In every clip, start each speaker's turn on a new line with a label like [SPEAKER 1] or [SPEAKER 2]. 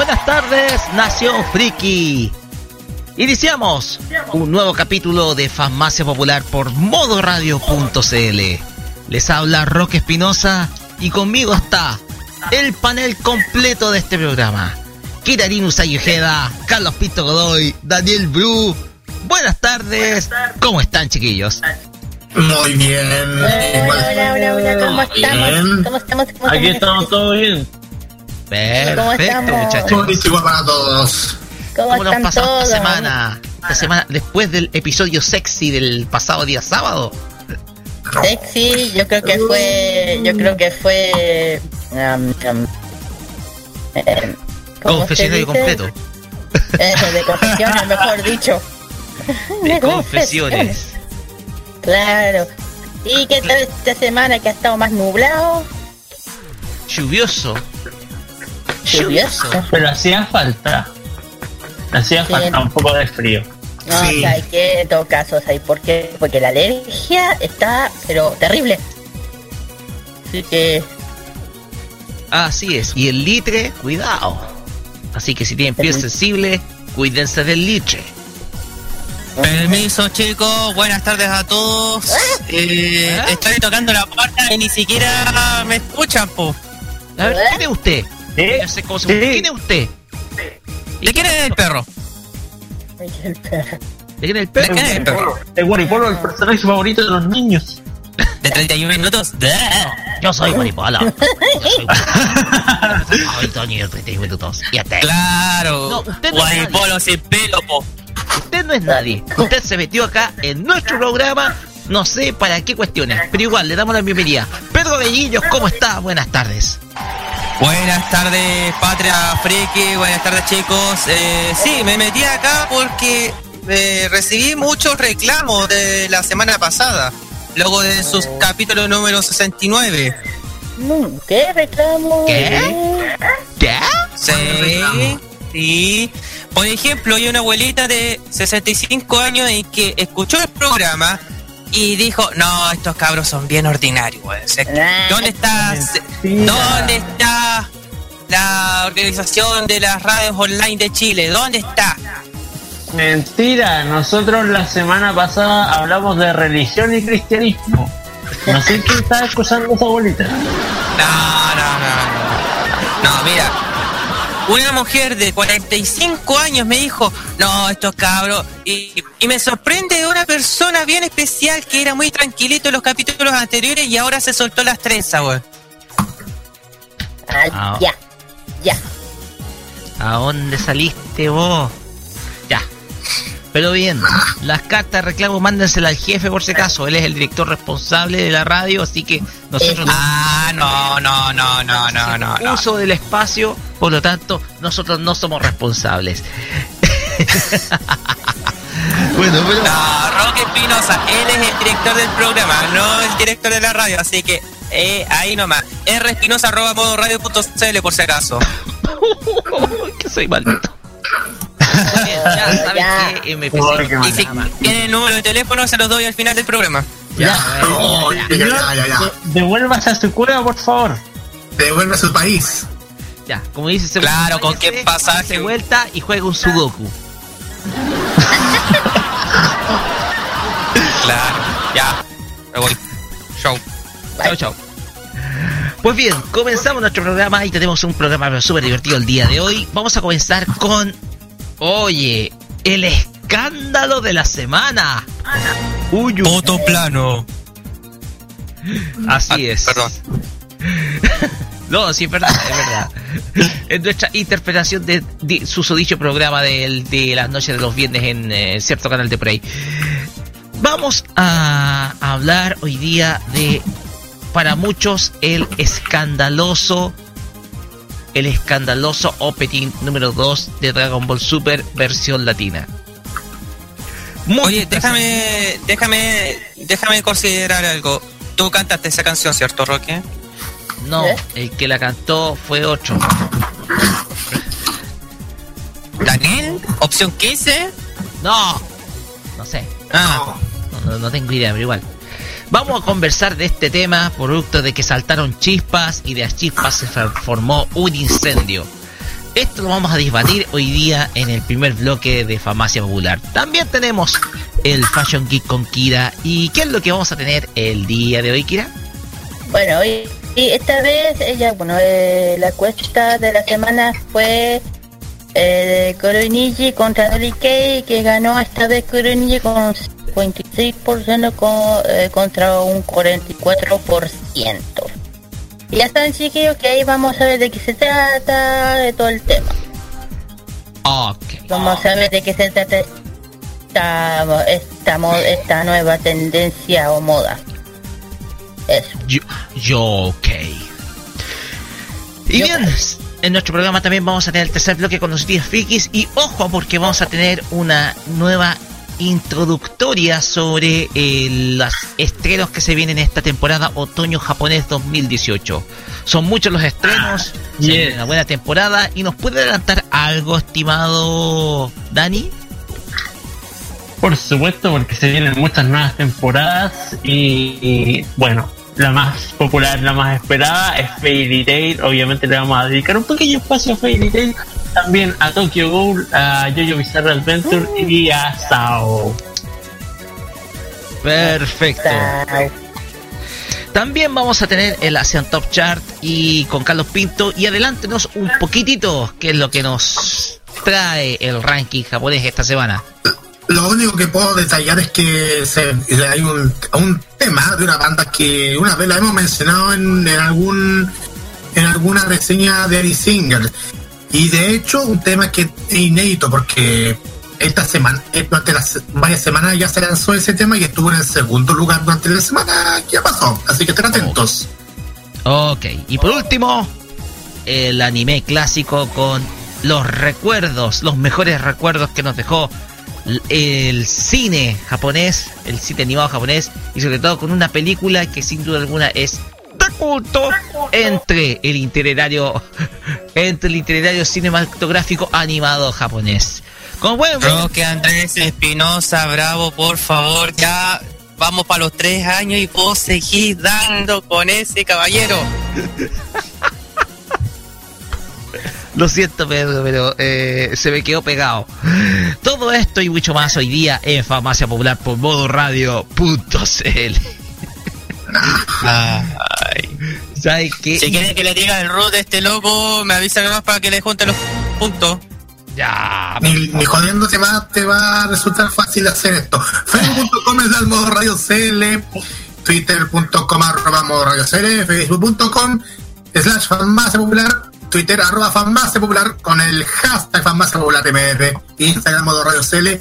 [SPEAKER 1] Buenas tardes, Nación Friki. Iniciamos un nuevo capítulo de Farmacia Popular por modoradio.cl. Les habla Roque Espinosa y conmigo está el panel completo de este programa. Kirarin Sayujeda, Carlos Pinto Godoy, Daniel Bru. Buenas tardes. ¿Cómo están, chiquillos?
[SPEAKER 2] Muy bien.
[SPEAKER 3] Hola, hola, hola, hola, ¿cómo estamos? ¿Cómo estamos? ¿Cómo
[SPEAKER 4] Aquí
[SPEAKER 3] estamos?
[SPEAKER 4] estamos todos bien.
[SPEAKER 3] ¿Cómo
[SPEAKER 1] Perfecto,
[SPEAKER 3] estamos?
[SPEAKER 1] muchachos.
[SPEAKER 2] Para todos.
[SPEAKER 3] ¿Cómo,
[SPEAKER 1] ¿Cómo lo han
[SPEAKER 3] están
[SPEAKER 1] pasado
[SPEAKER 3] todos?
[SPEAKER 1] esta semana? Esta semana, después del episodio sexy del pasado día sábado.
[SPEAKER 3] Sexy, yo creo que fue, yo creo que fue, um, um, eh, ¿cómo
[SPEAKER 1] Confesionario completo.
[SPEAKER 3] Eso, de confesiones, mejor dicho.
[SPEAKER 1] De confesiones.
[SPEAKER 3] Claro. ¿Y qué tal esta semana que ha estado más nublado?
[SPEAKER 1] Lluvioso.
[SPEAKER 3] Lluvioso.
[SPEAKER 4] Pero hacía falta. Hacía
[SPEAKER 3] Sí.
[SPEAKER 4] falta un poco de frío.
[SPEAKER 3] No,
[SPEAKER 2] Sí.
[SPEAKER 3] o sea, que en todo caso, o sea, ¿y por qué? Porque la alergia está, pero terrible. Así que,
[SPEAKER 1] Así es. Y el litre, cuidado. Así que si tienen piel sensible, cuídense del litre.
[SPEAKER 5] Permiso chicos, buenas tardes a todos. Eh,
[SPEAKER 1] ¿Ah?
[SPEAKER 5] estoy tocando la puerta y ni siquiera me escuchan, po.
[SPEAKER 1] A ver, ¿quién es usted? Cómo se-. ¿Quién es usted?
[SPEAKER 5] ¿De quién es el perro?
[SPEAKER 1] ¿De quién es el
[SPEAKER 5] ¿De
[SPEAKER 1] perro?
[SPEAKER 5] quién es el perro?
[SPEAKER 4] El Guaripolo, el personaje favorito de los niños.
[SPEAKER 5] ¿De 31 minutos?
[SPEAKER 1] Yo soy Guaripola. Yo soy Guaripola. Ay, Toño, 31 minutos. Y hasta.
[SPEAKER 5] Claro.
[SPEAKER 1] No, usted no es
[SPEAKER 5] Guaripolo sin pelo, po.
[SPEAKER 1] Usted no es nadie. Usted se metió acá en nuestro programa. No sé para qué cuestiones, pero igual le damos la bienvenida. Pedro Bellillos, ¿cómo está? Buenas tardes.
[SPEAKER 5] Buenas tardes, Patria Friki. Buenas tardes, chicos. Eh, sí, me metí acá porque eh, recibí muchos reclamos de la semana pasada. Luego de sus capítulos número 69.
[SPEAKER 3] mm, ¿qué reclamo?
[SPEAKER 1] ¿Qué? ¿Qué?
[SPEAKER 5] Sí, sí. Por ejemplo, hay una abuelita de 65 años y que escuchó el programa y dijo, no, estos cabros son bien ordinarios.
[SPEAKER 3] Ah,
[SPEAKER 5] ¿Dónde está, ¿Dónde está la organización de las radios online de Chile? ¿Dónde está?
[SPEAKER 4] Mentira, nosotros la semana pasada hablamos de religión y cristianismo. No sé quién está escuchando esa bolita.
[SPEAKER 5] No, no, no. No, mira. Una mujer de 45 años me dijo, no, estos cabros. Y, y me sorprende una persona bien especial que era muy tranquilito en los capítulos anteriores y ahora se soltó las trenzas, weón.
[SPEAKER 3] Ah,
[SPEAKER 1] Ah.
[SPEAKER 3] ya, ya.
[SPEAKER 1] ¿A dónde saliste vos? Pero bien, las cartas de reclamo mándenselas al jefe por si acaso. Él es el director responsable de la radio, así que nosotros no
[SPEAKER 5] Ah, no, no, no, no, no, no. no.
[SPEAKER 1] uso del espacio, por lo tanto, nosotros no somos responsables. bueno, pero
[SPEAKER 5] No, Roque Espinosa, él es el director del programa, no el director de la radio, así que eh, ahí nomás. R Espinosa arroba modo radio.cl por si acaso.
[SPEAKER 1] que soy maldito. Muy bien, ya, ¿saben
[SPEAKER 3] Ya.
[SPEAKER 1] qué?
[SPEAKER 4] Qué
[SPEAKER 5] Y si tienen el número de teléfono se los doy al final del programa.
[SPEAKER 4] Ya, ya, ya, ya, Devuélvase a su cueva, por favor.
[SPEAKER 2] Devuelve a su país.
[SPEAKER 1] Ya, como dice
[SPEAKER 5] Claro, con qué pasaje.
[SPEAKER 1] Vuelta y juega un Sudoku.
[SPEAKER 5] claro, ya. Me voy. Chau.
[SPEAKER 1] Chau, chau. Pues bien, comenzamos nuestro programa y tenemos un programa súper divertido el día de hoy. Vamos a comenzar con, oye, el escándalo de la semana.
[SPEAKER 5] Uy, plano.
[SPEAKER 1] Así
[SPEAKER 5] ah,
[SPEAKER 1] es.
[SPEAKER 5] Perdón.
[SPEAKER 1] no, sí, es verdad, es verdad. Es nuestra interpretación de, su dicho programa de, de, las noches de los viernes en eh, cierto canal de Prey. Vamos a hablar hoy día de, para muchos, el escandaloso, el escandaloso opening número 2 de Dragon Ball Super versión latina.
[SPEAKER 5] Oye, déjame, déjame, déjame considerar algo. Tú cantaste esa canción, ¿cierto, Roque?
[SPEAKER 1] No, ¿Eh? el que la cantó fue otro.
[SPEAKER 5] ¿Daniel? ¿Opción 15?
[SPEAKER 1] No, no sé. Ah. No, tengo idea, pero igual. Vamos a conversar de este tema, producto de que saltaron chispas y de las chispas se formó un incendio. Esto lo vamos a debatir hoy día en el primer bloque de Farmacia Popular. También tenemos el Fashion Geek con Kira. ¿Y qué es lo que vamos a tener el día de hoy, Kira?
[SPEAKER 3] Bueno, hoy esta vez ella, bueno, eh, la cuesta de la semana fue eh, contra Dolly Kay, que ganó esta vez Koroniji con 56% con, eh, contra un 44%. Y ya están chiquillos que ahí vamos a ver de qué se trata, de todo el tema.
[SPEAKER 1] Okay.
[SPEAKER 3] Vamos a ver de qué se trata esta, esta, esta nueva tendencia o moda. Eso.
[SPEAKER 1] Yo, yo ok. Y bien, en nuestro programa también vamos a tener el tercer bloque con los días frikis y ojo porque vamos a tener una nueva introductoria sobre eh, los estrenos que se vienen esta temporada otoño japonés 2018. Son muchos los estrenos, ah, una buena temporada y nos puede adelantar algo, estimado Dani.
[SPEAKER 4] Por supuesto, porque se vienen muchas nuevas temporadas y, bueno, la más popular, la más esperada es Fairy Tail. Obviamente le vamos a dedicar un pequeño espacio a Fairy Tail también a Tokyo Ghoul, a Jojo Bizarre Adventure y a Sao.
[SPEAKER 1] Perfecto. También vamos a tener el Asian Top Chart y con Carlos Pinto y adelántenos un poquitito qué es lo que nos trae el ranking japonés esta semana.
[SPEAKER 2] Lo único que puedo detallar es que hay un, tema de una banda que una vez la hemos mencionado en, algún en alguna reseña de Ari Singer y de hecho, un tema que es inédito porque esta semana, eh, durante las varias semanas ya se lanzó ese tema y estuvo en el segundo lugar durante la semana que pasó. Así que estén atentos.
[SPEAKER 1] Ok, y por último, el anime clásico con los recuerdos, los mejores recuerdos que nos dejó el cine japonés, el cine animado japonés, y sobre todo con una película que sin duda alguna es culto entre el itinerario entre el itinerario cinematográfico animado japonés.
[SPEAKER 5] Como bueno, que Andrés Espinosa, bravo, por favor, ya vamos para los tres años y vos seguís dando con ese caballero.
[SPEAKER 1] Lo siento, Pedro, pero eh, se me quedó pegado. Todo esto y mucho más hoy día en Farmacia Popular por modo radio.cl.
[SPEAKER 5] Ay. ¿Sabes qué? Si quieren que le diga el root de este loco, me avisa más para que le junte los puntos.
[SPEAKER 1] Ya.
[SPEAKER 2] Ni, jodiendo te va, te va a resultar fácil hacer esto. Facebook.com es modo radio CL, Twitter.com arroba modo radio CL, Facebook.com slash farmacia popular, Twitter arroba farmacia popular con el hashtag farmacia popular MR, Instagram modo radio CL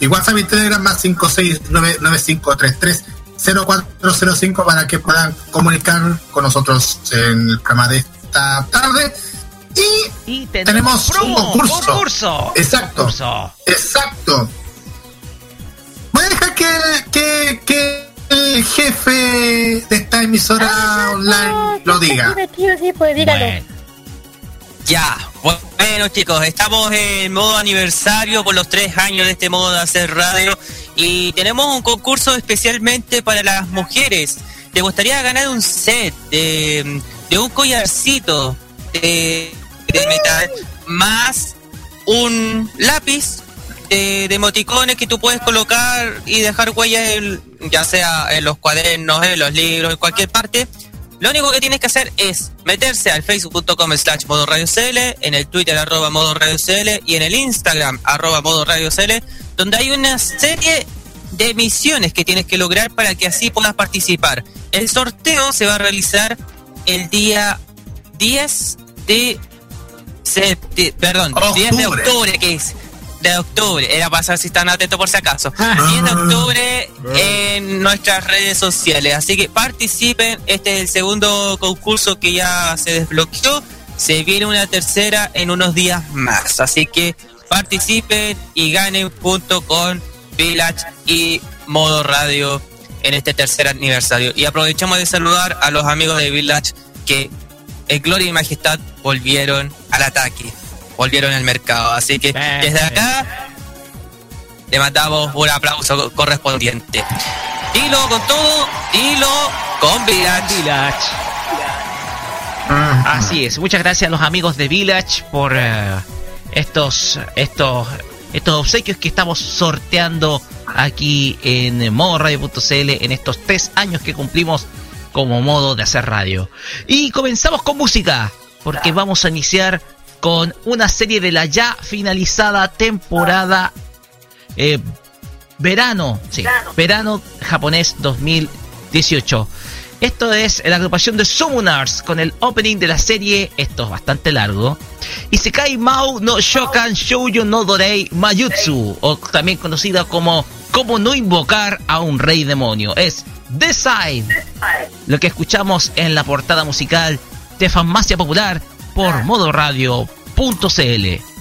[SPEAKER 2] y WhatsApp y Telegram más 5699533 0405 para que puedan comunicar con nosotros en el programa de esta tarde.
[SPEAKER 1] Y, tenemos, un concurso.
[SPEAKER 2] Exacto. Exacto. Voy a dejar que, que, el jefe de esta emisora online lo diga.
[SPEAKER 3] Sí, pues dígalo.
[SPEAKER 5] Ya, bueno chicos, estamos en modo aniversario por los tres años de este modo de hacer radio y tenemos un concurso especialmente para las mujeres. ¿Te gustaría ganar un set de, un collarcito de, metal más un lápiz de, emoticones que tú puedes colocar y dejar huellas ya sea en los cuadernos, en los libros, en cualquier parte? Lo único que tienes que hacer es meterse al facebook.com slash modo radio CL, en el Twitter arroba modo radio CL y en el Instagram arroba modo radio CL, donde hay una serie de misiones que tienes que lograr para que así puedas participar. El sorteo se va a realizar el día 10 de septiembre, perdón, 10 de octubre, que es de octubre. Era para saber si están atentos por si acaso. 10 ah. de octubre en nuestras redes sociales. Así que participen. Este es el segundo concurso que ya se desbloqueó. Se viene una tercera en unos días más. Así que participen y ganen junto con Village y Modo Radio en este tercer aniversario. Y aprovechamos de saludar a los amigos de Village que en Gloria y Majestad volvieron al ataque volvieron al mercado. Así que desde acá le mandamos un aplauso correspondiente. Hilo con todo, hilo con Village. Village.
[SPEAKER 1] Así es, muchas gracias a los amigos de Village por eh, estos, estos, estos obsequios que estamos sorteando aquí en modo radio.cl en estos tres años que cumplimos como modo de hacer radio. Y comenzamos con música, porque vamos a iniciar con una serie de la ya finalizada temporada eh, verano, sí, verano japonés 2018. Esto es la agrupación de Summoners con el opening de la serie, esto es bastante largo. Isekai Mau no Shokan Shoujo no Dorei Mayutsu, o también conocida como Cómo no invocar a un rey demonio. Es The Side, lo que escuchamos en la portada musical de Farmacia Popular por modoradio.cl.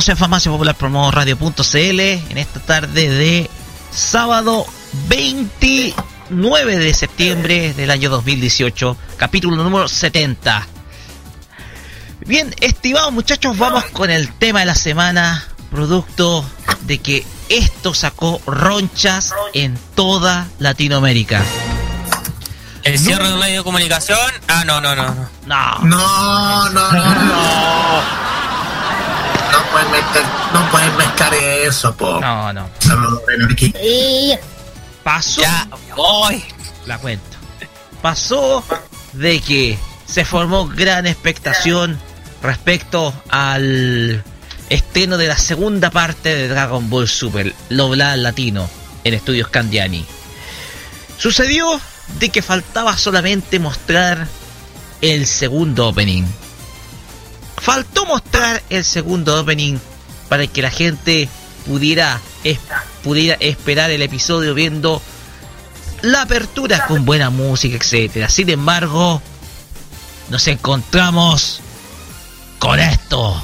[SPEAKER 1] Continuamos en Farmacia Popular Promo Radio.cl en esta tarde de sábado 29 de septiembre del año 2018, capítulo número 70. Bien, estimados muchachos, vamos con el tema de la semana, producto de que esto sacó ronchas en toda Latinoamérica.
[SPEAKER 5] El cierre de un medio de comunicación. Ah, no, no, no. no.
[SPEAKER 1] No,
[SPEAKER 2] No, no, no, no. No pueden meter, no pueden mezclar eso, po.
[SPEAKER 1] no, no. Pasó.
[SPEAKER 5] Ya, voy.
[SPEAKER 1] la cuento. Pasó de que se formó gran expectación respecto al estreno de la segunda parte de Dragon Ball Super, doblada al latino, en Estudios Candiani. Sucedió de que faltaba solamente mostrar el segundo opening. Faltó mostrar el segundo opening para que la gente pudiera, pudiera esperar el episodio viendo la apertura con buena música, etcétera. Sin embargo, nos encontramos con esto.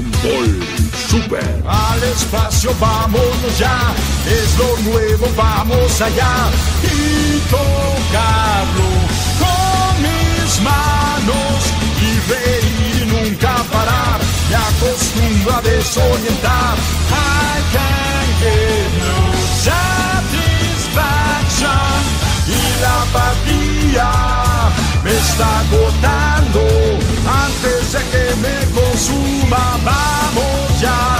[SPEAKER 6] Ball Super.
[SPEAKER 7] Al espacio vámonos ya, es lo nuevo, vamos allá y tocarlo con mis manos y reír y nunca parar. Me acostumbro a desorientar. I can get no satisfaction y la apatía me está agotando antes de que me consuma. Vamos ya.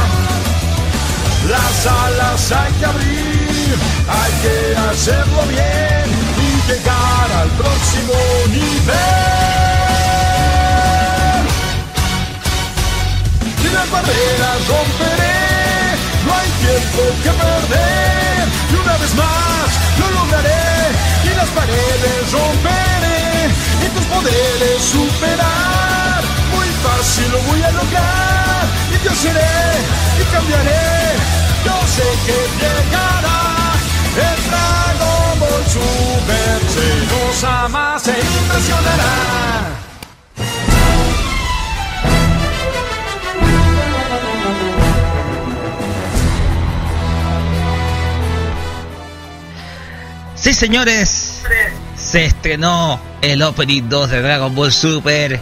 [SPEAKER 7] Las alas hay que abrir, hay que hacerlo bien y llegar al próximo nivel. Y las barreras romperé, no hay tiempo que perder. Y una vez más lo lograré y las paredes romperé y tus poderes superar. Muy fácil lo voy a lograr y yo seré y cambiaré. Yo sé que llegará el Dragon Ball Super, se nos impresionará.
[SPEAKER 1] Sí, señores, se estrenó el Opening 2 de Dragon Ball Super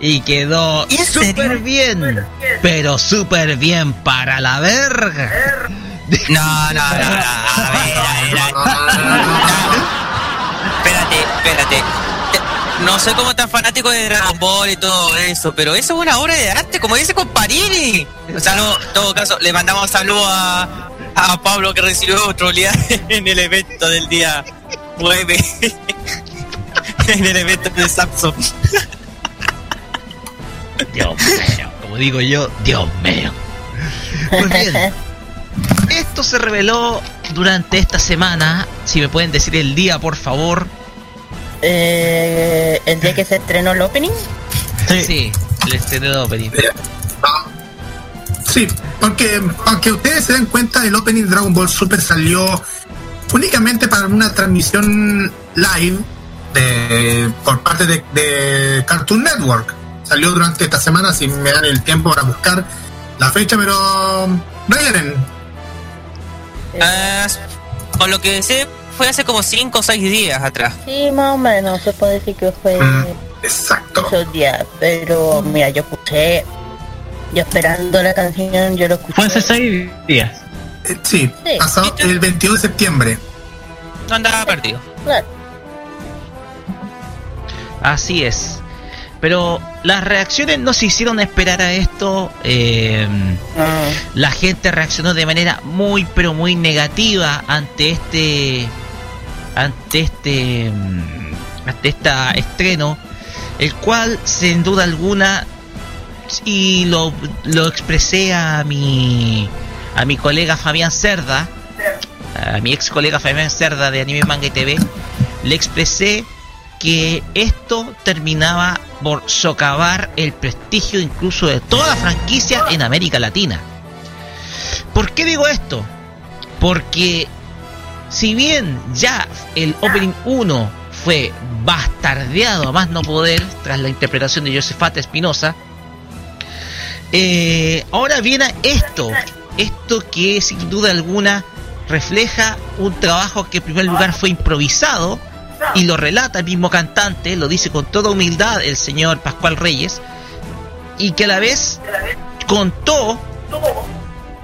[SPEAKER 1] y quedó súper bien, pero súper bien para la verga.
[SPEAKER 5] No, no, no, no. A ver, a ver, a ver. Espérate, espérate. Te- No soy como tan fanático de Dragon Ball y todo eso, pero eso es una obra de arte, como dice Comparini. O sea, no, en todo caso, le mandamos saludos a, a Pablo que recibió troleada en el evento del día 9. en el evento de Samsung.
[SPEAKER 1] Dios mío, como digo yo, Dios mío. Pues bien, esto se reveló durante esta semana. Si me pueden decir el día, por favor.
[SPEAKER 3] eh, el día que se estrenó el opening,
[SPEAKER 1] Sí, el estreno de opening.
[SPEAKER 2] Ah, Sí, porque aunque ustedes se den cuenta, el opening de Dragon Ball Super salió únicamente para una transmisión live de- por parte de, de Cartoon Network. Salió durante esta semana, si me dan el tiempo para buscar la fecha, pero Ryan,
[SPEAKER 5] Ah, por lo que sé, fue hace como 5 o 6 días atrás.
[SPEAKER 3] Sí, más o menos, se puede decir que fue
[SPEAKER 2] exacto.
[SPEAKER 3] esos días. Pero mira, yo escuché, yo esperando la canción, yo lo escuché.
[SPEAKER 4] Fue hace seis días.
[SPEAKER 2] Eh, sí,
[SPEAKER 3] Sí.
[SPEAKER 2] pasado el 22 de septiembre.
[SPEAKER 5] No andaba perdido.
[SPEAKER 3] Claro.
[SPEAKER 1] Así es. Pero las reacciones no se hicieron esperar a esto. eh, la gente reaccionó de manera muy pero muy negativa ante este ante este mm, ante este estreno el cual sin duda alguna y lo, lo expresé a mi a mi colega Fabián Cerda a mi ex colega Fabián Cerda de Anime Manga y TV le expresé que esto terminaba por socavar el prestigio incluso de toda la franquicia en América Latina. ¿Por qué digo esto? Porque si bien ya el Opening 1 fue bastardeado a más no poder tras la interpretación de Josefata Espinosa, eh, ahora viene esto, esto que sin duda alguna refleja un trabajo que en primer lugar fue improvisado y lo relata el mismo cantante, lo dice con toda humildad el señor Pascual Reyes, y que a la vez contó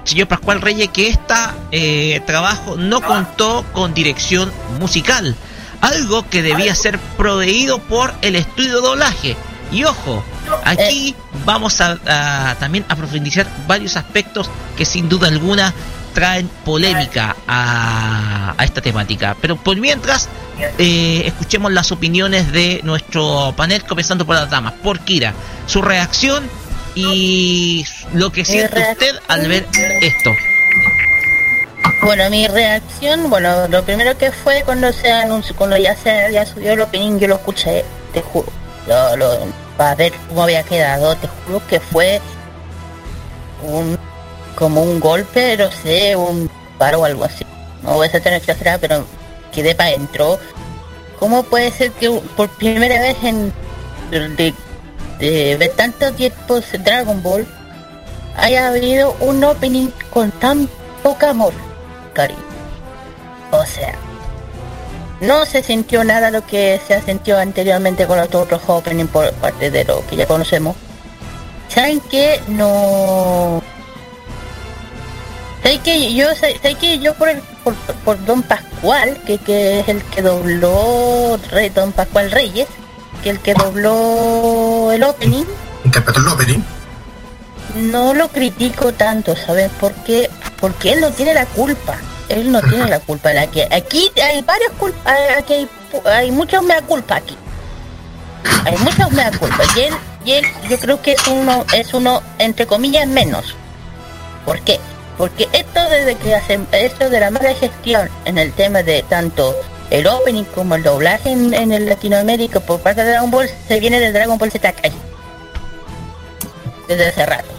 [SPEAKER 1] señor Pascual Reyes que este trabajo no contó con dirección musical, algo que debía ser proveído por el estudio doblaje. Y ojo, aquí vamos a, a también a profundizar varios aspectos que sin duda alguna traen polémica a, a esta temática. Pero por mientras, eh, escuchemos las opiniones de nuestro panel, comenzando por las damas, por Kira, su reacción y lo que siente usted al ver esto.
[SPEAKER 3] Bueno, mi reacción, bueno, lo primero que fue cuando se anunció, cuando ya se ya subió el opening, yo lo escuché, te juro, lo, lo, para ver cómo había quedado, te juro que fue un como un golpe, no sé, un paro o algo así. No voy a ser tan exagerada, pero quedé para adentro. ¿Cómo puede ser que por primera vez en de, de ver tantos tiempos Dragon Ball haya habido un opening con tan poco amor, cariño? O sea, no se sintió nada lo que se ha sentido anteriormente con los otros openings por parte de lo que ya conocemos. ¿Saben qué? No... ¿Saben que yo, ¿saben que yo por, el, por, por Don Pascual, que, que es el que dobló Rey, Don Pascual Reyes, que el que dobló el opening,
[SPEAKER 2] Interpretó el opening.
[SPEAKER 3] no lo critico tanto, ¿sabes por qué? Porque él no tiene la culpa. Él no tiene la culpa. La que aquí hay varias culpas, aquí hay, hay muchos mea culpa aquí. Hay muchos mea culpa. Y él, y él, yo creo que es uno, es uno entre comillas menos. ¿Por qué? Porque esto desde que hacen esto de la mala gestión en el tema de tanto el opening como el doblaje en, el Latinoamérica por parte de Dragon Ball se viene de Dragon Ball Z Kai desde hace rato.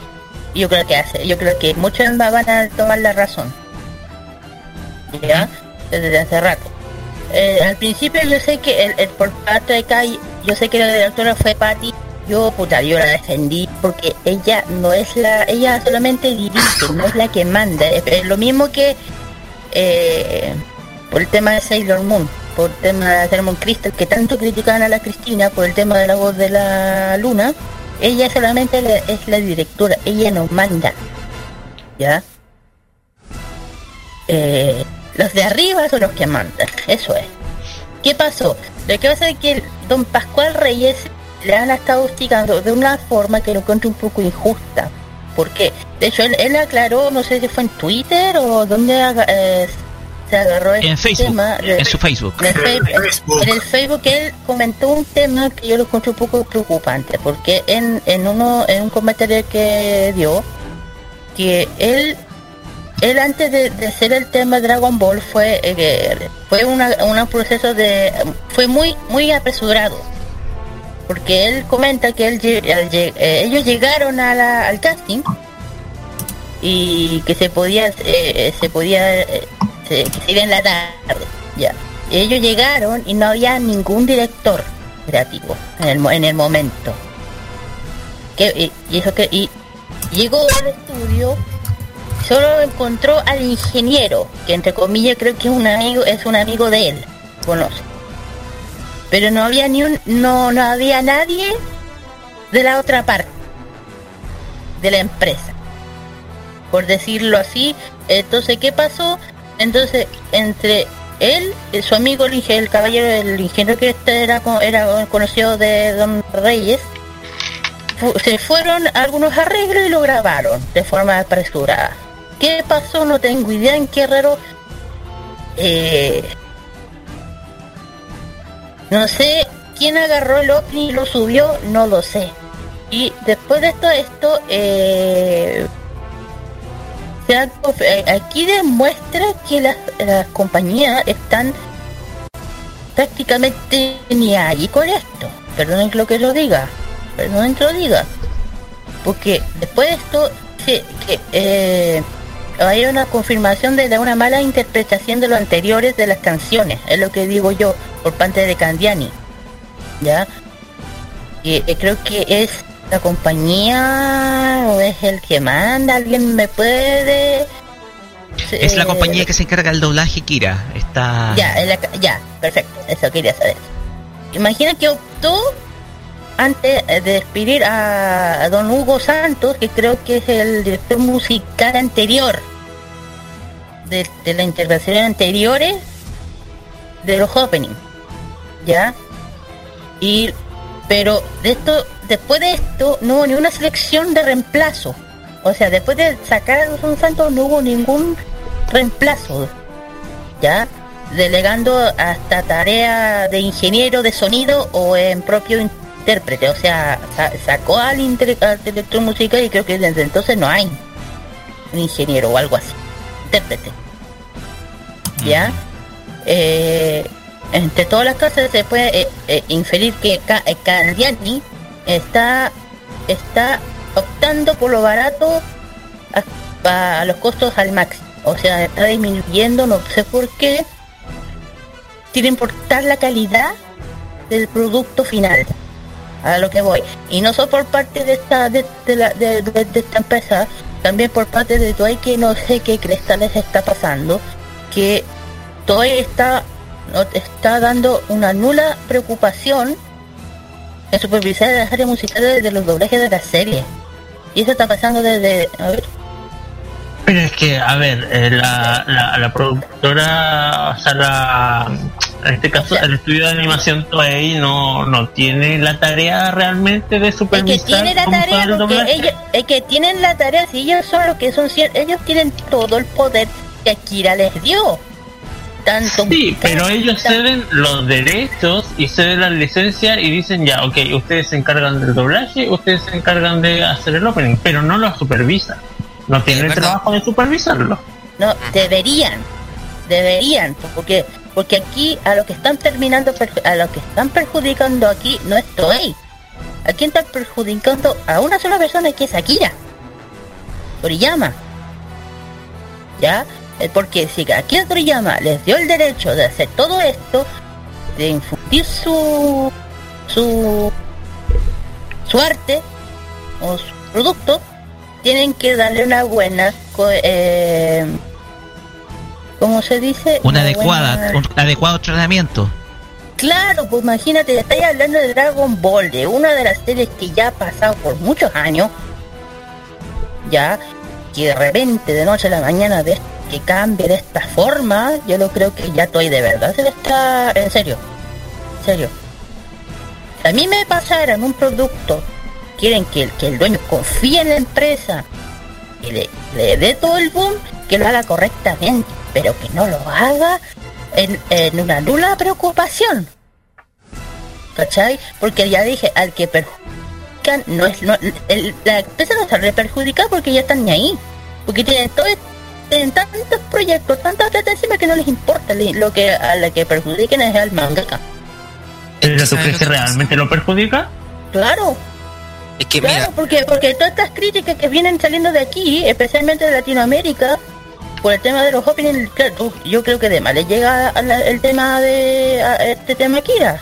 [SPEAKER 3] Yo creo que hace, yo creo que muchos más van a tomar la razón. ¿Ya? Desde hace rato. Eh, al principio yo sé que el, el por parte de Kai, yo sé que la directora fue Patty, yo puta, yo la defendí porque ella no es la, ella solamente dirige, no es la que manda. Es, lo mismo que eh, por el tema de Sailor Moon, por el tema de Sailor Crystal, que tanto criticaban a la Cristina por el tema de la voz de la luna, ella solamente la- es la directora, ella no manda. ¿Ya? Eh, los de arriba son los que mandan, eso es. ¿Qué pasó? Lo que pasa es que el don Pascual Reyes le han estado hostigando de una forma que lo encuentro un poco injusta. ¿Por qué? De hecho, él, él aclaró, no sé si fue en Twitter o donde se agarró este
[SPEAKER 1] En Facebook,
[SPEAKER 3] tema. de-
[SPEAKER 1] en su Facebook.
[SPEAKER 3] en el, Facebook, en el Facebook él comentó un tema que yo lo encuentro un poco preocupante, porque en, en uno en un comentario que dio, que él él antes de, hacer el tema Dragon Ball fue eh, fue un proceso de fue muy muy apresurado porque él comenta que él eh, ellos llegaron a la- al casting y que se podía eh, se podía se, en la tarde ya ellos llegaron y no había ningún director creativo en el, en el momento. Que, y, y eso que, y llegó al estudio, solo encontró al ingeniero, que entre comillas creo que es un amigo, es un amigo de él, conoce. Pero no había ni un, no, no había nadie de la otra parte de la empresa. Por decirlo así entonces qué pasó entonces entre él su amigo el, el caballero el ingeniero que este era era conocido de don Reyes se fueron algunos arreglos y lo grabaron de forma apresurada qué pasó no tengo idea en qué Herrero eh, no sé quién agarró el opening y lo subió, no lo sé. Y después de todo esto, eh, eh, aquí demuestra que las, las compañías están prácticamente ni ahí con esto. Perdonen que lo que lo diga, perdonen que lo diga. Porque después de esto, que, eh, hay una confirmación de una mala interpretación de los anteriores de las canciones, es lo que digo yo, por parte de Candiani. ¿Ya? Y eh, creo que es la compañía o es el que manda, alguien me puede...
[SPEAKER 1] Es la
[SPEAKER 3] eh,
[SPEAKER 1] compañía que se encarga del doblaje Kira. Está.
[SPEAKER 3] ya, la ya, perfecto, eso quería saber. Imagina que optó antes de despedir a, don Hugo Santos, que creo que es el director musical anterior de, de las intervenciones anteriores de los openings, ¿ya? Y pero de esto, después de esto no hubo ni una selección de reemplazo. O sea, después de sacar a Don Santos no hubo ningún reemplazo. ¿Ya? Delegando hasta tarea de ingeniero de sonido o en propio intérprete. O sea, sa- sacó al, al director musical y creo que desde entonces no hay un ingeniero o algo así. Intérprete. ¿Ya? Eh, entre todas las cosas se puede eh, eh, inferir que Ca- Candiani está está optando por lo barato a, a los costos al máximo. O sea, está disminuyendo, no sé por qué, sin importar la calidad del producto final. A lo que voy. Y no solo por parte de esta de, de la- de- esta empresa, también por parte de Toei que no sé qué cresta les está pasando, que Toei está, está dando una nula preocupación en supervisar las áreas musicales de los doblajes de la serie. Y eso está pasando desde... A ver,
[SPEAKER 4] Pero es que, a ver, eh, la, la, productora, o en este caso, el estudio de animación Toei no, no tiene la tarea realmente de
[SPEAKER 3] es que
[SPEAKER 4] supervisar
[SPEAKER 3] tiene la tarea
[SPEAKER 4] el
[SPEAKER 3] porque ellos, es que tienen la tarea si ellos son los que son ellos tienen todo el poder que Akira les dio tanto
[SPEAKER 4] Sí, pero ellos ceden los derechos y ceden la licencia y dicen ya, ok, ustedes se encargan del doblaje, ustedes se encargan de hacer el opening, pero no lo supervisan. No tienen el trabajo de supervisarlo.
[SPEAKER 3] no deberían deberían porque porque aquí a lo que están terminando a lo que están perjudicando aquí no es Toei a quién están perjudicando a una sola persona que es Akira. Toriyama. Ya porque si Akira Toriyama les dio el derecho de hacer todo esto de infundir su su su arte o su producto tienen que darle una buena eh, ¿cómo se dice?
[SPEAKER 1] Una adecuada,
[SPEAKER 3] buena-
[SPEAKER 1] un adecuado entrenamiento.
[SPEAKER 3] Claro, pues imagínate, estáis hablando de Dragon Ball, de una de las series que ya ha pasado por muchos años, ya, que de repente, de noche a la mañana, de, que cambie de esta forma, yo lo creo que ya estoy de verdad, se está, en serio, en serio. Si a mí me pasaran un producto, quieren que, el- que el dueño confíe en la empresa, que le, le dé todo el boom, que lo haga correctamente, pero que no lo haga en, en una nula preocupación. ¿Cachai? Porque ya dije, al que perjudican, no es, no, el- la empresa no está perjudicada porque ya están ni ahí. Porque tienen todo, tienen tantos proyectos, tantas plata encima que no les importa. Lo que a la que perjudiquen es al mangaka.
[SPEAKER 4] ¿Pero tú
[SPEAKER 5] ¿sabes
[SPEAKER 4] crees que realmente lo perjudica?
[SPEAKER 3] Claro,
[SPEAKER 5] Es que
[SPEAKER 3] claro,
[SPEAKER 5] mira,
[SPEAKER 3] porque, porque todas estas críticas que vienen saliendo de aquí, especialmente de Latinoamérica, por el tema de los openings, claro, yo creo que de más le llega a la- el tema de a este tema Kira.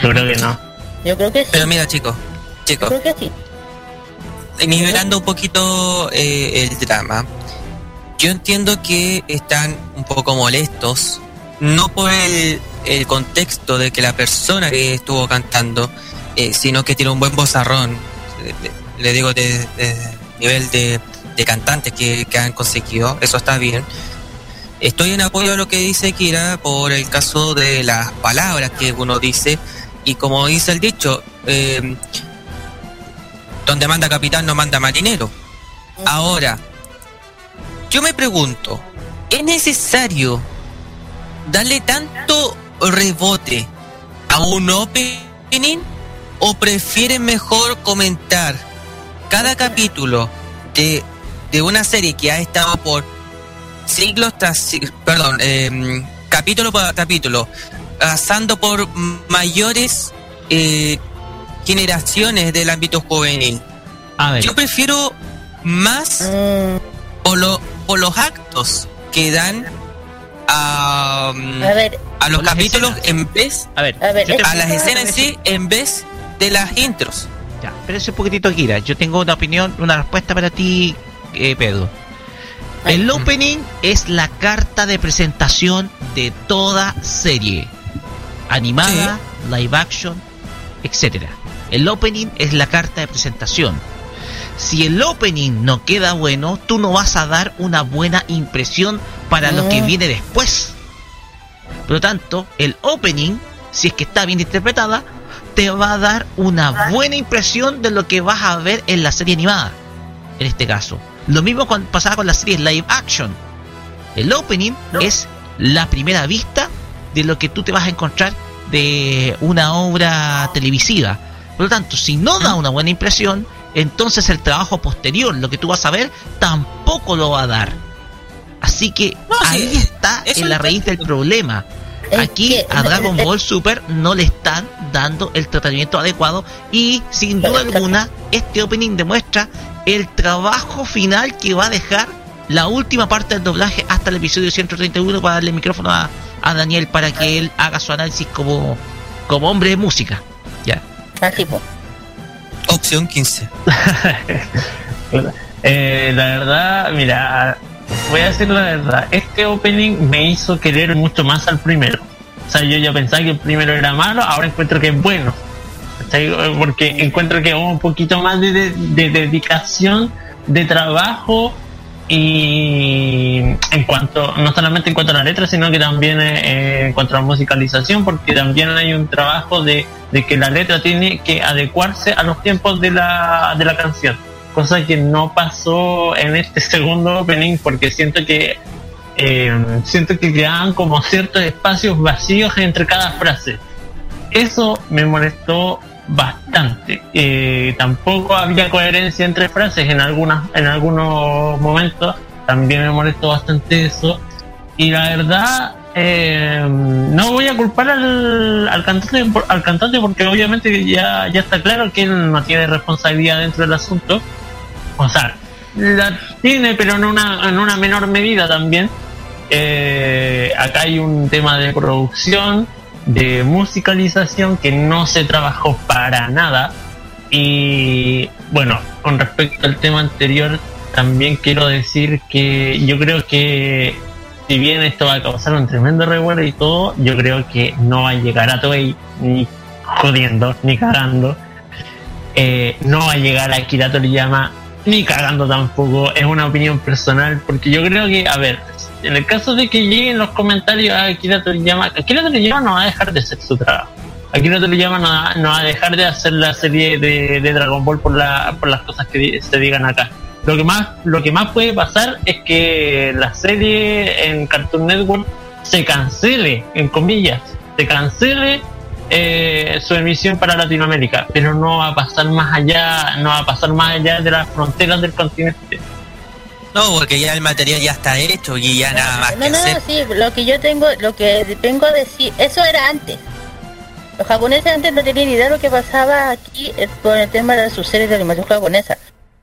[SPEAKER 4] Yo creo que no.
[SPEAKER 3] Yo creo que sí.
[SPEAKER 5] Pero mira, chicos,
[SPEAKER 3] Yo
[SPEAKER 5] chicos,
[SPEAKER 3] creo que sí.
[SPEAKER 5] nivelando un poquito eh, el drama, yo entiendo que están un poco molestos, no por el, el contexto de que la persona que estuvo cantando, eh, sino que tiene un buen bozarrón, le digo de, de nivel de, de cantantes que, que han conseguido, eso está bien. Estoy en apoyo a lo que dice Kira por el caso de las palabras que uno dice y como dice el dicho, eh, donde manda capitán no manda marinero. Ahora, yo me pregunto, ¿es necesario darle tanto rebote a un opening o prefieren mejor comentar cada capítulo de, de una serie que ha estado por siglos tras perdón, eh, capítulo por capítulo, pasando por mayores eh, generaciones del ámbito juvenil?
[SPEAKER 1] A ver,
[SPEAKER 5] Yo prefiero más
[SPEAKER 3] Mm,
[SPEAKER 5] por, lo- por los actos que dan a, mm,
[SPEAKER 3] a ver,
[SPEAKER 5] a los capítulos
[SPEAKER 1] escenas.
[SPEAKER 5] en vez
[SPEAKER 1] a ver,
[SPEAKER 3] a ver,
[SPEAKER 1] te-
[SPEAKER 5] a las escenas en sí en vez de las intros.
[SPEAKER 1] Ya, espérese un poquitito, Kira. Yo tengo una opinión, una respuesta para ti, eh, Pedro. El opening es la carta de presentación de toda serie. Animada, live action, etcétera. El opening es la carta de presentación. Si el opening no queda bueno, tú no vas a dar una buena impresión para lo que viene después. Por lo tanto, el opening, si es que está bien interpretada, te va a dar una buena impresión de lo que vas a ver en la serie animada. En este caso. Lo mismo con, pasaba con las series live action. El opening es la primera vista de lo que tú te vas a encontrar de una obra televisiva. Por lo tanto, si no da una buena impresión, entonces el trabajo posterior, lo que tú vas a ver, tampoco lo va a dar. Así que
[SPEAKER 5] No, sí,
[SPEAKER 1] ahí está en la raíz del problema. Aquí a Dragon Ball Super no le están dando el tratamiento adecuado y sin duda alguna este opening demuestra el trabajo final que va a dejar la última parte del doblaje hasta el episodio 131 para darle el micrófono a, a Daniel para que él haga su análisis como, como hombre de música. Ya.
[SPEAKER 3] así pues.
[SPEAKER 5] Opción 15.
[SPEAKER 4] Eh, la verdad, mira, voy a decir la verdad. Este opening me hizo querer mucho más al primero. O sea, yo ya pensaba que el primero era malo, ahora encuentro que es bueno. Porque encuentro que hubo un poquito más de, de- de dedicación, de trabajo y en cuanto, no solamente en cuanto a la letra, sino que también eh, en cuanto a la musicalización, porque también hay un trabajo de, de que la letra tiene que adecuarse a los tiempos de la, de la canción cosa que no pasó en este segundo opening porque siento que eh, siento que quedaban como ciertos espacios vacíos entre cada frase. Eso me molestó bastante. Eh, tampoco había coherencia entre frases en algunas en algunos momentos. También me molestó bastante eso. Y la verdad eh, no voy a culpar al, al cantante al cantante porque obviamente ya, ya está claro que él no tiene responsabilidad dentro del asunto. O sea, la tiene, pero en una, en una menor medida también. Eh, acá hay un tema de producción, de musicalización que no se trabajó para nada. Y bueno, con respecto al tema anterior, también quiero decir que yo creo que si bien esto va a causar un tremendo revuelo y todo, yo creo que no va a llegar a Toei ni jodiendo, ni cagando. Eh, no va a llegar a Akira Toriyama ni cagando tampoco, es una opinión personal, porque yo creo que, a ver, en el caso de que lleguen los comentarios a Akira Toriyama, Akira Toriyama no va a dejar de hacer su trabajo. Akira Toriyama no va, no va a dejar de hacer la serie de, de Dragon Ball por, la, por las cosas que se digan acá. Lo que más lo que más puede pasar es que la serie en Cartoon Network se cancele, en comillas, se cancele eh, su emisión para Latinoamérica, pero no va a pasar más allá, no va a pasar más allá de las fronteras del continente.
[SPEAKER 5] No, porque ya el material ya está hecho y ya nada más
[SPEAKER 3] No,
[SPEAKER 5] que
[SPEAKER 3] no,
[SPEAKER 5] hacer.
[SPEAKER 3] no, sí, lo que yo tengo, lo que vengo a decir, eso era antes. Los japoneses antes no tenían idea de lo que pasaba aquí eh, con el tema de sus series de animación japonesa.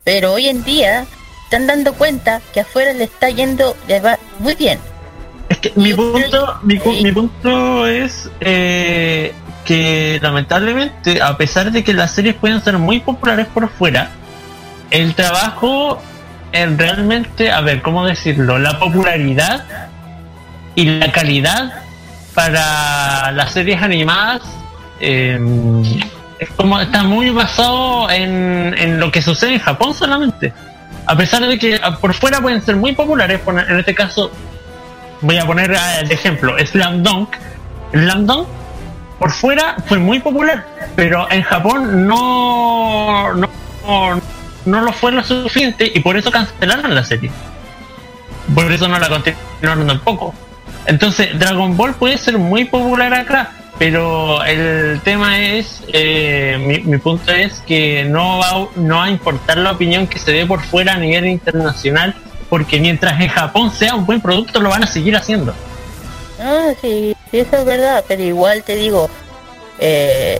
[SPEAKER 3] Pero hoy en día, están dando cuenta que afuera le está yendo, le va muy bien.
[SPEAKER 4] Es que mi punto, mi, mi punto es eh, que lamentablemente, a pesar de que las series pueden ser muy populares por fuera, el trabajo en realmente, a ver, ¿cómo decirlo? La popularidad y la calidad para las series animadas eh, es como está muy basado en, en lo que sucede en Japón solamente. A pesar de que ah, por fuera pueden ser muy populares, en este caso voy a poner ah, el ejemplo, Slam Dunk. Slam Dunk por fuera fue muy popular, pero en Japón no, no, no, lo fue lo suficiente y por eso cancelaron la serie. Por eso no la continuaron tampoco. Entonces, Dragon Ball puede ser muy popular acá, pero el tema es, eh, mi, mi punto es que no va, no va a importar la opinión que se dé por fuera a nivel internacional, porque mientras en Japón sea un buen producto, lo van a seguir haciendo.
[SPEAKER 3] Ah, sí, sí, eso es verdad, pero igual te digo, eh,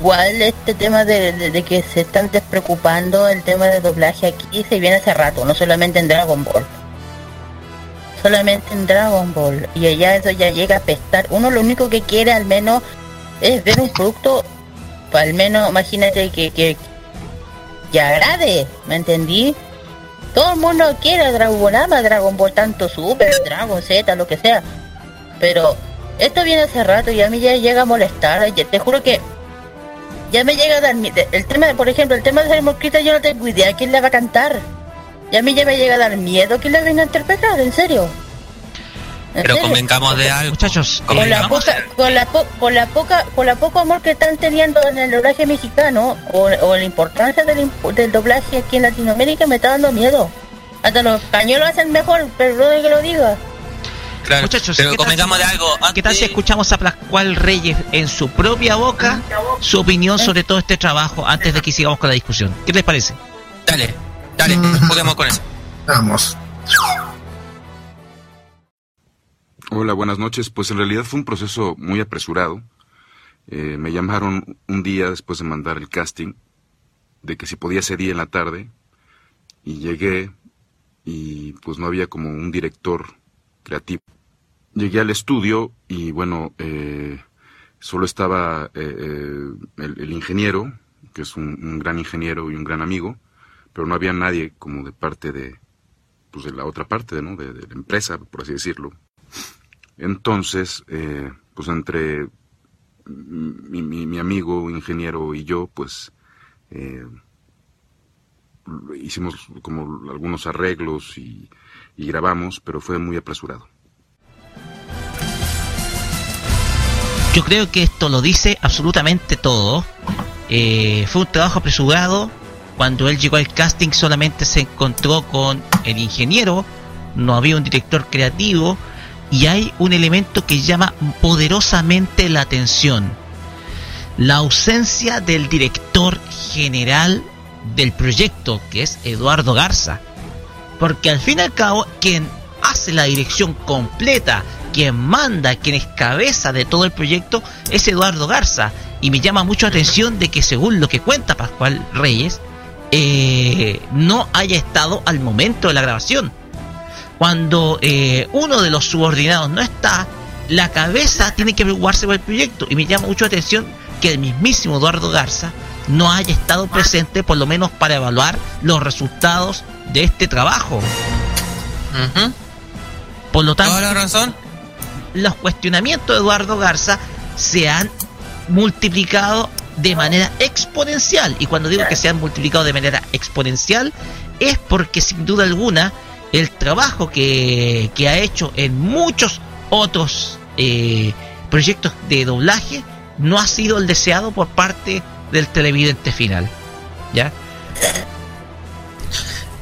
[SPEAKER 3] igual este tema de, de- que se están despreocupando el tema de doblaje aquí se viene hace rato, no solamente en Dragon Ball. Solamente en Dragon Ball. Y allá eso ya llega a pestar. Uno lo único que quiere al menos es ver un producto, al menos imagínate que, que, que agrade, ¿me entendí? Todo el mundo quiere Dragon Ball, Dragon Ball, tanto Super, Dragon Z, lo que sea. Pero esto viene hace rato y a mí ya llega a molestar. ya- Te juro que ya me llega a dar miedo. El tema, por ejemplo, el tema de Simon Critter yo no tengo idea quién le va a cantar. Y a mí ya me llega a dar miedo quién le venga a interpretar, en serio. ¿En
[SPEAKER 5] Pero convengamos de algo.
[SPEAKER 1] Muchachos,
[SPEAKER 3] con la poca con la po- con la poca con la poco amor que están teniendo en el doblaje mexicano o, o la importancia del, doblaje aquí en Latinoamérica me está dando miedo hasta los españoles hacen mejor perdón que lo diga
[SPEAKER 5] Claro,
[SPEAKER 1] Muchachos,
[SPEAKER 5] pero
[SPEAKER 1] ¿qué tal
[SPEAKER 5] convengamos
[SPEAKER 1] si-
[SPEAKER 5] de algo.
[SPEAKER 1] ¿Qué tal si
[SPEAKER 5] antes-
[SPEAKER 1] escuchamos a Pascual Reyes en su propia boca su opinión sobre todo este trabajo antes de que sigamos con la discusión? ¿Qué les parece?
[SPEAKER 5] Dale, dale,
[SPEAKER 2] Mm.
[SPEAKER 5] juguemos con eso.
[SPEAKER 2] Vamos.
[SPEAKER 8] Hola, buenas noches. Pues en realidad fue un proceso muy apresurado. Eh, me llamaron un día después de mandar el casting de que si podía ese día en la tarde y llegué y pues no había como un director creativo. Llegué al estudio y bueno, eh, solo estaba eh, eh, el, el ingeniero, que es un, gran ingeniero y un gran amigo, pero no había nadie como de parte de, pues de la otra parte, ¿no? de, de la empresa, por así decirlo. Entonces, eh, pues entre mi, mi- mi amigo ingeniero y yo, pues eh, hicimos como algunos arreglos y, y grabamos, pero fue muy apresurado.
[SPEAKER 1] Yo creo que esto lo dice absolutamente todo. Eh, fue un trabajo apresurado. Cuando él llegó al casting solamente se encontró con el ingeniero, no había un director creativo y hay un elemento que llama poderosamente la atención. La ausencia del director general del proyecto, que es Eduardo Garza. Porque al fin y al cabo, quien hace la dirección completa, quien manda, quien es cabeza de todo el proyecto, es Eduardo Garza. Y me llama mucho la atención de que según lo que cuenta Pascual Reyes, eh, no haya estado al momento de la grabación. Cuando eh, uno de los subordinados no está, la cabeza tiene que preocuparse por el proyecto. Y me llama mucho la atención que el mismísimo Eduardo Garza no haya estado presente, por lo menos para evaluar los resultados de este trabajo. Por lo tanto,
[SPEAKER 5] la razón.
[SPEAKER 1] los cuestionamientos de Eduardo Garza se han multiplicado de manera exponencial. Y cuando digo que se han multiplicado de manera exponencial, es porque sin duda alguna el trabajo que, que ha hecho en muchos otros eh, proyectos de doblaje no ha sido el deseado por parte del televidente final. ¿Ya?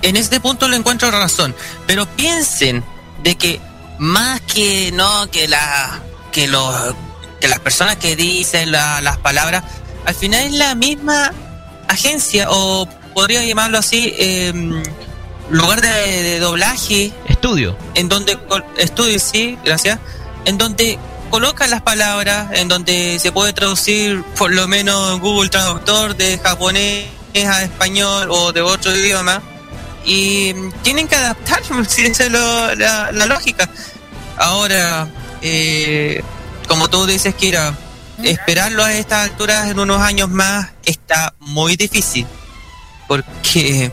[SPEAKER 5] En este punto le encuentro razón, pero piensen de que más que no que la que los que las personas que dicen la- las palabras, al final es la misma agencia o podría llamarlo así em, lugar de, de doblaje.
[SPEAKER 1] Estudio.
[SPEAKER 5] en donde col- estudio sí, gracias, en donde colocan las palabras, en donde se puede traducir por lo menos en Google Traductor de japonés a español o de otro idioma. Y mm, tienen que adaptar, si esa es lo- la, la lógica. Ahora, eh, como tú dices, Kira, esperarlo a estas alturas en unos años más está muy difícil, porque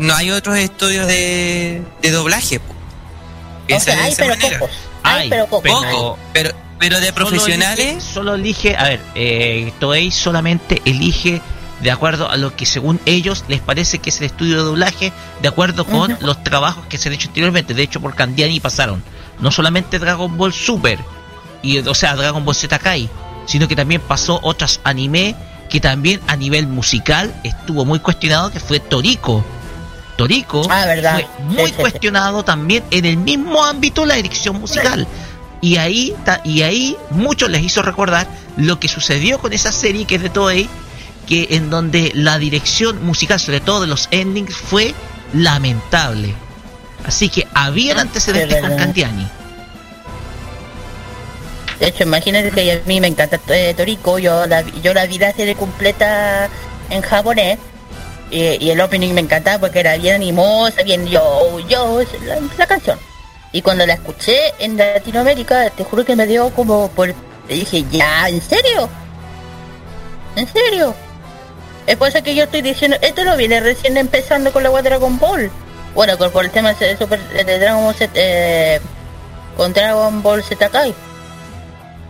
[SPEAKER 5] no hay otros estudios de, de doblaje. po.
[SPEAKER 3] O
[SPEAKER 5] Piensa
[SPEAKER 3] sea,
[SPEAKER 5] de
[SPEAKER 3] hay
[SPEAKER 5] esa
[SPEAKER 3] pero
[SPEAKER 5] manera.
[SPEAKER 3] pocos.
[SPEAKER 1] Hay,
[SPEAKER 3] Hay pero pocos.
[SPEAKER 5] Poco, pero, pero de
[SPEAKER 1] Solo
[SPEAKER 5] profesionales...
[SPEAKER 1] elige- Solo elige, a ver, eh, Toei solamente elige de acuerdo a lo que según ellos les parece que es el estudio de doblaje, de acuerdo con los trabajos que se han hecho anteriormente. De hecho, por Candiani pasaron no solamente Dragon Ball Super, y, o sea, Dragon Ball Z Kai, sino que también pasó otras anime que también a nivel musical estuvo muy cuestionado, que fue Toriko. Toriko
[SPEAKER 3] Ah, verdad.
[SPEAKER 1] fue muy cuestionado también en el mismo ámbito la dirección musical. Y ahí, y ahí muchos les hizo recordar lo que sucedió con esa serie que es de Toei, que en donde la dirección musical, sobre todo de los endings, fue lamentable. Así que habían
[SPEAKER 3] Ah,
[SPEAKER 1] antecedentes
[SPEAKER 3] de
[SPEAKER 1] con
[SPEAKER 3] verdad.
[SPEAKER 1] Candiani.
[SPEAKER 3] De hecho, imagínate que a mí me encanta eh, Toriko, yo la, yo la vi la serie completa en japonés. Y, el opening me encantaba porque era bien animosa, bien yo, yo, la, canción. Y cuando la escuché en Latinoamérica, te juro que me dio como por... Dije, ya, ¿en serio? ¿En serio? Es por eso que yo estoy diciendo, esto lo viene recién empezando con la web Dragon Ball. Bueno, con, con el tema de, Super, de Dragon Ball Z, eh, con Dragon Ball Z Kai.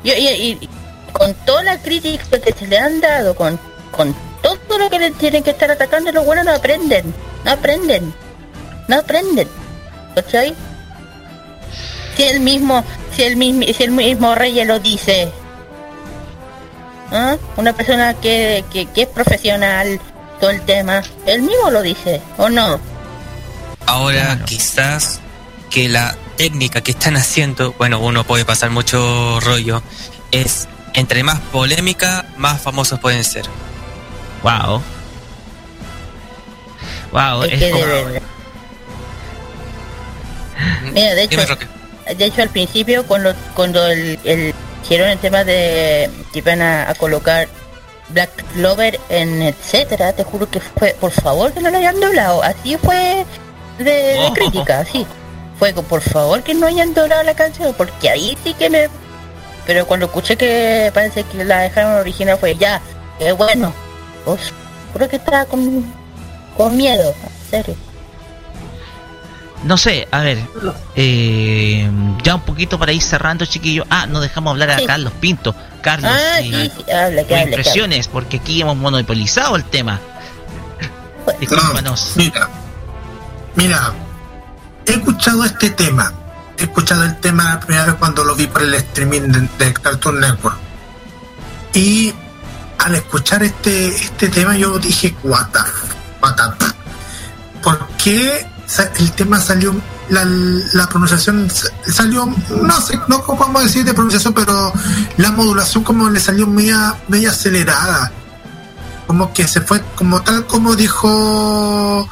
[SPEAKER 3] Y- y con toda la crítica que se le han dado, con, con todo lo que le tienen que estar atacando, los buenos no aprenden, no aprenden, no aprenden. ¿Cachai? Si el mismo, si el mismo, si el mismo Reyes lo dice, ¿ah? una persona que, que, que es profesional, todo el tema, él mismo lo dice, ¿o no?
[SPEAKER 5] Ahora quizás que la técnica que están haciendo, bueno, uno puede pasar mucho rollo, es entre más polémica, más famosos pueden ser.
[SPEAKER 1] Wow. Wow,
[SPEAKER 3] Es
[SPEAKER 1] es
[SPEAKER 3] que
[SPEAKER 1] como-.
[SPEAKER 3] Mira, de hecho, de hecho al principio cuando cuando el, el hicieron el tema de que iban a, a colocar Black Clover en etcétera, te juro que fue, por favor que no lo hayan doblado, así fue de, de
[SPEAKER 1] Oh.
[SPEAKER 3] crítica, así. Fue por favor que no hayan doblado la canción, porque ahí sí que me pero cuando escuché que parece que la dejaron original fue ya, qué bueno. Pues, creo que estaba con, con miedo, en serio.
[SPEAKER 1] No sé, a ver, eh, ya un poquito para ir cerrando, chiquillos. Ah, no dejamos hablar a
[SPEAKER 3] Sí.
[SPEAKER 1] Carlos Pinto. Carlos,
[SPEAKER 3] Ah,
[SPEAKER 1] eh,
[SPEAKER 3] sí, sí, habla, que
[SPEAKER 1] tus
[SPEAKER 3] hable, que
[SPEAKER 1] impresiones, porque aquí hemos monopolizado el tema. Discúlpanos.
[SPEAKER 2] Mira, mira, he escuchado este tema. He escuchado el tema la primera vez cuando lo vi por el streaming de, de Cartoon Network. Y al escuchar este, este tema yo dije, what the, what the f- ¿Por qué sa- el tema salió, la, pronunciación sa- salió, no sé, no podemos decir de pronunciación, pero la modulación como le salió media, media acelerada? como que se fue como tal como dijo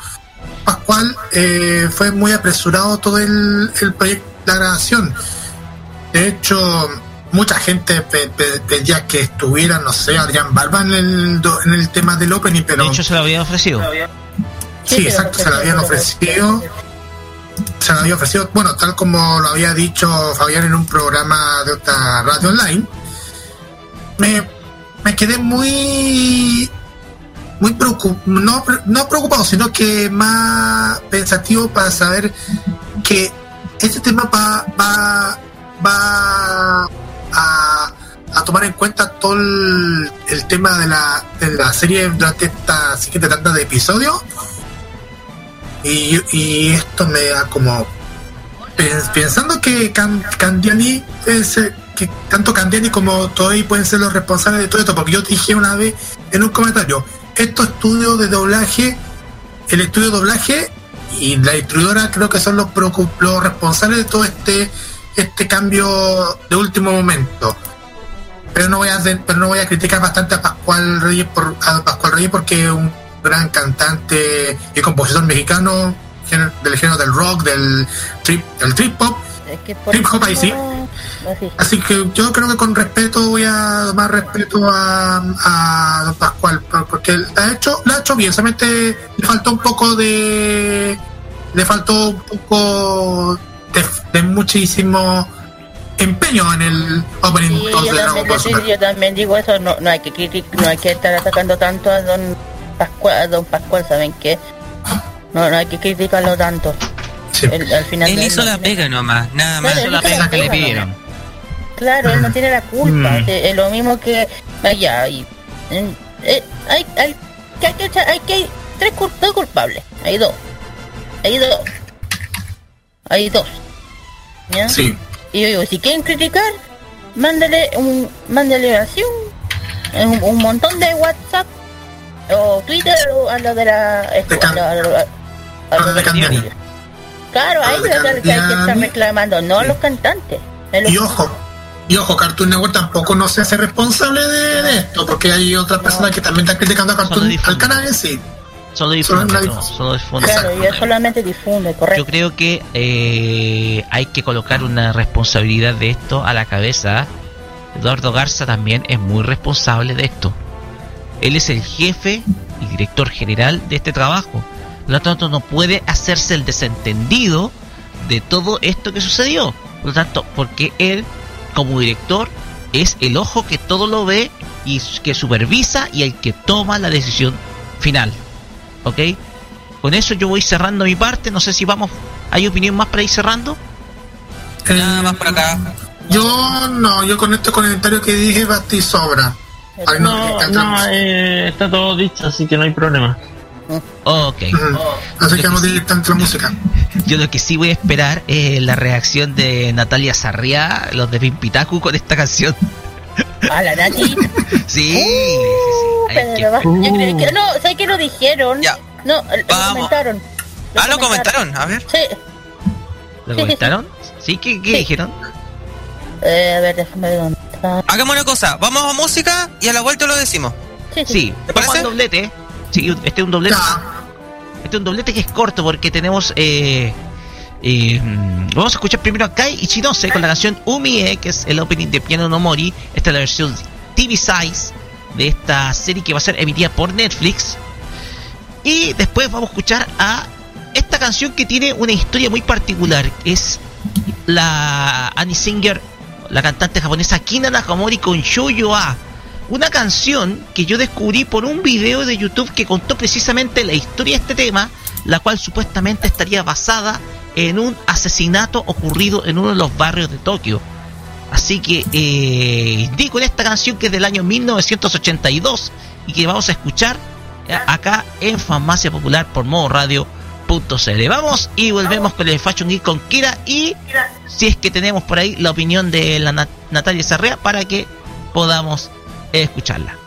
[SPEAKER 2] Pascual eh, fue muy apresurado todo el, el proyecto la grabación de hecho mucha gente pe- pe- pedía que estuviera no sé Adrián Barba en el do- en el tema del opening pero
[SPEAKER 1] De hecho, se lo habían ofrecido.
[SPEAKER 2] sí exacto se lo habían ofrecido se lo había ofrecido bueno tal como lo había dicho Fabián en un programa de otra radio online me, me quedé muy muy preocupado, no, pre- no preocupado, sino que más pensativo para saber que este tema va, va, va a, tomar en cuenta todo el, tema de la, de la serie durante esta siguiente tanda de episodios. Y, y esto me da como pens- pensando que Can- Candiani es, eh, que tanto Candiani como Toei pueden ser los responsables de todo esto, porque yo dije una vez en un comentario, estos estudios de doblaje, el estudio de doblaje y la distribuidora creo que son los, los responsables de todo este este cambio de último momento. Pero no voy a pero no voy a criticar bastante a Pascual Reyes por a Pascual Reyes porque es un gran cantante y compositor mexicano del género del rock, del trip, del trip hop
[SPEAKER 3] Es que por
[SPEAKER 2] Hip hop ahí sí.
[SPEAKER 3] así.
[SPEAKER 2] Así que yo creo que con respeto voy a más respeto a, a Don Pascual, por- porque él ha hecho, lo ha hecho bien, solamente le faltó un poco de le faltó un poco de, de muchísimo empeño en el opening
[SPEAKER 3] Sí, yo,
[SPEAKER 2] de
[SPEAKER 3] también, yo, sí, también digo eso, no, no hay que no hay que estar atacando tanto a don Pascual, a don Pascual, ¿saben qué? No, no hay que criticarlo tanto. El- al final
[SPEAKER 5] Él hizo
[SPEAKER 3] no
[SPEAKER 5] la
[SPEAKER 3] tiene-
[SPEAKER 5] pega nomás, nada
[SPEAKER 3] Claro,
[SPEAKER 5] más.
[SPEAKER 3] hizo la pega nomás. Claro, él no tiene la culpa.
[SPEAKER 5] Mm.
[SPEAKER 3] Es, es lo mismo que allá. Y, en- eh, hay, hay, que hay, que hay que hay tres cul- dos culpables. Hay dos. Hay dos. Hay dos. ¿Ya?
[SPEAKER 2] Sí.
[SPEAKER 3] Y yo digo, si quieren criticar, mándale un, mándale así un, un, un montón de WhatsApp o Twitter o a lo de la, esto, a lo, a lo- a lo de la- Claro, a ellos es que hay que estar reclamando, no a los cantantes. Es lo
[SPEAKER 2] Y ojo, y ojo, Cartoon Network tampoco no se hace responsable de, de esto, porque hay otras personas que también están criticando a Cartoon, al canal en sí.
[SPEAKER 1] Solo
[SPEAKER 2] Solo
[SPEAKER 1] difunde,
[SPEAKER 2] la
[SPEAKER 1] no, solo difunde.
[SPEAKER 3] Claro, y él solamente difunde, correcto.
[SPEAKER 1] Yo creo que eh, hay que colocar una responsabilidad de esto a la cabeza. Eduardo Garza también es muy responsable de esto. Él es el jefe y director general de este trabajo. Por lo tanto, no puede hacerse el desentendido de todo esto que sucedió. Por lo tanto, porque él, como director, es el ojo que todo lo ve y que supervisa y el que toma la decisión final. ¿Ok? Con eso yo voy cerrando mi parte. No sé si vamos. ¿Hay opinión más para ir cerrando?
[SPEAKER 5] Nada más por acá.
[SPEAKER 2] Yo no, yo con este comentario que dije basta y sobra. Ay, no,
[SPEAKER 4] No, no, eh, está todo dicho, así que no hay problema.
[SPEAKER 1] Ok.
[SPEAKER 2] Así que vamos directamente a la música.
[SPEAKER 1] Yo lo que sí voy a esperar es la reacción de Natalia Sarriá, los de Pimpitaku, con esta canción.
[SPEAKER 3] A la Nati.
[SPEAKER 1] Sí,
[SPEAKER 3] Uh, pero va- yo creo que- no, ¿sabes que lo dijeron? No, lo
[SPEAKER 5] Vamos.
[SPEAKER 3] comentaron.
[SPEAKER 5] Ah, lo comentaron, a ver.
[SPEAKER 3] Sí.
[SPEAKER 1] ¿Lo comentaron? ¿Sí? ¿Qué, qué dijeron?
[SPEAKER 3] Eh, a ver, déjame ver dónde está.
[SPEAKER 5] Hagamos una cosa, vamos a música y a la vuelta lo decimos.
[SPEAKER 1] Sí, vamos al doblete. Sí, este es un doblete. Este es un doblete que es corto porque tenemos. Eh, mm, vamos a escuchar primero a Kai Ichinose con la canción Umie, que es el opening de Piano no Mori. Esta es la versión TV Size de esta serie que va a ser emitida por Netflix. Y después vamos a escuchar a esta canción que tiene una historia muy particular. Es la Annie Singer, la cantante japonesa Kina Nakamori con Shoujo A. Una canción que yo descubrí por un video de YouTube que contó precisamente la historia de este tema, la cual supuestamente estaría basada en un asesinato ocurrido en uno de los barrios de Tokio. Así que eh, di con esta canción que es del año 1982 y que vamos a escuchar eh, acá en Farmacia Popular por modo radio.cl. Vamos y volvemos con el Fashion Geek con Kira y si es que tenemos por ahí la opinión de la Nat- Natalia Sarrea para que podamos escucharla.「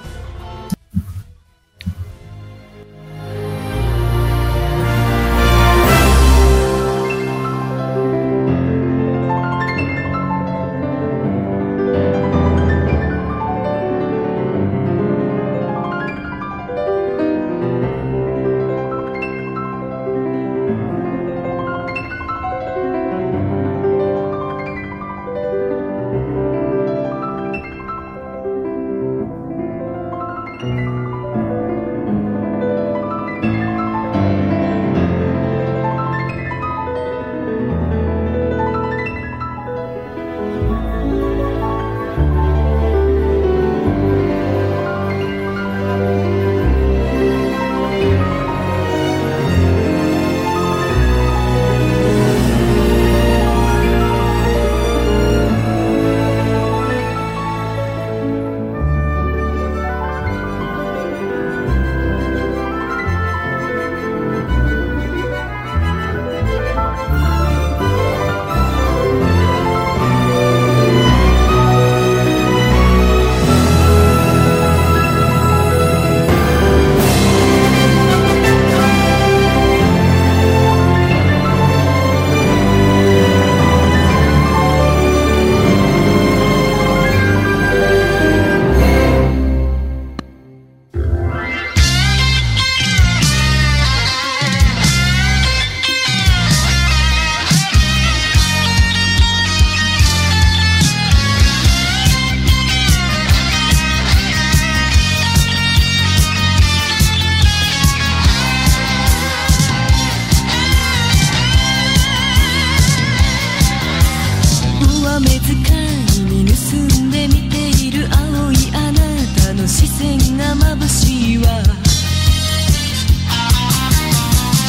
[SPEAKER 9] 豆使いに盗んで見ている青いあなたの視線が眩しいわ。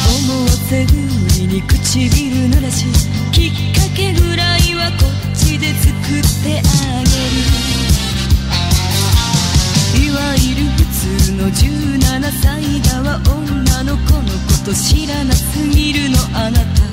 [SPEAKER 9] 思わせぐりに唇濡らしきっかけぐらいはこっちで作ってあげる。いわゆる普通の17歳だわ女の子のこと知らなすぎるのあなた。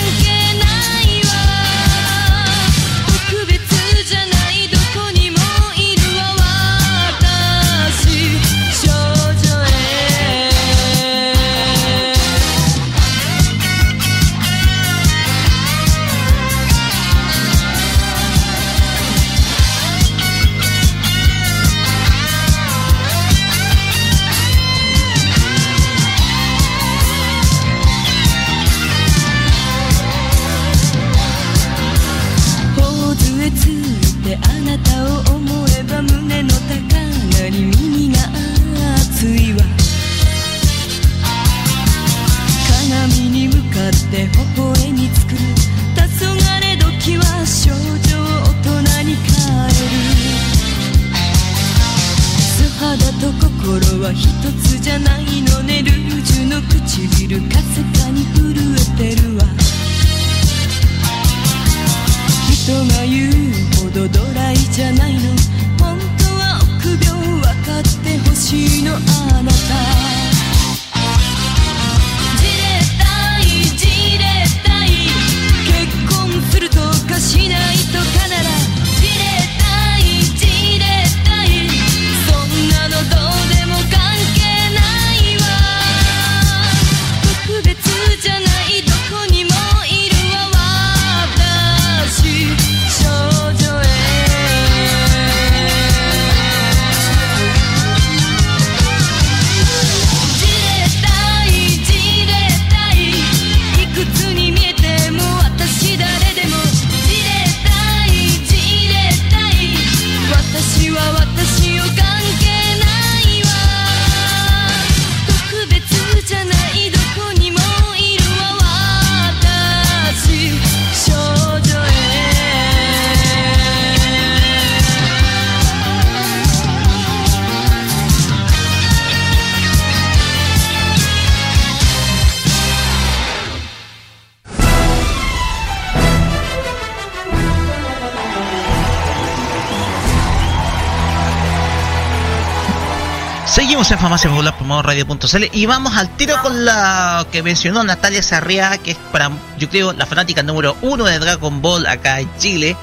[SPEAKER 1] Seguimos en Farmacia Popular radio.cl y vamos al tiro con la que mencionó Natalia Sarriá, que es para, yo creo, la fanática número uno de Dragon Ball acá en Chile.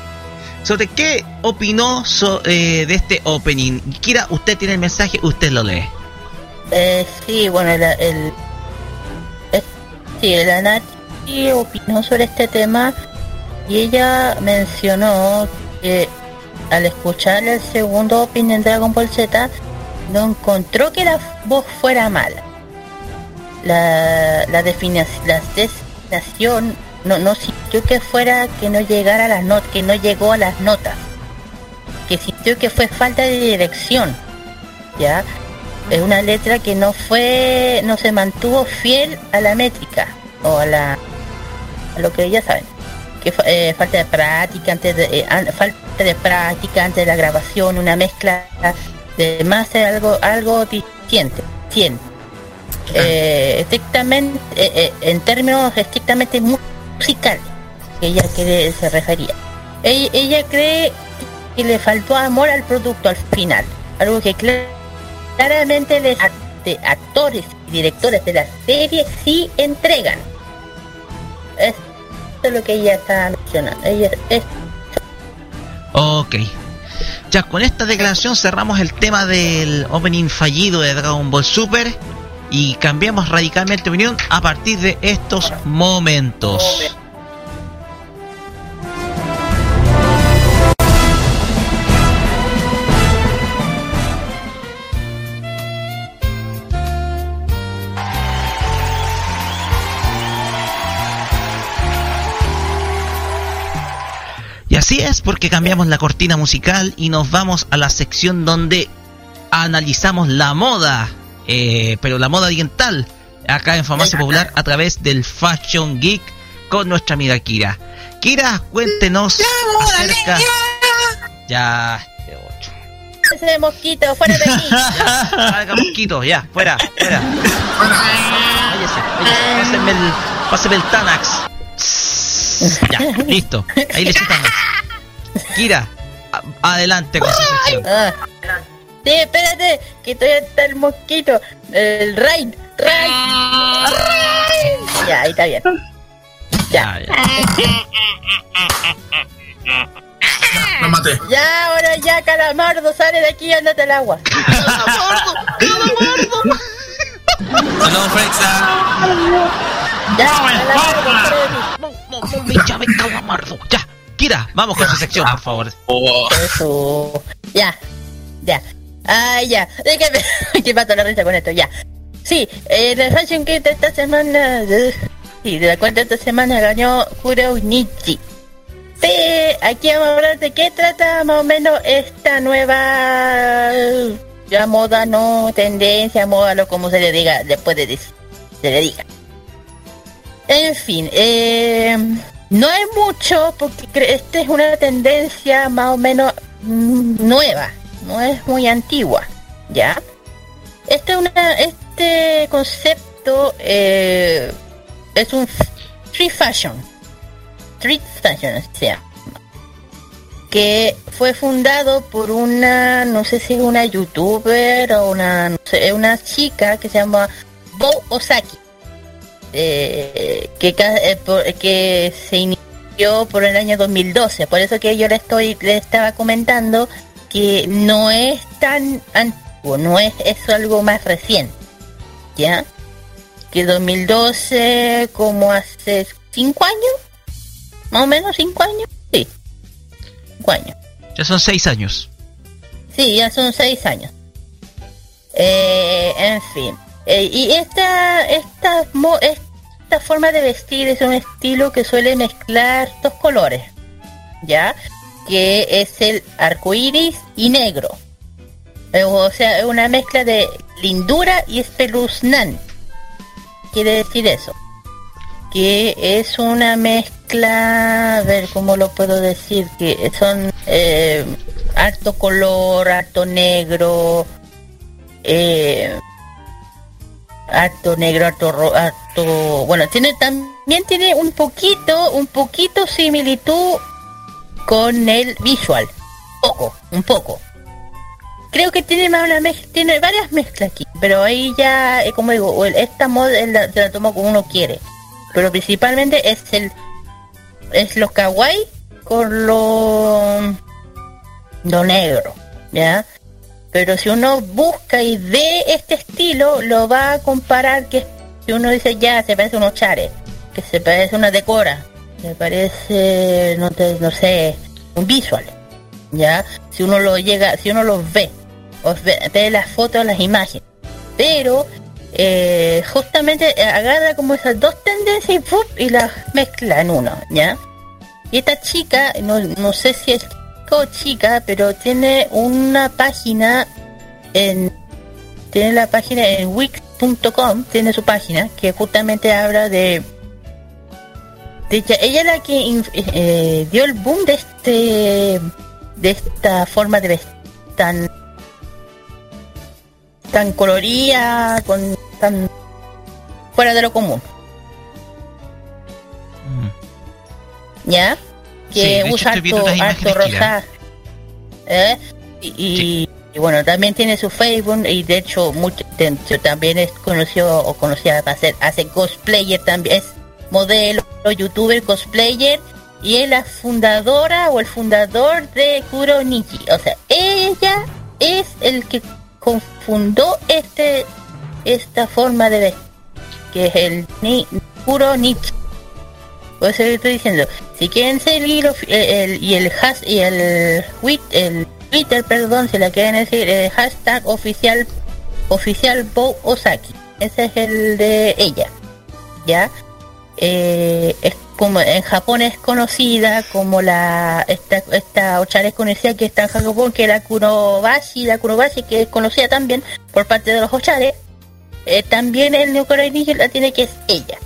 [SPEAKER 1] Sobre qué opinó so- eh, de este opening. Kira, usted tiene el mensaje, usted lo lee.
[SPEAKER 3] Eh, sí, bueno, el, el, es- sí, la opinó sobre este tema y ella mencionó que al escuchar el segundo opening de Dragon Ball Z no encontró que la voz fuera mala. La, la, la designación no, no sintió que fuera que no llegara a las notas, que no llegó a las notas, que sintió que fue falta de dirección, ya es una letra que no fue no se mantuvo fiel a la métrica o a la a lo que ya saben que eh, falta de práctica antes de eh, falta de práctica antes de la grabación una mezcla de más algo algo disciente 100 eh, estrictamente eh, eh, en términos estrictamente musicales que ella que se refería. Ella, ella cree que le faltó amor al producto al final. Algo que cla- claramente los actores y directores de la serie sí entregan. Esto es lo que ella está mencionando. Ella es
[SPEAKER 1] Ok. Ya con esta declaración cerramos el tema del opening fallido de Dragon Ball Super y cambiamos radicalmente opinión a partir de estos momentos. Así es, porque cambiamos la cortina musical y nos vamos a la sección donde analizamos la moda, eh, pero la moda oriental, acá en Farmacia Popular a través del Fashion Geek con nuestra amiga Kira. Kira, cuéntenos acerca... Ya,
[SPEAKER 3] Ese mosquito, fuera de aquí.
[SPEAKER 1] salga mosquito, ya, fuera, fuera. Váyase, váyase, pásenme el, el Tanax. Ya, listo. Ahí le. Kira, adelante con su.
[SPEAKER 3] Ah. Sí, espérate, que todavía está el mosquito. El raid. raid. Ya, ahí está bien.
[SPEAKER 1] Ya,
[SPEAKER 2] Lo maté.
[SPEAKER 3] Ya, ahora ya, calamardo, sale de aquí y ándate al agua.
[SPEAKER 5] Saludos, Frexa.
[SPEAKER 3] Ya, calamardo, sale de aquí.
[SPEAKER 1] Ya, ven, calamardo. Ya, Kira, vamos con su sección, por favor.
[SPEAKER 3] Eso. Ya, ya. Ah, ya. Déjame. que mato la risa con esto, ya. Sí, eh, la Fashion Kit de esta semana. sí, de la cual de esta semana ganó Kurounichi. Sí, aquí vamos a hablar de qué trata más o menos esta nueva. Ya moda, no, tendencia, moda, lo como se le diga, después de decir, se le diga. En fin, eh, no hay mucho porque esta es una tendencia más o menos nueva, no es muy antigua, ¿ya? Este, es este concepto eh, es un street fashion, street fashion así se llama, que fue fundado por una, no sé si es una youtuber o una, no sé, una chica que se llama Bo Osaki eh, que, eh, por- que se inició por el año 2012. Por eso que yo le estoy le estaba comentando que no es tan antiguo, no es, es algo más reciente. ¿Ya? Que 2012 como hace 5 años, más o menos 5 años, sí. 5 años.
[SPEAKER 1] Ya son seis años.
[SPEAKER 3] Sí, ya son seis años. Eh, en fin. Eh, y esta, esta, esta forma de vestir es un estilo que suele mezclar dos colores. ¿Ya? Que es el arco iris y negro. Eh, o sea, es una mezcla de lindura y espeluznante. Quiere decir eso. Que es una mezcla, a ver cómo lo puedo decir, que son eh, harto color, harto negro, harto negro, harto, ro- harto, bueno, tiene también tiene un poquito, un poquito similitud con el visual, poco, un poco. Creo que tiene más una mez- tiene varias mezclas aquí, pero ahí ya, eh, como digo, esta la- se la toma como uno quiere, pero principalmente es el, es lo kawaii con lo, lo negro, ¿ya? Pero si uno busca y ve este estilo, lo va a comparar que si uno dice ya se parece a unos chares, que se parece a una decora, se parece, no, te- no sé, un visual, ya. Si uno lo llega, si uno lo ve, o ve, las fotos, las imágenes, pero eh, justamente eh, agarra como esas dos tendencias y, y las mezcla en uno, ya. Y esta chica, no, no sé si es chica o chica, pero tiene una página en tiene la página en wix.com, tiene su página que justamente habla de de ella, ella es la que eh, dio el boom de este de esta forma de vestir tan tan colorida, con tan fuera de lo común. ¿Ya? Que usa harto, harto
[SPEAKER 1] imágenes, Kira.
[SPEAKER 3] rosa. ¿eh? Y, bueno, también tiene su Facebook y de hecho mucho, de también es conocido o conocida para hacer, hace cosplayer también, es modelo, youtuber, cosplayer y es la fundadora o el fundador de Kuro Nichi. O sea, ella es el que confundó este esta forma de vestir, que es el ni, Kuro Nichi. Por eso estoy diciendo, si quieren seguir ofi- eh, el, y el has y el, wit- el Twitter, perdón, si la quieren decir, el hashtag oficial oficial Bo Osaki. Ese es el de ella. ¿Ya? eh, es como en Japón es conocida como la esta esta ochara es conocida que está en Japón que la Kurobashi la Kurobashi que es conocida también por parte de los ochares eh, también el Ninja la tiene que es ella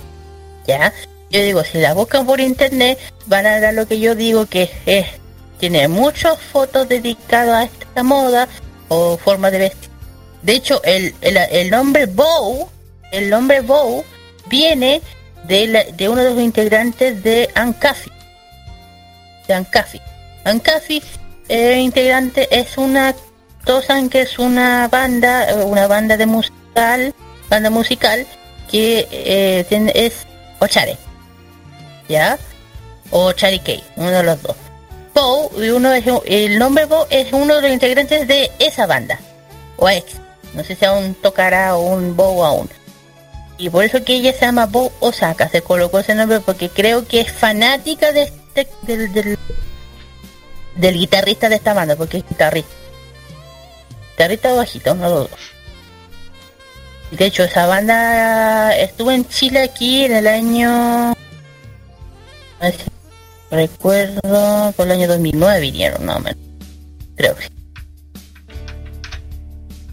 [SPEAKER 3] ya yo digo si la buscan por internet van a ver lo que yo digo que es tiene muchas fotos dedicadas a esta moda o forma de vestir de hecho el, el, el nombre Bow el nombre Bow viene de, de uno de los integrantes de Ancafi. De Ancafi. Ancafi, eh, integrante, es una, todos saben que es una banda, eh, una banda de musical, banda musical que eh, es Ochare. ¿Ya? O Charikei, uno de los dos. Bow, y uno es, el nombre Bow es uno de los integrantes de esa banda. O ex. No sé si aún tocará un Bow aún. Y por eso que ella se llama Bo Osaka, se colocó ese nombre porque creo que es fanática de este, del, del, del guitarrista de esta banda, porque es guitarrista. Guitarrista bajito, uno de los dos. De hecho, esa banda estuvo en Chile aquí en el año... Recuerdo, por el año 2009 vinieron, no menos. Creo que.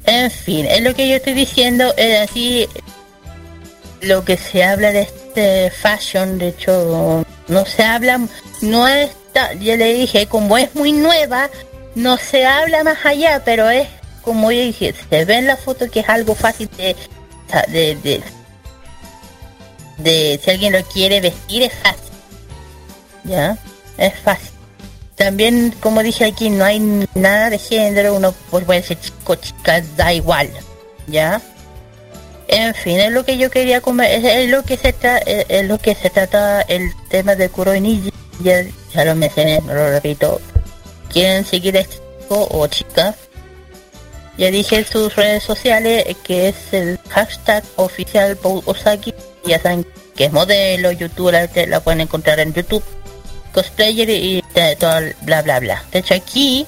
[SPEAKER 3] En fin, es lo que yo estoy diciendo, es así lo que se habla de este fashion, de hecho, no se habla, no está, ya le dije, como es muy nueva, no se habla más allá, pero es como yo dije, se ve en la foto que es algo fácil de, de, de, de si alguien lo quiere vestir es fácil, ya, es fácil. También, como dije aquí, no hay nada de género, uno pues puede ser chico, chica, da igual, ya. En fin, es lo que yo quería comer, es, es lo que se trata, es, lo que se trata el tema de Kuroi Niji, ya, ya lo mencioné, lo repito. Quieren seguir este chico o chica, ya dije en sus redes sociales que es el hashtag oficial Paul ya saben que es modelo, youtuber, la pueden encontrar en YouTube, cosplayer y todo bla bla bla. De hecho aquí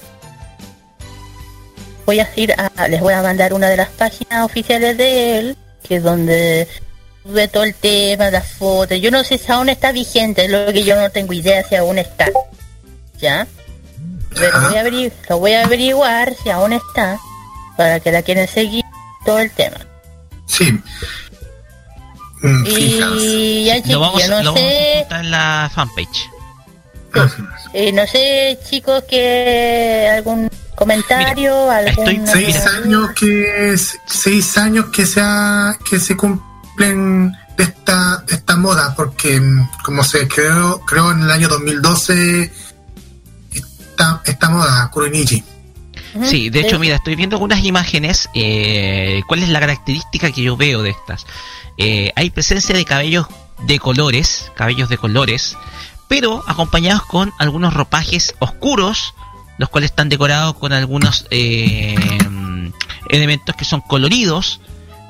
[SPEAKER 3] voy a ir a, les voy a mandar una de las páginas oficiales de él, que es donde sube todo el tema, las fotos. Yo no sé si aún está vigente, es lo que yo no tengo idea si aún está. ¿Ya? Pero voy a lo voy a averiguar si aún está, para que la quieren seguir todo el tema.
[SPEAKER 2] Sí. Mm, fijaos.
[SPEAKER 3] Y ya
[SPEAKER 1] Lo vamos,
[SPEAKER 3] no
[SPEAKER 1] lo vamos a
[SPEAKER 3] sé,
[SPEAKER 1] en la fanpage.
[SPEAKER 3] Eh, no sé chicos que algún comentario, algún
[SPEAKER 2] seis años que seis años que se que se cumplen de esta de esta moda porque mm, como se creó creo en el año 2012 esta, esta moda Kuroniji
[SPEAKER 1] Sí, de hecho, mira, estoy viendo algunas imágenes. eh, ¿Cuál es la característica que yo veo de estas? Eh, hay presencia de cabellos de colores, cabellos de colores, pero acompañados con algunos ropajes oscuros, los cuales están decorados con algunos eh, elementos que son coloridos,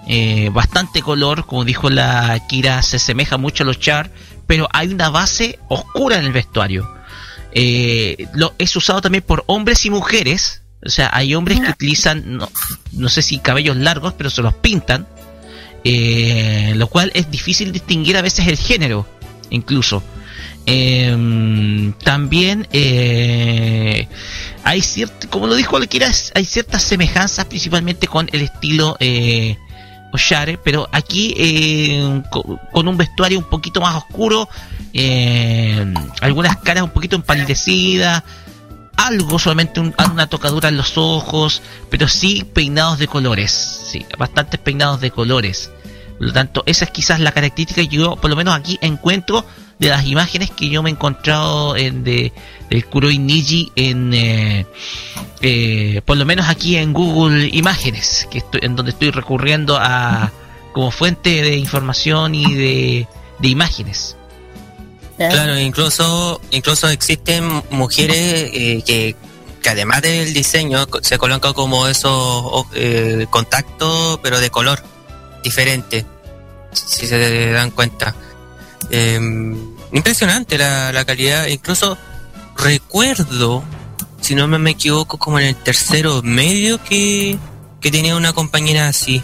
[SPEAKER 1] eh, bastante color, como dijo la Kira, se asemeja mucho a los char, pero hay una base oscura en el vestuario. Eh, lo es usado también por hombres y mujeres. O sea, hay hombres que utilizan, no, no sé si cabellos largos, pero se los pintan. eh, lo cual es difícil distinguir a veces el género, incluso. Em, también eh, hay cierto, como lo dijo cualquiera, es- hay ciertas semejanzas principalmente con el estilo eh, Oshare, pero aquí eh, co- con un vestuario un poquito más oscuro, eh, algunas caras un poquito empalidecidas, algo solamente un- una tocadura en los ojos, pero sí peinados de colores, sí, bastantes peinados de colores. Por lo tanto, esa es quizás la característica que yo, por lo menos aquí, encuentro de las imágenes que yo me he encontrado en de, del Kuroi Niji en, eh, eh, por lo menos aquí en Google Imágenes, que estoy, en donde estoy recurriendo a como fuente de información y de, de imágenes.
[SPEAKER 5] Claro, incluso incluso existen mujeres eh, que, que además del diseño se colocan como esos eh, contactos, pero de color diferente, si se dan cuenta. Eh, impresionante la, la calidad, incluso recuerdo, si no me, equivoco, como en el tercero medio que, que tenía una compañera así.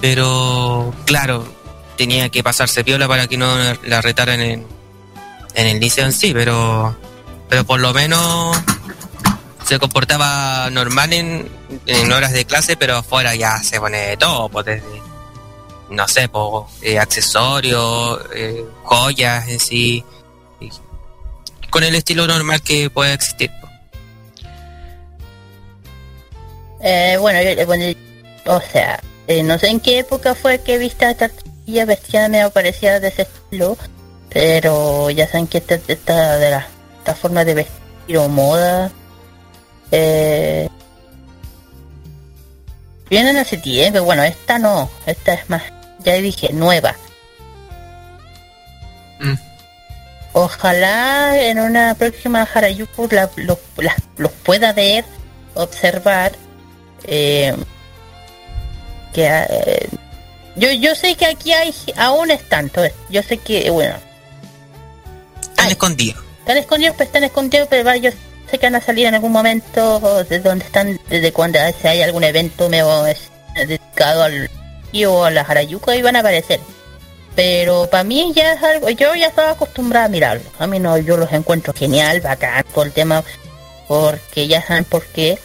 [SPEAKER 5] Pero claro, tenía que pasarse piola para que no la retaran en, en el liceo en sí, pero, pero por lo menos se comportaba normal en, en horas de clase, pero afuera ya se pone de todo, pues desde, no sé, pues, eh, accesorios, eh, joyas en sí, con el estilo normal que puede existir.
[SPEAKER 3] Eh, bueno, yo- bueno, o sea, eh, no sé en qué época fue que viste a Tartilla vestida medio parecida de ese estilo, pero ya saben que esta, esta de la esta forma de vestir o moda eh, vienen hace tiempo. Bueno, esta no, esta es más, ya dije, nueva.
[SPEAKER 5] Mm.
[SPEAKER 3] Ojalá en una próxima Harajuku la- los, las- los pueda ver, observar. eh, que eh, yo yo sé que aquí hay aún están todo esto. yo sé que bueno
[SPEAKER 5] Están escondidos.
[SPEAKER 3] están escondidos pero están escondidos pero yo sé que van a salir en algún momento de donde están desde cuando si hay algún evento medio dedicado al o a la Harayuka y van a aparecer. Pero para mí ya es algo yo ya estaba acostumbrada a mirarlo a mí no yo los encuentro genial bacán todo el tema porque ya saben por qué.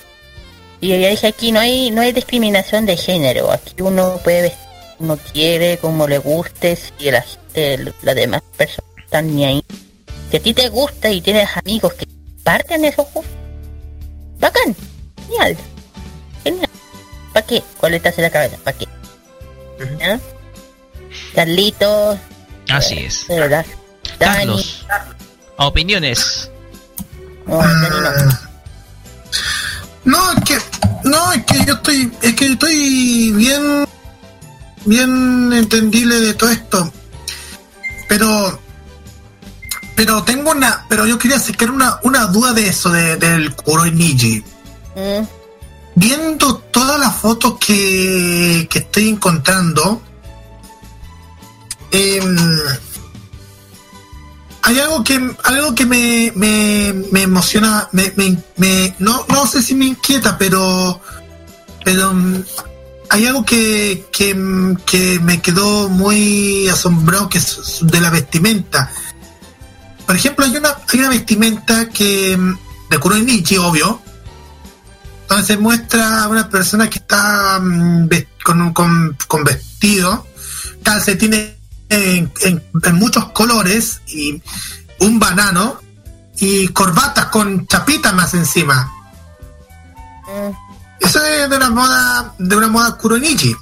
[SPEAKER 3] Y ya dije aquí no hay no hay discriminación de género. Aquí uno puede vestir como quiere como le guste si la gente las demás personas están ni ahí. Si a ti te gusta y tienes amigos que parten esos gustos bacán genial genial. ¿para qué? coletas en la cabeza ¿para qué? ¿Ah? Carlitos
[SPEAKER 1] Así es.
[SPEAKER 3] de verdad Dani
[SPEAKER 1] Carlos, opiniones.
[SPEAKER 3] no, Dani no.
[SPEAKER 2] No, es que, no, es que yo estoy, es que estoy bien, bien entendible de todo esto. Pero, pero tengo una, pero yo quería sacar una, una duda de eso, de, del Kuroi Niji.
[SPEAKER 3] Mm,
[SPEAKER 2] Viendo todas las fotos que, que estoy encontrando, em, hay algo que algo que me, me, me emociona me, me- no, no sé si me inquieta pero pero mm, hay algo que, que, que me quedó muy asombrado que es de la vestimenta. Por ejemplo hay una hay una vestimenta que mm, de Kuroi Nichi obvio entonces muestra a una persona que está mm, con, con, con vestido calcetines en, en- en muchos colores y un banano y corbatas con chapitas más encima.
[SPEAKER 3] mm.
[SPEAKER 2] Eso es de una moda de una moda Kuronichi.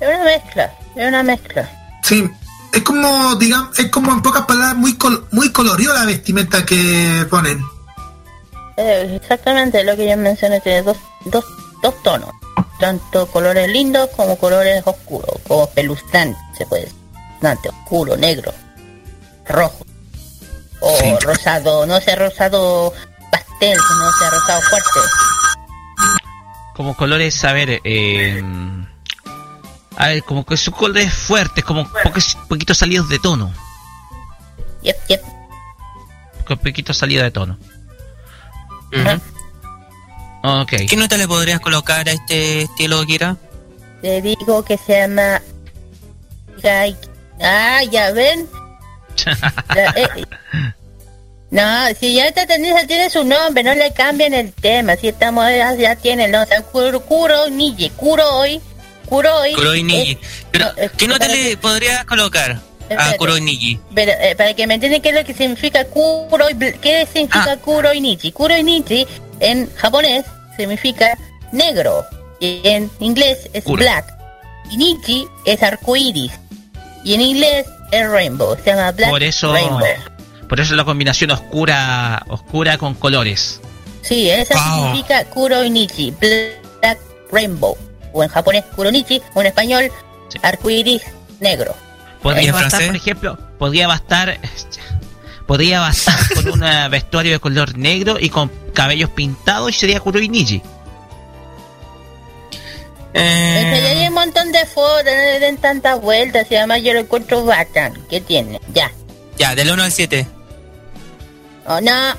[SPEAKER 3] es una mezcla es una mezcla
[SPEAKER 2] Sí, es como digamos, es como en pocas palabras muy col- muy colorido la vestimenta que ponen.
[SPEAKER 3] Eh, exactamente lo que yo mencioné tiene dos, dos, dos tonos tanto colores lindos como colores oscuros como peluzante se puede decir oscuro negro rojo o
[SPEAKER 2] Sí.
[SPEAKER 3] rosado no sé rosado pastel no sé rosado fuerte
[SPEAKER 1] Como colores, a ver, eh, a ver, como que son colores fuertes, como poque- poquitos salidos de tono.
[SPEAKER 3] yep yep
[SPEAKER 1] Con poquito salida de tono.
[SPEAKER 5] Ujú.
[SPEAKER 1] Ok.
[SPEAKER 5] ¿Qué nota le podrías colocar a este estilo, Kira?
[SPEAKER 3] te digo que se llama Gai- ah ya ven La- eh, no, si ya esta tendencia tiene su nombre, no le cambien el tema. Si estamos ya, ya tiene el nombre. Kuro, Kuro Niji, Kuroi, Kuroi.
[SPEAKER 5] Kuroi Niji.
[SPEAKER 3] eh,
[SPEAKER 5] Pero,
[SPEAKER 3] no,
[SPEAKER 5] ¿qué nota le podrías colocar a
[SPEAKER 3] Espérate.
[SPEAKER 5] Kuroi Niji?
[SPEAKER 3] pero, eh, para que me entiendan qué es lo que significa Kuroi, bl- ¿qué significa
[SPEAKER 5] Ah.
[SPEAKER 3] Kuroi Niji? Kuroi Niji en japonés significa negro y en inglés es
[SPEAKER 1] Kuro.
[SPEAKER 3] black. Y Niji es arcoiris y en inglés es rainbow. Se llama black
[SPEAKER 1] Por eso,
[SPEAKER 3] rainbow.
[SPEAKER 1] por eso la combinación oscura, oscura con colores.
[SPEAKER 3] Sí, esa significa Kuronichi, Black Rainbow. O en japonés Kuronichi, o en español
[SPEAKER 1] Sí.
[SPEAKER 3] arcoiris negro.
[SPEAKER 5] ¿Y
[SPEAKER 1] Podría bastar,
[SPEAKER 5] francés?
[SPEAKER 1] por ejemplo, podría bastar, podría bastar con un vestuario de color negro y con cabellos pintados y sería Kuroi Niji.
[SPEAKER 3] Es que ya hay
[SPEAKER 5] Eh,
[SPEAKER 3] un montón de fotos, no le den tantas vueltas y además yo lo encuentro bacán. ¿Qué tiene? Ya.
[SPEAKER 5] ya, del 1 al 7.
[SPEAKER 3] Oh, no.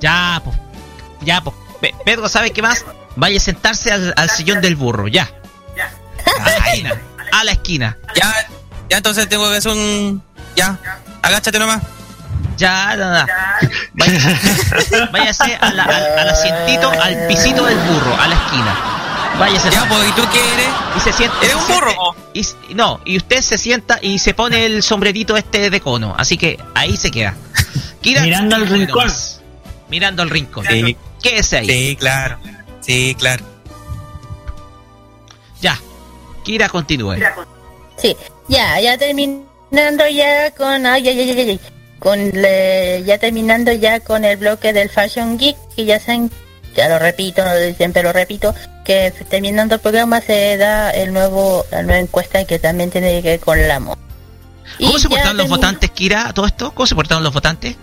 [SPEAKER 1] Ya, pues, ya, pues, Pe- Pedro, ¿sabe qué más? Vaya a sentarse al, al sillón del burro, ya. A la esquina, a la esquina.
[SPEAKER 5] Ya, Ya entonces tengo que hacer un. Ya, agáchate nomás.
[SPEAKER 1] Ya, nada. Váyase, váyase a la- al, al asientito, al pisito del burro, a la esquina. Váyase.
[SPEAKER 5] Ya, pues, ¿y tú qué eres?
[SPEAKER 1] Y se sienta.
[SPEAKER 5] ¿Eres un burro,
[SPEAKER 1] y no, y usted se sienta y se pone el sombrerito este de cono. Así que ahí se queda. Kira,
[SPEAKER 4] Mirando al rincón.
[SPEAKER 1] Mirando al rincón.
[SPEAKER 5] Sí.
[SPEAKER 1] Quédese ahí.
[SPEAKER 5] Sí, claro. Sí, claro.
[SPEAKER 1] Ya. Kira, continúe.
[SPEAKER 3] Sí, ya, ya terminando ya con, ay, ay, ay, ay, ay, con, le- ya terminando ya con el bloque del Fashion Geek, que ya saben, ya lo repito, no, siempre lo repito, que terminando el programa se da el nuevo, la nueva encuesta que también tiene que ver con la moda.
[SPEAKER 1] ¿Cómo
[SPEAKER 3] Y
[SPEAKER 1] se portaron los votantes, Kira, a todo esto? ¿Cómo se portaron los votantes?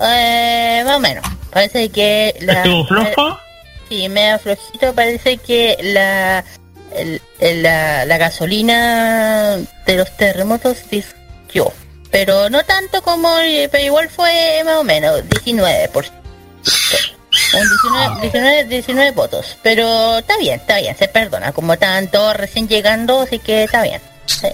[SPEAKER 3] Eh, más o menos. Parece que la...
[SPEAKER 4] ¿Estuvo flojo?
[SPEAKER 3] Sí, medio flojito. Parece que la, el- el- la, la gasolina de los terremotos disqueó. Pero no tanto como... Pero igual fue más o menos 19%. Un 19, 19, 19 votos. Pero está bien, está bien, se perdona. Como tanto recién llegando, así que está bien. Sí.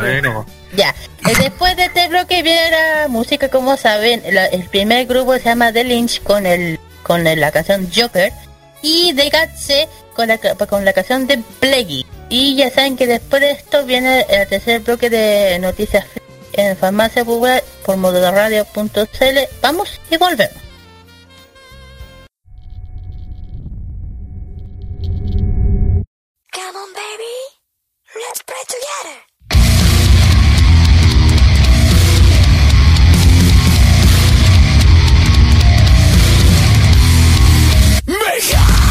[SPEAKER 5] Bueno.
[SPEAKER 3] Ya, eh, después de este bloque viene la música, como saben, la- el primer grupo se llama The Lynch con el con el- la canción Joker y The Gatse con la, con la canción de Plague. Y ya saben que después de esto viene el tercer bloque de noticias en farmacia popular por modoradio.cl. Vamos y volvemos.
[SPEAKER 10] Come on, baby. Let's pray together.
[SPEAKER 1] Make it.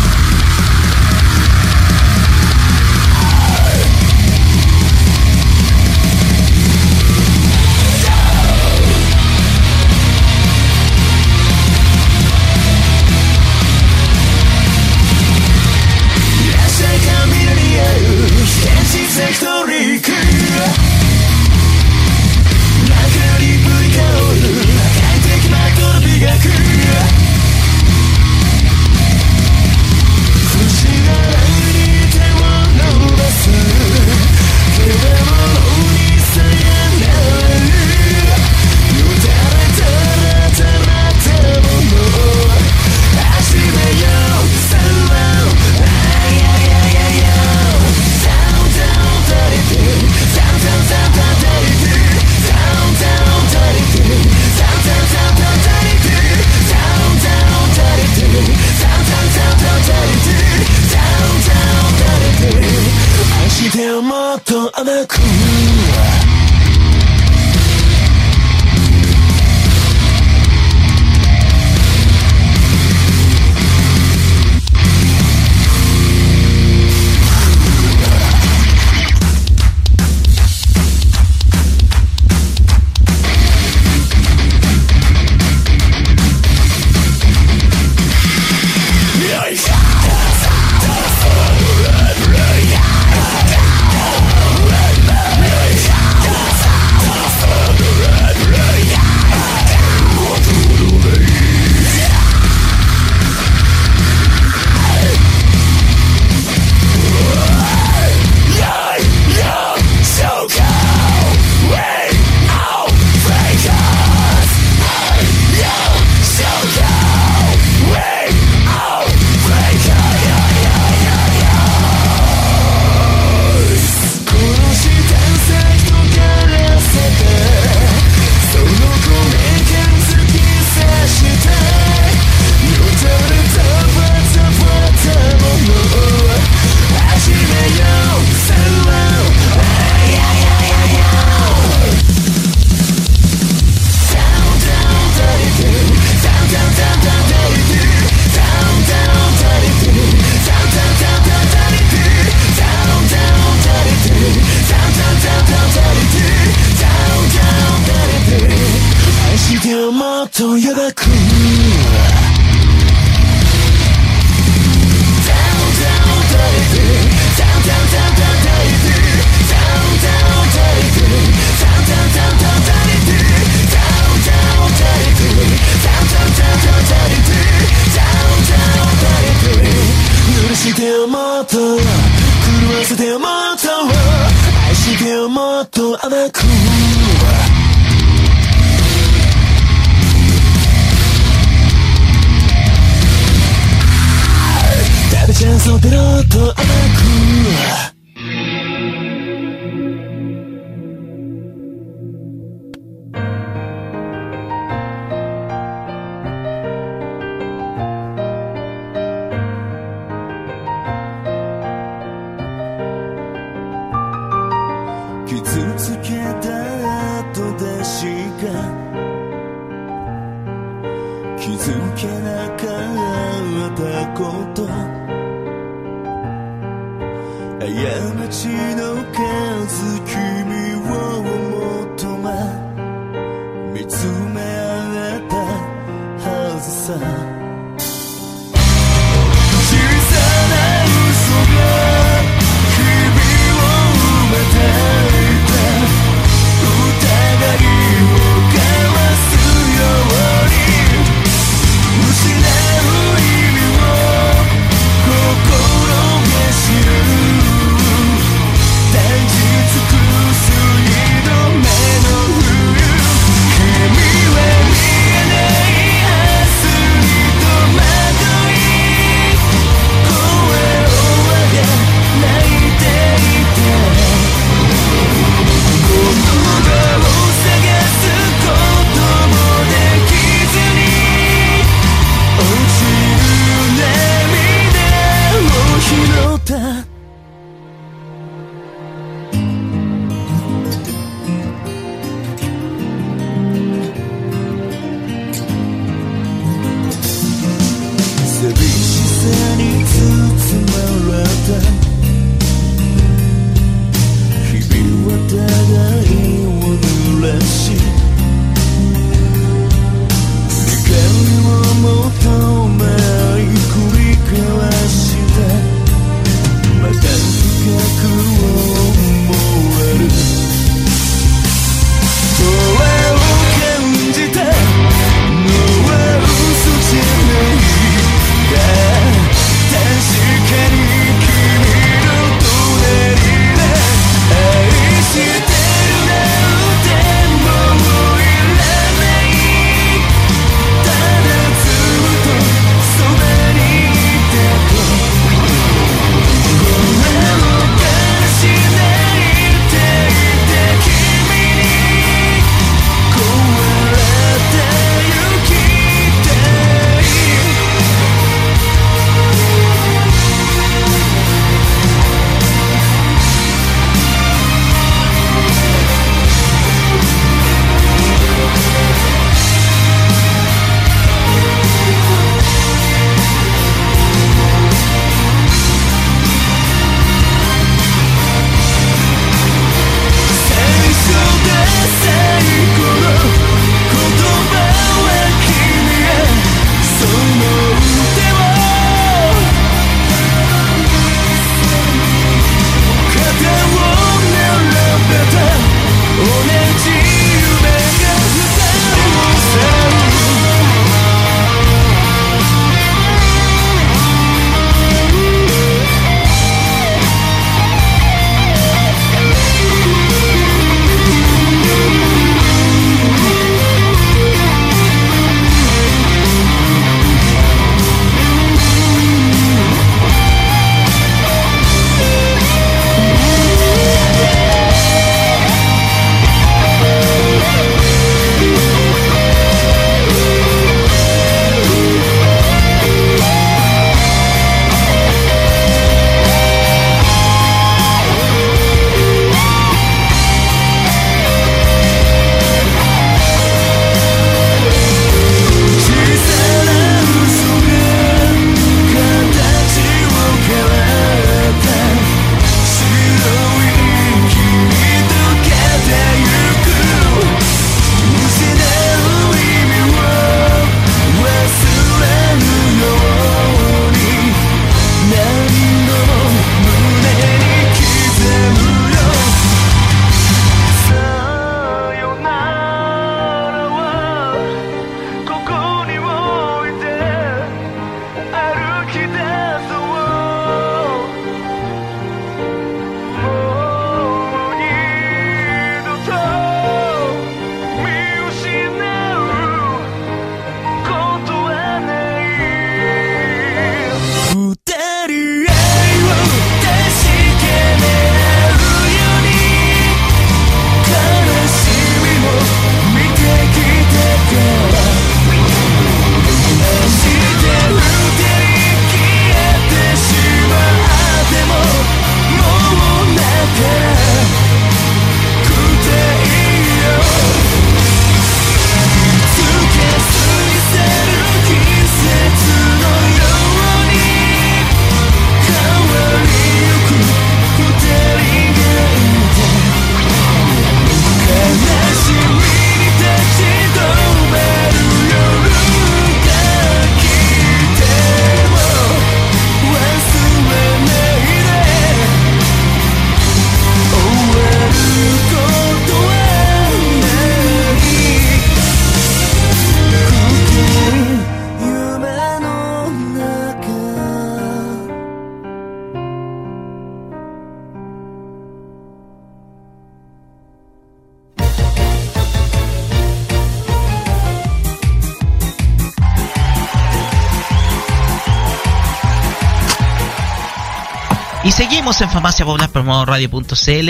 [SPEAKER 1] En Farmacia Popular por modo radio.cl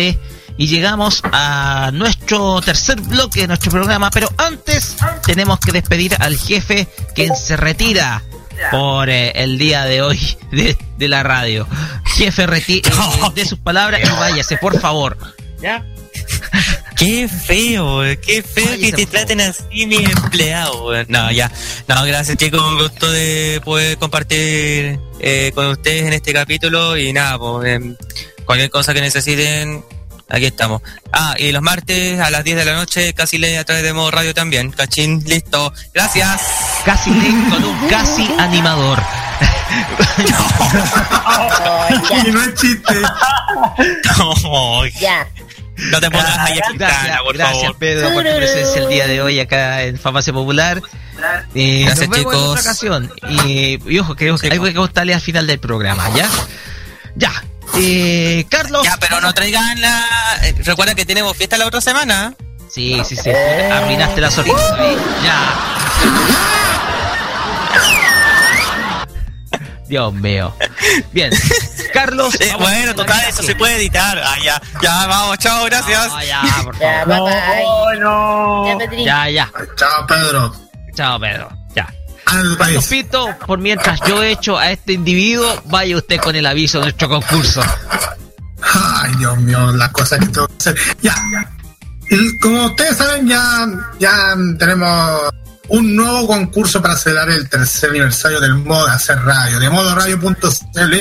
[SPEAKER 1] y llegamos a nuestro tercer bloque de nuestro programa, pero antes tenemos que despedir al jefe que se retira por eh, el día de hoy de, de la radio. Jefe, reti eh, de sus palabras y váyase, por favor. ¿Ya?
[SPEAKER 5] Qué feo, eh, qué feo que te traten así mis empleados. weón. No, ya. No, gracias chicos, un gusto de poder compartir eh, con ustedes en este capítulo y nada, pues, em, cualquier cosa que necesiten, aquí estamos. Ah, y los martes a las 10 de la noche, casi ley a través de modo radio también. Cachín, listo. Gracias.
[SPEAKER 1] Casi ley con un casi animador.
[SPEAKER 2] Y no es chiste.
[SPEAKER 5] No,
[SPEAKER 3] Ya.
[SPEAKER 5] no te pongas ahí a
[SPEAKER 1] Gracias,
[SPEAKER 5] por
[SPEAKER 1] gracias
[SPEAKER 5] favor.
[SPEAKER 1] Pedro por tu presencia el día de hoy acá en Farmacia Popular. Eh,
[SPEAKER 5] Gracias,
[SPEAKER 1] nos vemos en
[SPEAKER 5] chicos.
[SPEAKER 1] otra ocasión. Y, y ojo, que algo que contarle al final del programa, ¿ya? Ya. Eh, Carlos.
[SPEAKER 5] Ya, pero no traigan la... eh, Recuerda que tenemos fiesta la otra semana.
[SPEAKER 1] Sí, sí, sí. Arruinaste la sorpresa. Ya. Dios mío. Bien. Carlos.
[SPEAKER 5] Eh, bueno, total, eso se puede editar. Ah, ya, ya, vamos, chao, gracias.
[SPEAKER 1] Ah, ya, por
[SPEAKER 3] Ya,
[SPEAKER 1] favor.
[SPEAKER 3] bye bye.
[SPEAKER 4] no.
[SPEAKER 3] Ya, Pedrín.
[SPEAKER 1] Ya, ya.
[SPEAKER 2] Chao, Pedro.
[SPEAKER 1] Chao, Pedro. Ya.
[SPEAKER 2] Al país.
[SPEAKER 1] Por mientras yo echo a este individuo, vaya usted con el aviso de nuestro concurso.
[SPEAKER 2] Ay, Dios mío, las cosas que tengo que hacer. Ya. Y como ustedes saben, ya, ya tenemos un nuevo concurso para celebrar el tercer aniversario del modo de hacer radio, de modoradio.cl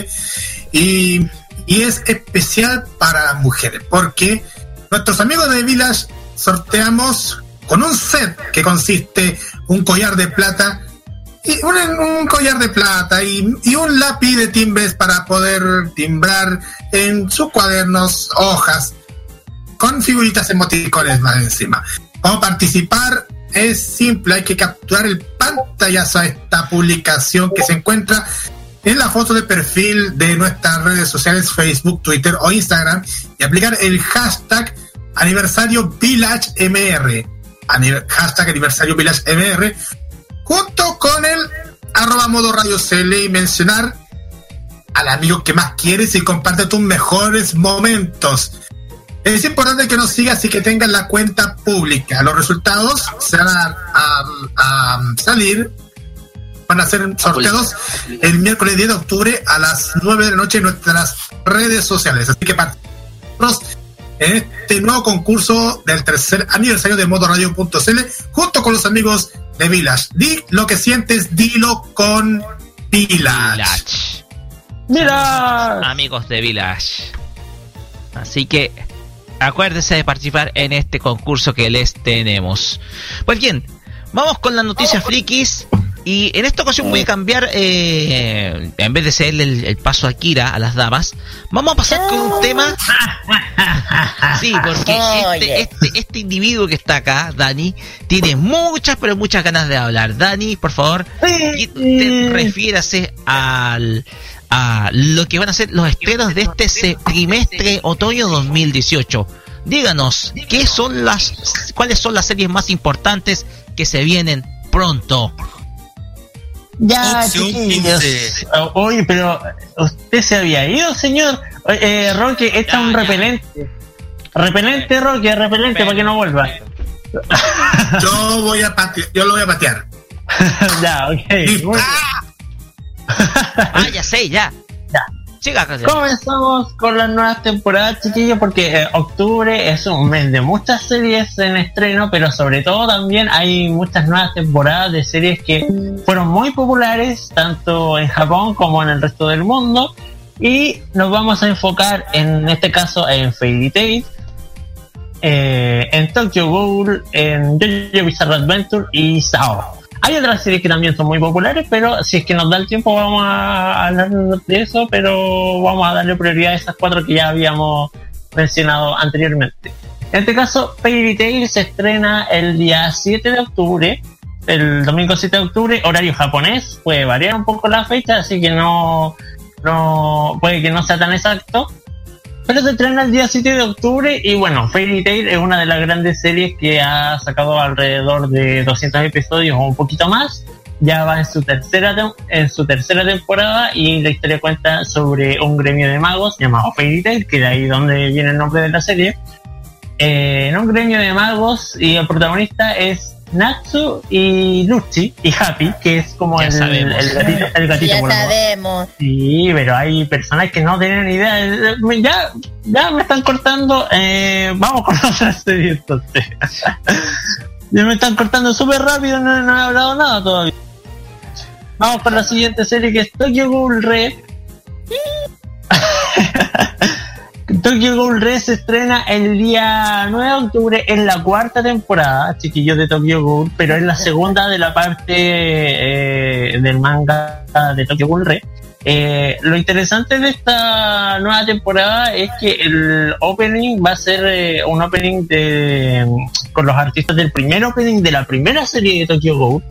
[SPEAKER 2] y, y es especial para las mujeres, porque nuestros amigos de Village sorteamos con un set que consiste un collar de plata y un, collar de plata y, un lápiz de timbres para poder timbrar en sus cuadernos hojas con figuritas emoticones más encima. Para participar es simple, hay que capturar el pantallazo a esta publicación que se encuentra en la foto de perfil de nuestras redes sociales Facebook, Twitter o Instagram y aplicar el hashtag aniversario Village MR. Aniver- hashtag aniversario Village MR junto con el arroba modo radio CL y mencionar al amigo que más quieres y comparte tus mejores momentos. Es importante que nos sigas y que tengas la cuenta pública. Los resultados se van a, a- a salir, van a ser sorteados el miércoles 10 de octubre a las 9 de la noche en nuestras redes sociales. Así que participamos en este nuevo concurso del tercer aniversario de modoradio.cl junto con los amigos de Village. Di lo que sientes, dilo con Village.
[SPEAKER 1] Village.
[SPEAKER 4] Mira.
[SPEAKER 1] Amigos de Village. Así que acuérdense de participar en este concurso que les tenemos. Pues bien, vamos con las noticias frikis. Y en esta ocasión voy a cambiar, eh, en vez de cederle el, el paso a Kira, a las damas, vamos a pasar con un tema. Sí, porque este, este, este individuo que está acá, Dani, tiene muchas, pero muchas ganas de hablar. Dani, por favor, te refiérase al, a lo que van a ser los estrenos de este se- trimestre otoño 2018. Díganos, ¿qué son las, cuáles son las series más importantes que se vienen pronto?
[SPEAKER 4] Ya, chiquillos.
[SPEAKER 5] 15.
[SPEAKER 4] Oh, Oye, pero usted se había ido, señor. Eh, Roque, esta es un repelente. Repelente, Roque, repelente para que no vuelva.
[SPEAKER 2] Yo voy a patear, yo lo voy a patear.
[SPEAKER 4] ya, ok.
[SPEAKER 1] Ah, ya sé, ya.
[SPEAKER 4] Comenzamos con las nuevas temporadas, chiquillos, porque eh, octubre es un mes de muchas series en estreno, pero sobre todo también hay muchas nuevas temporadas de series que fueron muy populares, tanto en Japón como en el resto del mundo. Y nos vamos a enfocar en este caso en Fairy Tail, eh, en Tokyo Ghoul, en JoJo Bizarre Adventure y Sao. Hay otras series que también son muy populares, pero si es que nos da el tiempo vamos a hablar de eso, pero vamos a darle prioridad a esas cuatro que ya habíamos mencionado anteriormente. En este caso, Fairy Tail se estrena el día 7 de octubre, el domingo 7 de octubre, horario japonés, puede variar un poco la fecha, así que no, no puede que no sea tan exacto. Pero se estrena el día 7 de octubre y bueno, Fairy Tail es una de las grandes series que ha sacado alrededor de 200 episodios o un poquito más ya va en su tercera en su tercera temporada y la historia cuenta sobre un gremio de magos llamado Fairy Tail, que de ahí donde viene el nombre de la serie. Eh, en un gremio de magos y el protagonista es Natsu y Luchi y Happy, que es como el, el gatito, el gatito
[SPEAKER 3] Ya
[SPEAKER 4] volador.
[SPEAKER 3] sabemos.
[SPEAKER 4] Sí, pero hay personas que no tienen idea. Eh, Ya, ya me están cortando. Eh, vamos con otra serie entonces. ya me están cortando súper rápido, no, no he hablado nada todavía. Vamos con la siguiente serie que es Tokyo Ghoul Red. Tokyo Ghoul Red se estrena el día 9 de octubre en la cuarta temporada, chiquillos de Tokyo Ghoul, pero es la segunda de la parte eh, del manga de Tokyo Ghoul Red. Eh, lo interesante de esta nueva temporada es que el opening va a ser eh, un opening con los artistas del primer opening de la primera serie de Tokyo Ghoul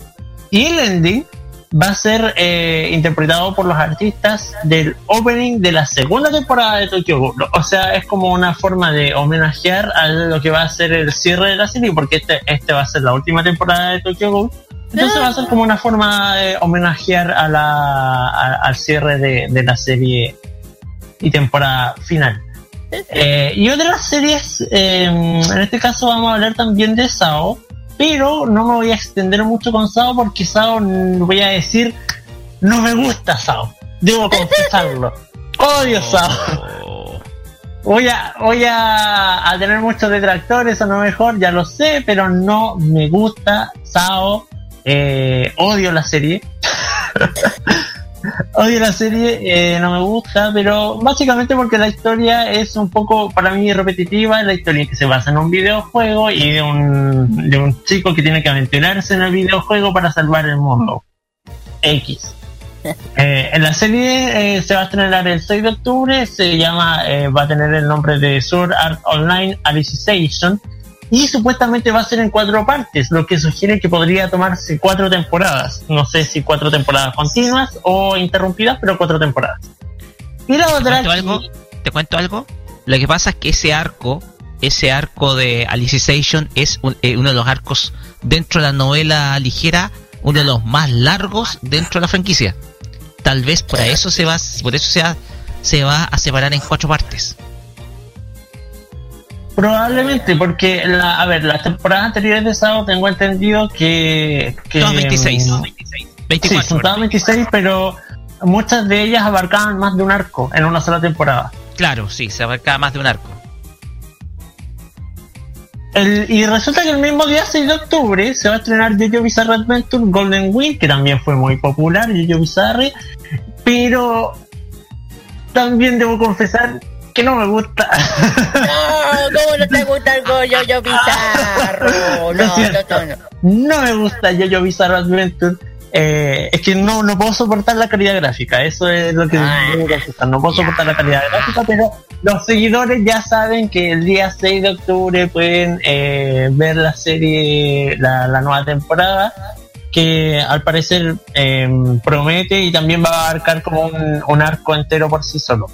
[SPEAKER 4] y el ending va a ser eh, interpretado por los artistas del opening de la segunda temporada de Tokyo Ghoul. O sea, es como una forma de homenajear a lo que va a ser el cierre de la serie, porque este, este va a ser la última temporada de Tokyo Ghoul. Entonces va a ser como una forma de homenajear a la, a- al cierre de, de la serie y temporada final. Eh, y otras series, eh, en este caso vamos a hablar también de Sao, pero no me voy a extender mucho con Sao porque Sao, voy a decir, no me gusta Sao. Debo confesarlo. Odio Sao. Voy a, voy a, a tener muchos detractores, a lo mejor, ya lo sé, pero no me gusta Sao. Eh, odio la serie. odio la serie, eh, no me gusta, pero básicamente porque la historia es un poco para mí repetitiva, la historia que se basa en un videojuego y de un, de un chico que tiene que aventurarse en el videojuego para salvar el mundo. X. Eh, en la serie eh, se va a estrenar el 6 de octubre, se llama, eh, va a tener el nombre de Sword Art Online Alicization y supuestamente va a ser en cuatro partes, lo que sugiere que podría tomarse cuatro temporadas. No sé si cuatro temporadas continuas o interrumpidas, pero cuatro temporadas. Y la
[SPEAKER 1] ¿Te
[SPEAKER 4] otra
[SPEAKER 1] cuento algo? ¿Te cuento algo? Lo que pasa es que ese arco, ese arco de Alicization es un- eh, uno de los arcos dentro de la novela ligera, uno de los más largos dentro de la franquicia. Tal vez por eso se va, por eso se va, se va a separar en cuatro partes.
[SPEAKER 4] Probablemente, porque la, a ver, las temporadas anteriores de Sao tengo entendido que, que
[SPEAKER 1] Todas 26.
[SPEAKER 4] mm,
[SPEAKER 1] 24,
[SPEAKER 4] Sí, son todas 26, pero muchas de ellas abarcaban más de un arco en una sola temporada.
[SPEAKER 1] Claro, sí, se abarca más de un arco.
[SPEAKER 4] El- y resulta que el mismo día 6 de octubre se va a estrenar Jojo Bizarre Adventure Golden Wing, que también fue muy popular, Jojo Bizarre, pero también debo confesar que no me gusta.
[SPEAKER 3] No, ¿cómo no te gusta el Goyo yo bizarro? No, no, no, no.
[SPEAKER 4] no me gusta Jojo Bizarre Adventure. Eh, es que no, no puedo soportar la calidad gráfica, eso es lo que
[SPEAKER 3] Ah.
[SPEAKER 4] debo confesar. No puedo soportar la calidad gráfica, pero los seguidores ya saben que el día 6 de octubre pueden eh, ver la serie, la, la nueva temporada, que al parecer eh, promete y también va a abarcar como un, un arco entero por sí solo.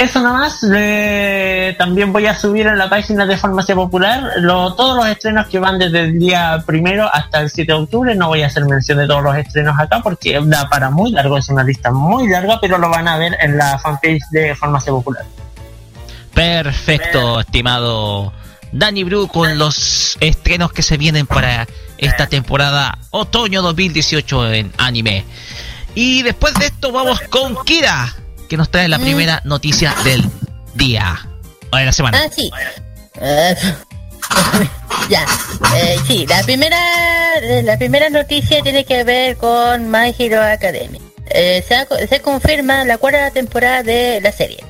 [SPEAKER 4] Eso nada más, le- también voy a subir en la página de Farmacia Popular lo- todos los estrenos que van desde el día primero hasta el 7 de octubre. No voy a hacer mención de todos los estrenos acá porque da para muy largo, es una lista muy larga, pero lo van a ver en la fanpage de Farmacia Popular.
[SPEAKER 1] Perfecto, estimado Danny Bru, con los estrenos que se vienen para esta temporada otoño 2018 en anime. Y después de esto vamos con Kira, que nos trae la primera noticia del día. O de la semana.
[SPEAKER 3] Ah, sí. Eh, ya. Eh, sí, la primera, eh, la primera noticia tiene que ver con My Hero Academia. Eh, se, ha- se confirma la cuarta temporada de la serie.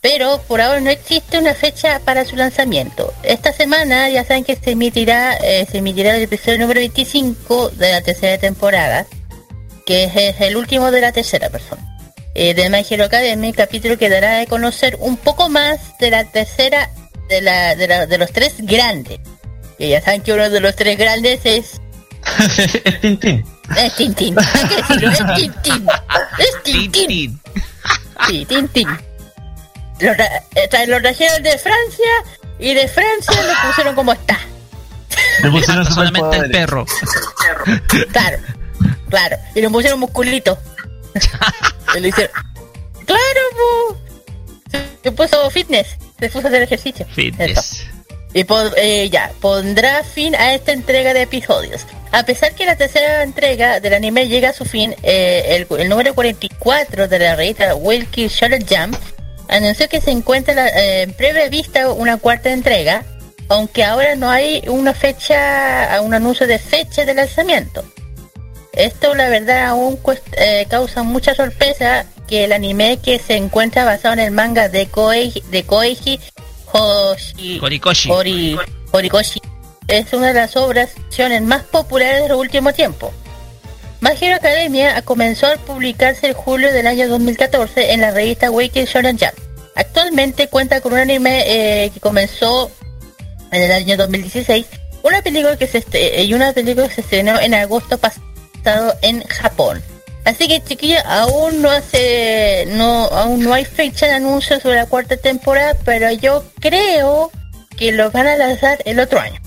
[SPEAKER 3] Pero por ahora no existe una fecha para su lanzamiento. Esta semana ya saben que se emitirá, eh, se emitirá el episodio número 25 de la tercera temporada, que es, es el último de la tercera persona. Eh, de My Hero Academy, capítulo que dará a conocer un poco más de la tercera, de, la, de, la- de los tres grandes. Que ya saben que uno de los tres grandes es,
[SPEAKER 4] es Tintín.
[SPEAKER 3] es Tintín. Hay que decirlo, es Tintín. Es Tintín. Sí, Tintín. Lo, tra- eh, tra- lo trajeron de Francia y de Francia lo pusieron como está.
[SPEAKER 4] Le pusieron
[SPEAKER 1] solamente el perro.
[SPEAKER 3] Claro, claro. Y le pusieron musculito. y le hicieron. Claro, po. Se- puso fitness. Se puso a hacer ejercicio.
[SPEAKER 1] Fitness.
[SPEAKER 3] Y pon- eh, ya, pondrá fin a esta entrega de episodios. A pesar que la tercera entrega del anime llega a su fin, eh, el, el número 44 de la revista Wilkie Shonen Jump anunció que se encuentra la- eh, en previa vista una cuarta entrega, aunque ahora no hay una fecha, un anuncio de fecha de lanzamiento. Esto la verdad aún cuest- eh, causa mucha sorpresa que el anime que se encuentra basado en el manga de Koei, de Koeiji Hoshi,
[SPEAKER 1] Horikoshi.
[SPEAKER 3] Hori- Horikoshi es una de las obras más populares de los últimos tiempos. Hero Academia comenzó a publicarse en julio del año 2014 en la revista Weekly Shonen Jump. Actualmente cuenta con un anime eh, que comenzó en el año 2016, una película que se este- y una película que se estrenó en agosto pasado en Japón. Así que chiquillos, aún no hace, no, aún no hay fecha de anuncio sobre la cuarta temporada, pero yo creo que lo van a lanzar el otro año.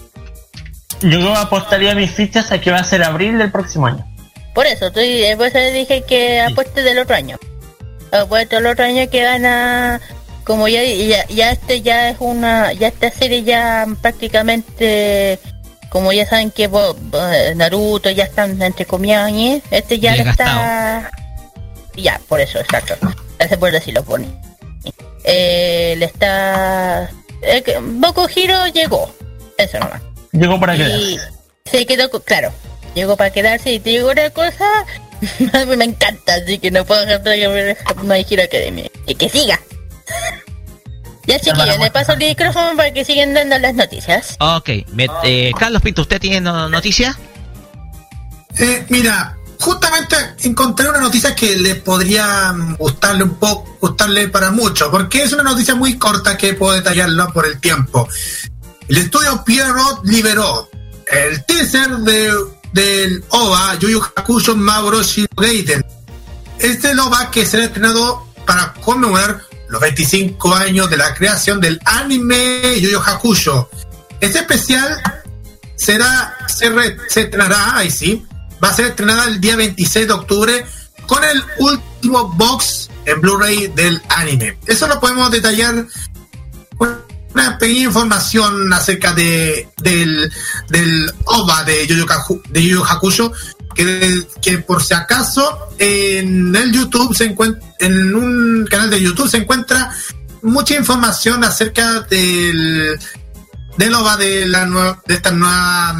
[SPEAKER 4] Yo apostaría mis fichas a que va a ser abril del próximo año.
[SPEAKER 3] Por eso, estoy, eh, por eso dije que apueste del otro año. Apuesto del otro año que gana, como ya, ya, ya este ya es una, ya esta serie ya prácticamente, como ya saben que bo- bo- Naruto ya están entre comillas, ¿eh? este ya está, ya, por eso, exacto. Ese por decirlo pone. Eh, le está, eh, que- Boku Hero llegó, eso nomás.
[SPEAKER 4] Llegó para
[SPEAKER 3] Y
[SPEAKER 4] quedarse.
[SPEAKER 3] se quedó, claro, llegó para quedarse y te digo una cosa, a mí me encanta, así que no puedo dejar de ver No hay Hero Academia. Y que siga. Ya chiquillos, le paso el micrófono para que sigan dando las noticias.
[SPEAKER 1] Ok, me- eh, Carlos Pinto, ¿usted tiene no- noticia?
[SPEAKER 2] Eh, mira, justamente encontré una noticia que le podría mm, gustarle un poco, gustarle para mucho, porque es una noticia muy corta que puedo detallarlo por el tiempo. El estudio Pierrot liberó el teaser de, del OVA Yu Yu Hakusho Mauro Gaiden. Este OVA que será estrenado para conmemorar los 25 años de la creación del anime Yu Hakusho. Este especial será se, re- se estrenará, ahí sí, va a ser estrenada el día 26 de octubre con el último box en Blu-ray del anime. Eso lo podemos detallar una pequeña información acerca de del, del OVA de Kaku- de Yu Hakusho que, que por si acaso en el YouTube se encuentra en un canal de YouTube se encuentra mucha información acerca del del OVA de la nueva, de esta nueva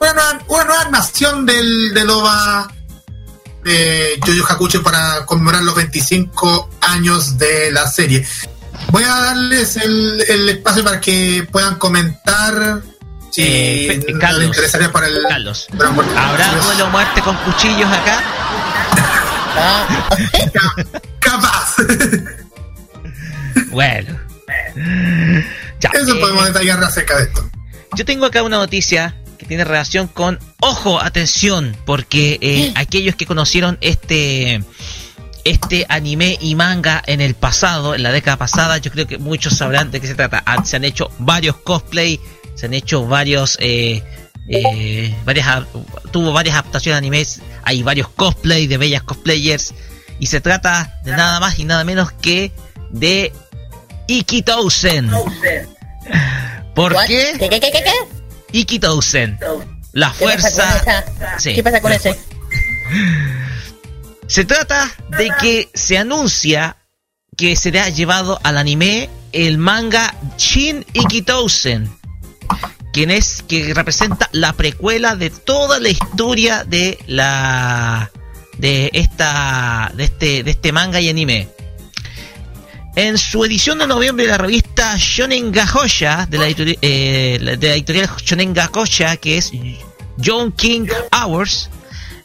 [SPEAKER 2] una una nueva animación del, del OVA de Yu Hakusho para conmemorar los 25 años de la serie. Voy a darles el, el espacio para que puedan comentar si
[SPEAKER 1] Eh,
[SPEAKER 2] interesaría el el-
[SPEAKER 1] ¿habrá duelo muerte con cuchillos acá?
[SPEAKER 2] capaz.
[SPEAKER 1] Bueno. Ya,
[SPEAKER 2] Eso
[SPEAKER 1] eh,
[SPEAKER 2] podemos detallar acerca de esto.
[SPEAKER 1] Yo tengo acá una noticia que tiene relación con, ojo, atención, porque eh, aquellos que conocieron este este anime y manga en el pasado, en la década pasada, yo creo que muchos sabrán de qué se trata. Ah, Se han hecho varios cosplay, se han hecho varios, eh, eh, varias, tuvo varias adaptaciones de animes, hay varios cosplay de bellas cosplayers, y se trata de nada más y nada menos que de Ikitousen. ¿Por qué?
[SPEAKER 3] ¿Qué, qué, qué, qué?
[SPEAKER 1] Ikitousen. La
[SPEAKER 3] ¿Qué pasa con
[SPEAKER 1] fuerza. Sí.
[SPEAKER 3] ¿Qué pasa con ese?
[SPEAKER 1] Se trata de que se anuncia que será llevado al anime el manga Shin Ikitousen, quien es que representa la precuela de toda la historia de la de esta de este de este manga y anime. En su edición de noviembre de la revista Shonen Gahoya de eh, la- de la editorial Shonen Gahoya, que es John King Hours,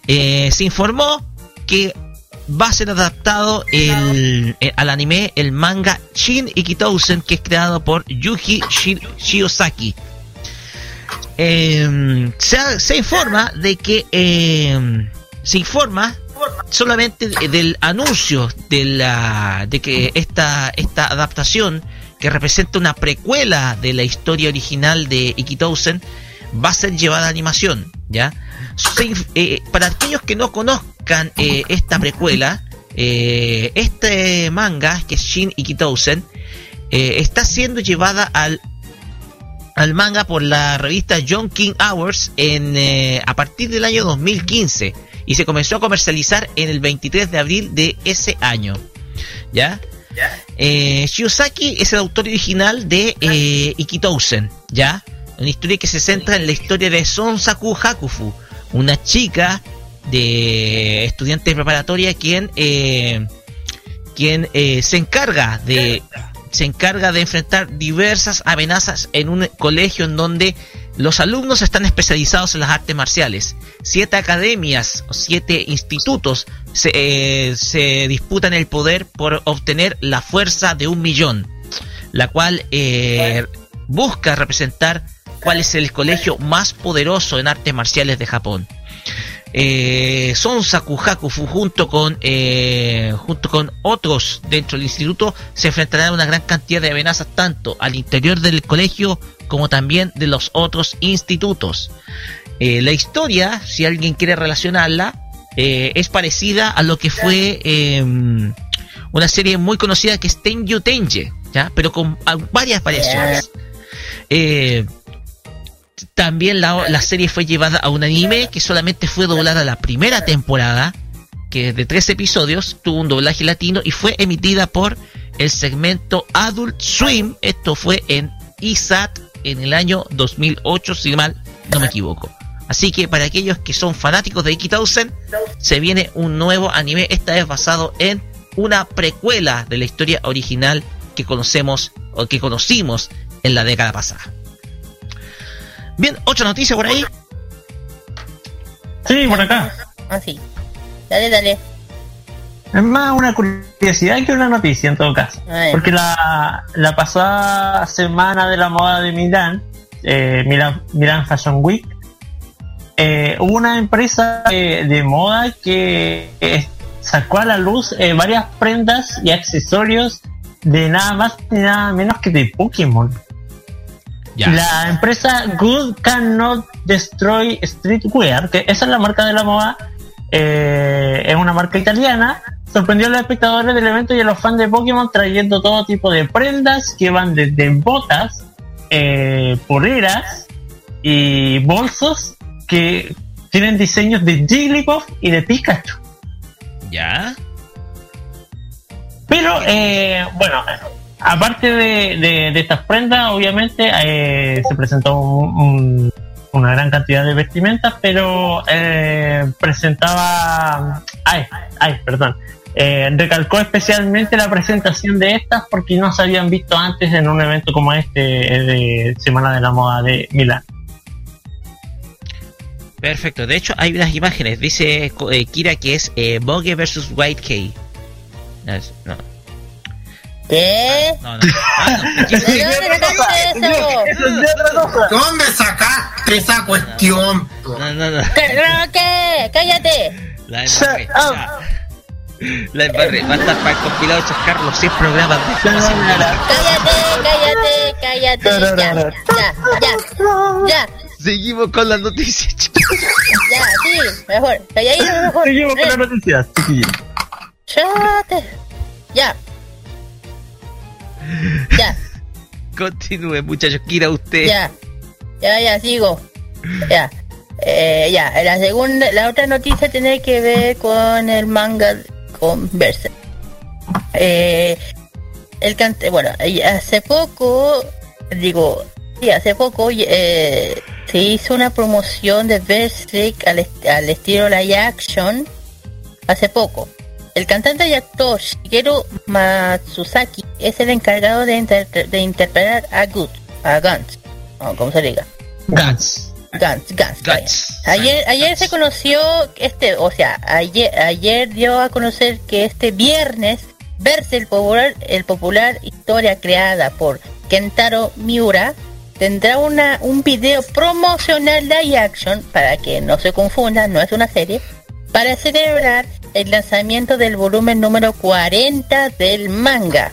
[SPEAKER 1] eh, se informó que va a ser adaptado el, eh, al anime el manga Shin Ikitousen, que es creado por Yuji Shi- Shiosaki. Eh, se, informa de que eh, se informa solamente de- del anuncio de la de que esta esta adaptación que representa una precuela de la historia original de Ikitousen va a ser llevada a animación ¿ya? Se inf- eh, para aquellos que no conozcan eh, esta precuela, eh, este manga, que es Shin Ikitousen, eh, está siendo llevada al, al manga por la revista John King Hours en, eh, a partir del año 2015 y se comenzó a comercializar en el 23 de abril de ese año. ¿Ya? Eh, es el autor original de eh, Ikitousen, ¿ya? Una historia que se centra en la historia de Sonsaku Hakufu, una chica de estudiante de preparatoria quien eh, quien eh, se encarga de se encarga de enfrentar diversas amenazas en un colegio en donde los alumnos están especializados en las artes marciales. Siete academias siete institutos se, eh, se disputan el poder por obtener la fuerza de un millón, la cual eh, busca representar cuál es el colegio más poderoso en artes marciales de Japón. Eh, Son Sakuhakufu junto con eh, junto con otros dentro del instituto se enfrentarán a una gran cantidad de amenazas tanto al interior del colegio como también de los otros institutos. Eh, la historia, si alguien quiere relacionarla, eh, es parecida a lo que fue eh, una serie muy conocida que es Tenju Tenje, ¿ya? pero con varias variaciones. Eh, también la, la serie fue llevada a un anime que solamente fue doblada la primera temporada, que de tres episodios tuvo un doblaje latino y fue emitida por el segmento Adult Swim. Esto fue en ISAT en el año 2008, si mal no me equivoco. Así que para aquellos que son fanáticos de Ikitausen, se viene un nuevo anime, esta vez basado en una precuela de la historia original que conocemos o que conocimos en la década pasada. Bien, otra noticia por ahí.
[SPEAKER 4] Sí, por acá.
[SPEAKER 3] Ah, sí. Dale, dale.
[SPEAKER 4] Es más una curiosidad que una noticia en todo caso. Porque la, la pasada semana de la moda de Milán, eh, Milán, Milán Fashion Week, eh, hubo una empresa de, de moda que eh, sacó a la luz eh, varias prendas y accesorios de nada más ni nada menos que de Pokémon. La empresa Good Cannot Destroy Streetwear, que esa es la marca de la moda, eh, es una marca italiana, sorprendió a los espectadores del evento y a los fans de Pokémon trayendo todo tipo de prendas que van desde botas, eh, poleras y bolsos que tienen diseños de Jigglypuff y de Pikachu.
[SPEAKER 1] Ya.
[SPEAKER 4] Pero, eh, bueno, aparte de, estas prendas, obviamente eh, se presentó un- un- una gran cantidad de vestimentas, pero eh, presentaba. Ay, ay, perdón. Eh, recalcó especialmente la presentación de estas porque no se habían visto antes en un evento como este eh, de Semana de la Moda de Milán.
[SPEAKER 1] Perfecto. De hecho, hay unas imágenes. Dice eh, Kira que es Bogue versus White K. No.
[SPEAKER 3] ¿Qué?
[SPEAKER 1] No, no. Ah, no.
[SPEAKER 3] ¿De dónde sacaste?
[SPEAKER 2] ¿Dónde sacaste esa cuestión?
[SPEAKER 1] No, no, no.
[SPEAKER 3] ¿Qué? ¿No, qué? ¡Cállate!
[SPEAKER 1] La embarré. ya. La embarré. Va a estar para el compilado de chascar los 100 programas de.
[SPEAKER 3] Cállate, cállate, cállate. Ya, ya, ya, ya,
[SPEAKER 1] Seguimos con las noticias. chicos.
[SPEAKER 3] ya, sí, mejor. Calladito mejor.
[SPEAKER 4] Seguimos con
[SPEAKER 3] Eh,
[SPEAKER 4] las noticias,
[SPEAKER 1] Continúe, muchachos. Kira, usted.
[SPEAKER 3] ya. Ya, ya, sigo. Ya. Eh, ya, la segunda, la otra noticia tiene que ver con el manga con Berserk. Eh, el cante, bueno, hace poco, digo, sí, hace poco eh, se hizo una promoción de Berserk al, al estilo live action hace poco. El cantante y actor Shigeru Matsuzaki es el encargado de, inter- de interpretar a Gut, a Gantz, o como se diga.
[SPEAKER 4] Guns.
[SPEAKER 3] Gantz. vaya. Ayer, ayer se conoció este, o sea, ayer, ayer dio a conocer que este viernes verse el popular, el popular historia creada por Kentaro Miura tendrá una un video promocional de action para que no se confunda, no es una serie, para celebrar el lanzamiento del volumen número 40 del manga.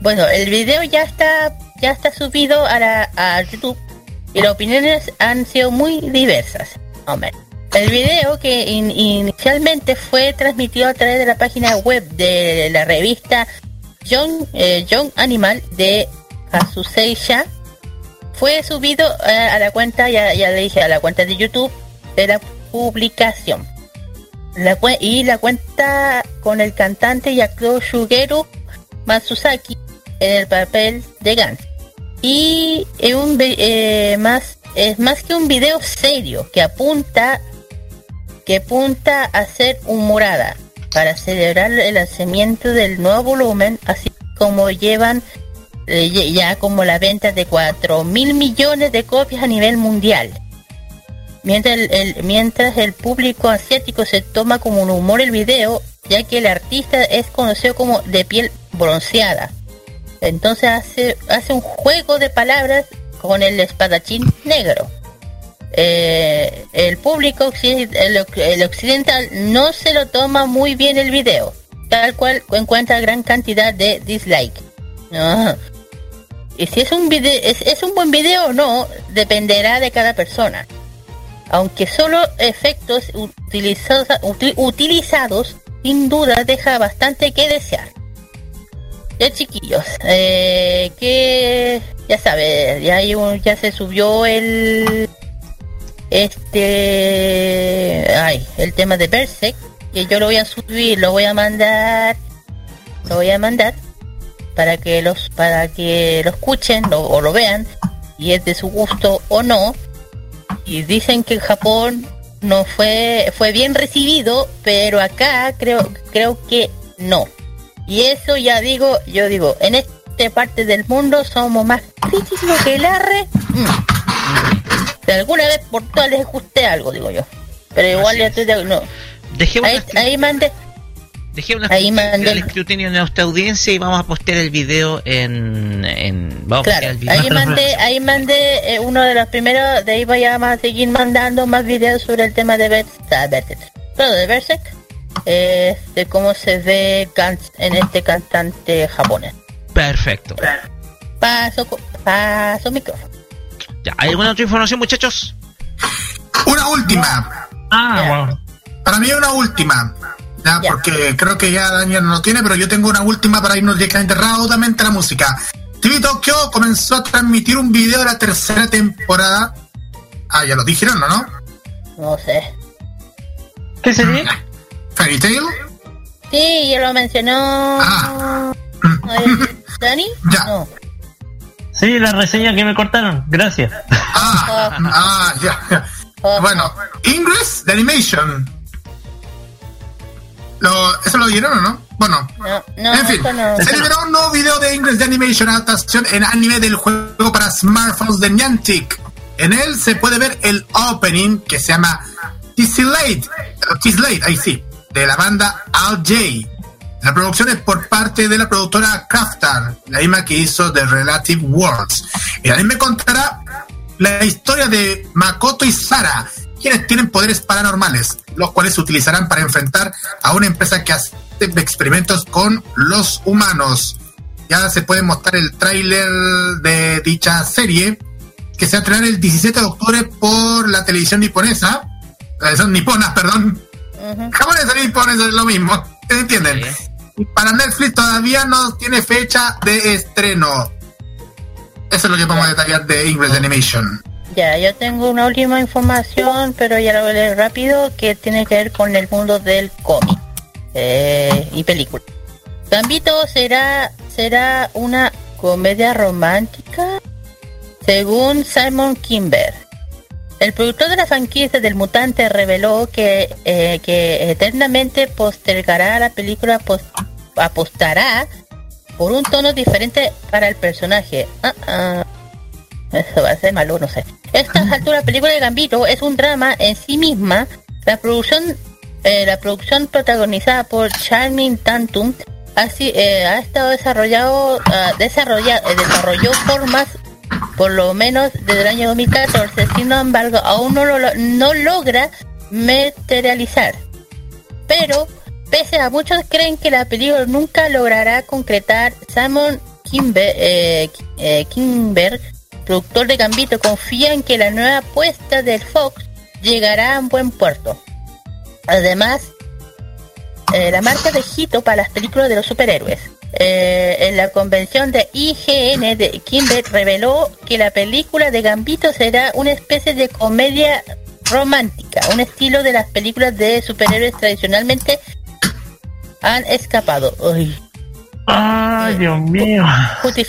[SPEAKER 3] Bueno, el video ya está ya está subido a, la, a YouTube y las opiniones han sido muy diversas. El video que in- inicialmente fue transmitido a través de la página web de la revista Young, eh, Young Animal de Azuseisha fue subido eh, a la cuenta, ya, ya le dije, a la cuenta de YouTube de la publicación. La y la cuenta con el cantante y actor Shugeru en el papel de Gans. Y es eh, más es más que un video serio que apunta que apunta a ser humorada para celebrar el lanzamiento del nuevo volumen, así como llevan eh, ya- ya como la venta de 4 mil millones de copias a nivel mundial. Mientras el, mientras el público asiático se toma como un humor el video, ya que el artista es conocido como de piel bronceada. Entonces hace, hace un juego de palabras con el espadachín negro. Eh, el público occidental no se lo toma muy bien el video, tal cual encuentra gran cantidad de dislike. Y si es un video, es un buen video o no, dependerá de cada persona. Aunque solo efectos utilizados, uti- utilizados sin duda deja bastante que desear. Ya chiquillos, eh, que ya sabes, ya, ya se subió el este ay, el tema de Berserk, que yo lo voy a subir, lo voy a mandar, lo voy a mandar para que los para que lo escuchen o lo vean y es de su gusto o no. Y dicen que en Japón no fue fue bien recibido, pero acá creo creo que no. Y eso ya digo, yo digo, en esta parte del mundo somos más críticos que el arre. Mm. De alguna vez por todas les guste algo, digo yo. Pero igual ya estoy de, no.
[SPEAKER 1] Dejemos
[SPEAKER 3] Ahí, ahí mandé.
[SPEAKER 1] Dejemos
[SPEAKER 3] Ahí mandé.
[SPEAKER 1] el escrutinio de nuestra audiencia y vamos a postear el video en... en vamos a
[SPEAKER 3] Claro,
[SPEAKER 1] el video.
[SPEAKER 3] ahí mandé, ahí mandé eh, uno de los primeros, de ahí voy a seguir mandando más videos sobre el tema de Berserk, ah, todo de Berserk, eh, de cómo se ve en este cantante japonés.
[SPEAKER 1] Perfecto.
[SPEAKER 3] Paso, paso micrófono.
[SPEAKER 1] Ya, ¿Hay alguna otra información, muchachos?
[SPEAKER 2] Una última.
[SPEAKER 4] Ah,
[SPEAKER 2] Para mí una última. Ya, porque creo que ya Daniel no lo tiene, pero yo tengo una última para irnos directamente rápidamente a la música. TV Tokyo comenzó a transmitir un video de la tercera temporada. Ah, ya lo dijeron, ¿no? ¿no?
[SPEAKER 3] No sé.
[SPEAKER 4] ¿Qué sería?
[SPEAKER 2] Fairy Tail.
[SPEAKER 3] Sí, ya lo mencionó. Ay, ¿Dani?
[SPEAKER 2] Ya.
[SPEAKER 3] No.
[SPEAKER 4] Sí, la reseña que me cortaron. Gracias.
[SPEAKER 2] Ah, ya. ya. Bueno, Ingress de Animation. Lo, ¿Eso lo vieron o no? Bueno,
[SPEAKER 3] No, no,
[SPEAKER 2] en fin,
[SPEAKER 3] no.
[SPEAKER 2] se liberó un nuevo video de Ingress de Animation adaptación en anime del juego para smartphones de Niantic. En él se puede ver el opening que se llama Tis Late, Tis Late, ahí sí, de la banda Al J. La producción es por parte de la productora Craftar, la misma que hizo The Relative Worlds. El anime contará la historia de Makoto y Sara, quienes tienen poderes paranormales, los cuales se utilizarán para enfrentar a una empresa que hace experimentos con los humanos. Ya se puede mostrar el tráiler de dicha serie, que se va a estrenar el 17 de octubre por la televisión niponesa. Son niponas, perdón. Japonesa y niponesa es lo mismo. ¿Entienden? Y para Netflix todavía no tiene fecha de estreno. Eso es lo que podemos detallar de English Animation.
[SPEAKER 3] Ya, yo tengo una última información, pero ya la voy a leer rápido, que tiene que ver con el mundo del cómic eh, y película. Gambito será, será una comedia romántica, según Simon Kimber. El productor de la franquicia del mutante reveló que, eh, que eternamente postergará la película, pos- apostará por un tono diferente para el personaje. Ah, ah. Eso va a ser malo, no sé. Esta altura, la película de Gambito es un drama en sí misma. La producción, eh, la producción protagonizada por Charming Tantum eh, ha estado desarrollado, ah, desarrolla- eh, desarrolló formas por lo menos desde el año 2014. Sin embargo, aún no, lo, no logra materializar. Pero, pese a muchos creen que la película nunca logrará concretar, Simon Kimber, eh, eh, Kimber, productor de Gambito, confía en que la nueva apuesta del Fox llegará a un buen puerto. Además, eh, la marca de hito para las películas de los superhéroes. Eh, en la convención de IGN de Kimball reveló que la película de Gambito será una especie de comedia romántica, un estilo de las películas de superhéroes tradicionalmente han escapado. Uy.
[SPEAKER 4] Ay, Dios mío.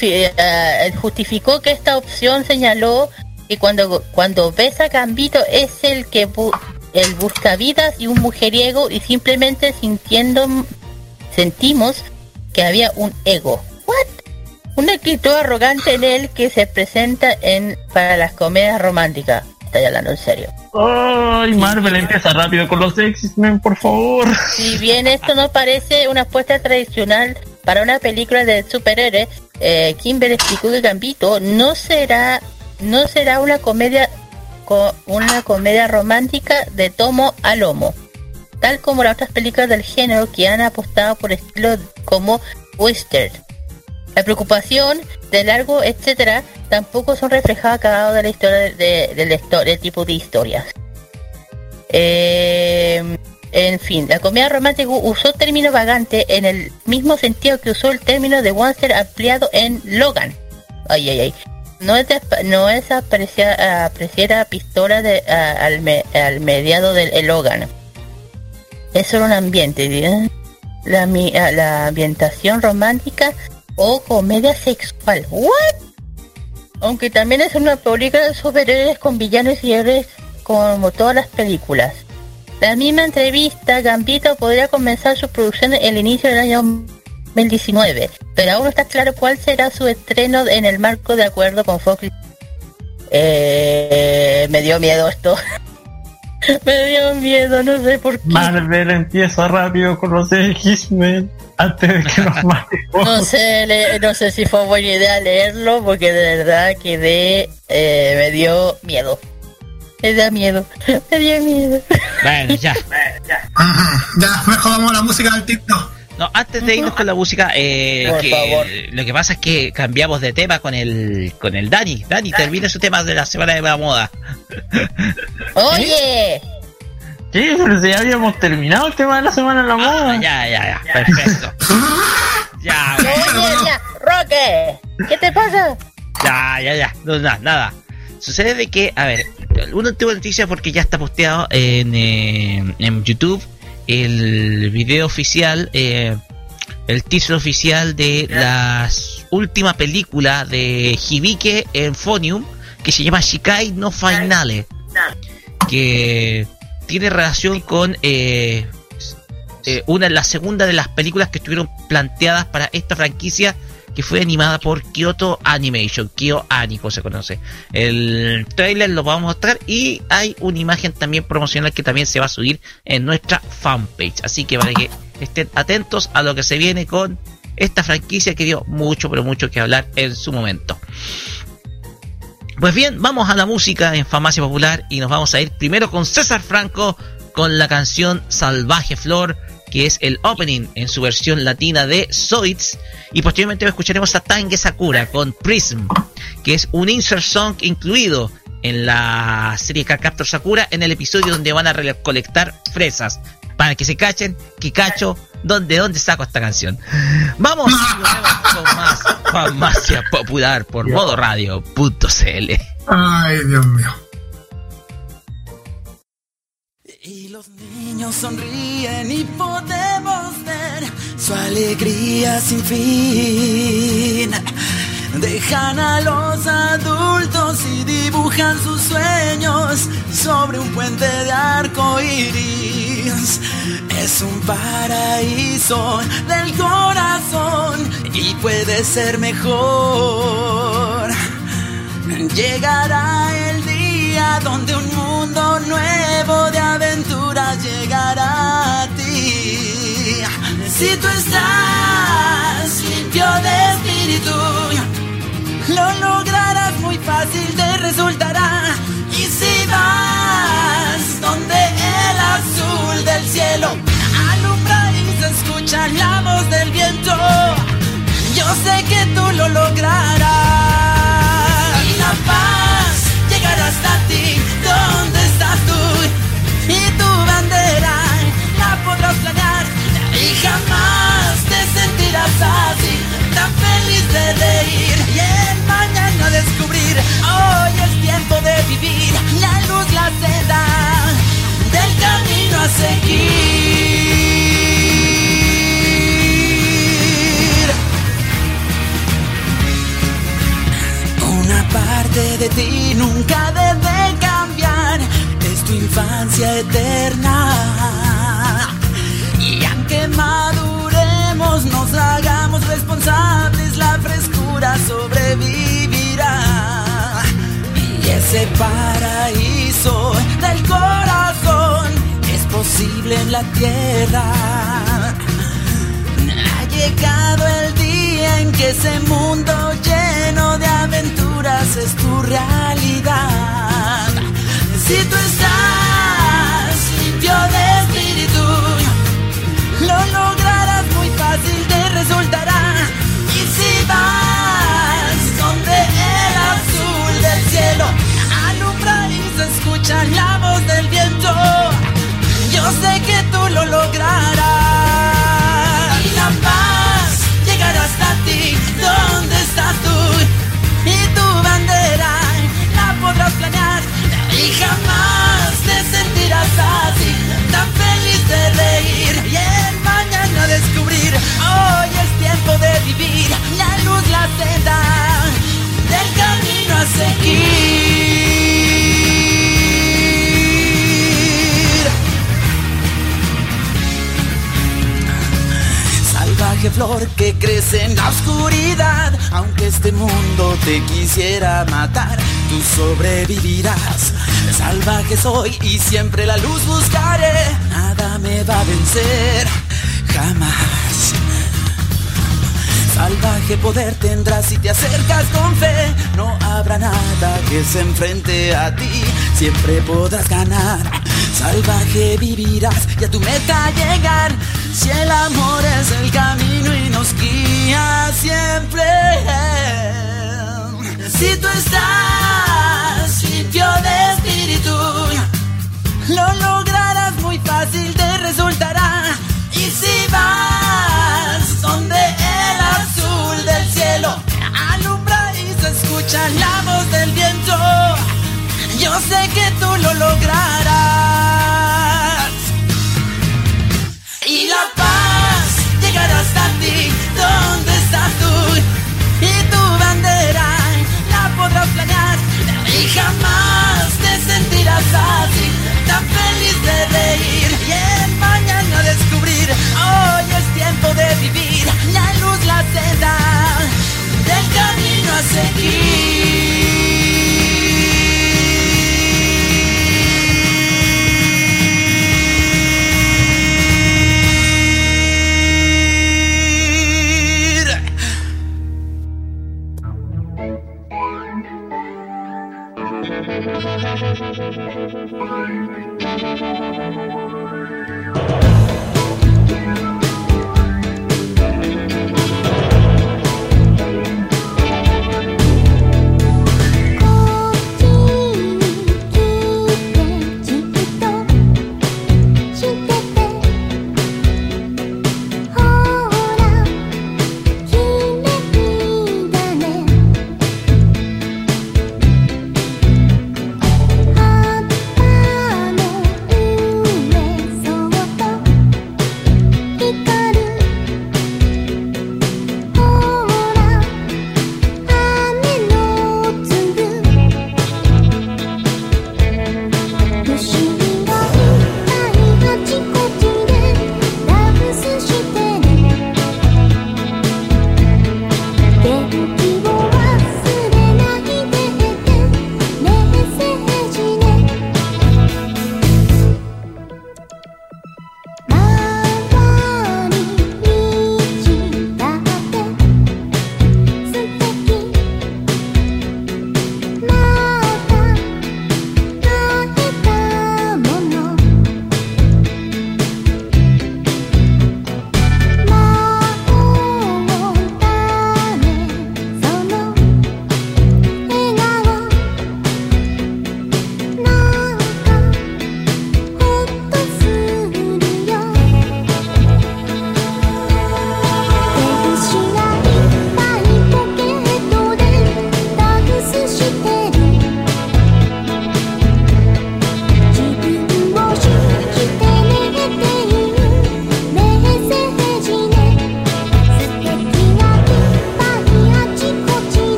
[SPEAKER 3] Eh, justificó que esta opción señaló que cuando, cuando ves a Gambito es el que bu- el buscavidas y un mujeriego y simplemente sintiendo sentimos que había un ego. What? Una actitud arrogante en él que se presenta en para las comedias románticas. Estoy hablando en serio.
[SPEAKER 4] Ay, Marvel empieza rápido con los X-Men, por favor.
[SPEAKER 3] Si bien esto no parece una apuesta tradicional para una película de superhéroes, eh, Kimber explicó que Gambito no será no será una comedia co- una comedia romántica de tomo a lomo, tal como las otras películas del género que han apostado por estilos como western. La preocupación de largo, etcétera, tampoco son reflejadas cada lado de la historia de, de- del histo- del tipo de historias. Eh, en fin, la comedia romántica usó término vagante en el mismo sentido que usó el término de Wanster ampliado en Logan. Ay, ay, ay. No es, de- no apreciar, a pistola de, a- al, me- al mediado del el Logan. Es solo un ambiente, ¿eh? la, la ambientación romántica o comedia sexual. ¿What? Aunque también es una película de superhéroes con villanos y héroes como todas las películas. La misma entrevista, Gambito podría comenzar su producción en el inicio del año 2019, pero aún no está claro cuál será su estreno en el marco de acuerdo con Fox. Eh, me dio miedo esto. me dio miedo, no sé por qué.
[SPEAKER 4] Marvel empieza rápido con los X-Men antes de que nos mate.
[SPEAKER 3] No sé, le- no sé si fue buena idea leerlo porque de verdad quedé, eh, me dio miedo. Me da miedo, me dio miedo.
[SPEAKER 1] Bueno, ya.
[SPEAKER 2] Ya, mejor vamos a la música del TikTok.
[SPEAKER 1] No, antes de irnos con la música, eh,
[SPEAKER 2] Por
[SPEAKER 1] que-
[SPEAKER 2] favor.
[SPEAKER 1] lo que pasa es que cambiamos de tema con el con el Dani. Dani, termina su tema de la semana de la moda.
[SPEAKER 3] Oye,
[SPEAKER 4] Sí, pero si ya habíamos terminado el tema de la semana de la moda.
[SPEAKER 1] Ah, ya, ya, ya, perfecto. Ya,
[SPEAKER 3] oye, ya, Roque, ¿qué te pasa?
[SPEAKER 1] Ya, ya, ya. No, nada, nada. Sucede de que, a ver, una última noticia porque ya está posteado en, eh, en YouTube el video oficial, eh, el teaser oficial de la última película de Hibike en Phonium que se llama Shikai no Finale. Que tiene relación con eh, eh, una la segunda de las películas que estuvieron planteadas para esta franquicia que fue animada por Kyoto Animation, Kyo Aniko se conoce. El trailer lo vamos a mostrar y hay una imagen también promocional que también se va a subir en nuestra fanpage. Así que para que estén atentos a lo que se viene con esta franquicia que dio mucho, pero mucho que hablar en su momento. Pues bien, vamos a la música en Famacia Popular y nos vamos a ir primero con César Franco con la canción Salvaje Flor, que es el opening en su versión latina de Zoids. Y posteriormente escucharemos a Tange Sakura con Prism, que es un insert song incluido en la serie Card Captor Sakura en el episodio donde van a recolectar fresas. Para que se cachen, que cacho, ¿dónde, dónde saco esta canción? Vamos con más Farmacia Popular por modoradio.cl.
[SPEAKER 2] Ay, Dios mío.
[SPEAKER 10] Y los niños sonríen y podemos ver su alegría sin fin. Dejan a los adultos y dibujan sus sueños sobre un puente de arco iris. Es un paraíso del corazón y puede ser mejor. Llegará el donde un mundo nuevo de aventuras llegará a ti. Si tú estás limpio de espíritu, lo lograrás muy fácil, te resultará. Y si vas donde el azul del cielo alumbra y se escucha la voz del viento, yo sé que tú lo lograrás ti. ¿Dónde estás tú? Y tu bandera la podrás planear y jamás te sentirás así, tan feliz de reír y el mañana descubrir. Hoy es tiempo de vivir, la luz la seda del camino a seguir. Tú? ti nunca debe cambiar. Es tu infancia eterna. Y aunque maduremos, nos hagamos responsables, la frescura sobrevivirá. Y ese paraíso del corazón es posible en la tierra. Ha llegado el en que ese mundo lleno de aventuras es tu realidad. Si tú estás limpio de espíritu, lo lograrás muy fácil, te resultará. Y si vas donde el azul del cielo alumbra y se escucha la voz del viento, yo sé que tú lo lograrás. Y jamás te sentirás así, tan feliz de reír y el mañana descubrir. Hoy es tiempo de vivir, la luz, la senda del camino a seguir. Salvaje flor que crece en la oscuridad, aunque este mundo te quisiera matar, tú sobrevivirás. Salvaje soy y siempre la luz buscaré, nada me va a vencer, jamás. Salvaje poder tendrás si te acercas con fe. No habrá nada que se enfrente a ti. Siempre podrás ganar. Salvaje vivirás y a tu meta llegar. Si el amor es el camino y nos guía siempre. Si tú estás limpio de lo lograrás muy fácil, te resultará. Y si vas donde el azul del cielo alumbra y se escucha la voz del viento, yo sé que tú lo lograrás. Y la paz llegará hasta ti, ¿dónde estás tú? Y tu bandera la podrás planear y jamás te sentirás así, a seguir.「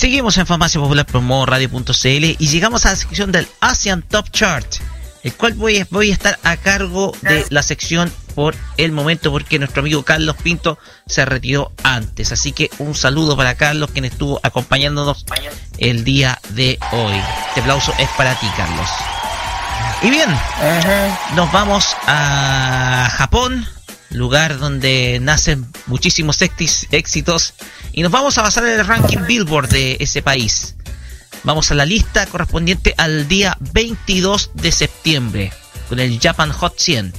[SPEAKER 1] seguimos en Farmacia Popular por modo radio.cl y llegamos a la sección del Asian Top Chart, el cual voy a, voy a estar a cargo de la sección por el momento porque nuestro amigo Carlos Pinto se retiró antes. Así que un saludo para Carlos quien estuvo acompañándonos el día de hoy. Este aplauso es para ti, Carlos. Y bien, nos vamos a Japón, lugar donde nacen muchísimos éxitos, y nos vamos a basar en el ranking Billboard de ese país. Vamos a la lista correspondiente al día 22 de septiembre, con el Japan Hot 100.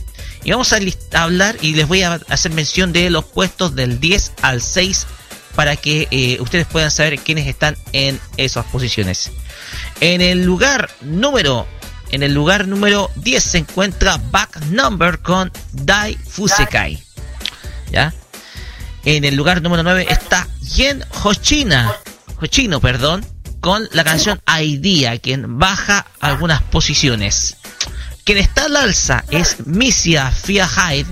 [SPEAKER 1] Y vamos a, hablar y les voy a hacer mención de los puestos del 10 al 6 para que eh, ustedes puedan saber quiénes están en esas posiciones. En el lugar número en el lugar número 10 se encuentra Back Number con Dai Fusekai. ¿Ya? En el lugar número 9 está Yen Hoshina, Hoshino, perdón, con la canción Idea, quien baja algunas posiciones. Quien está al alza es Misia Fiahide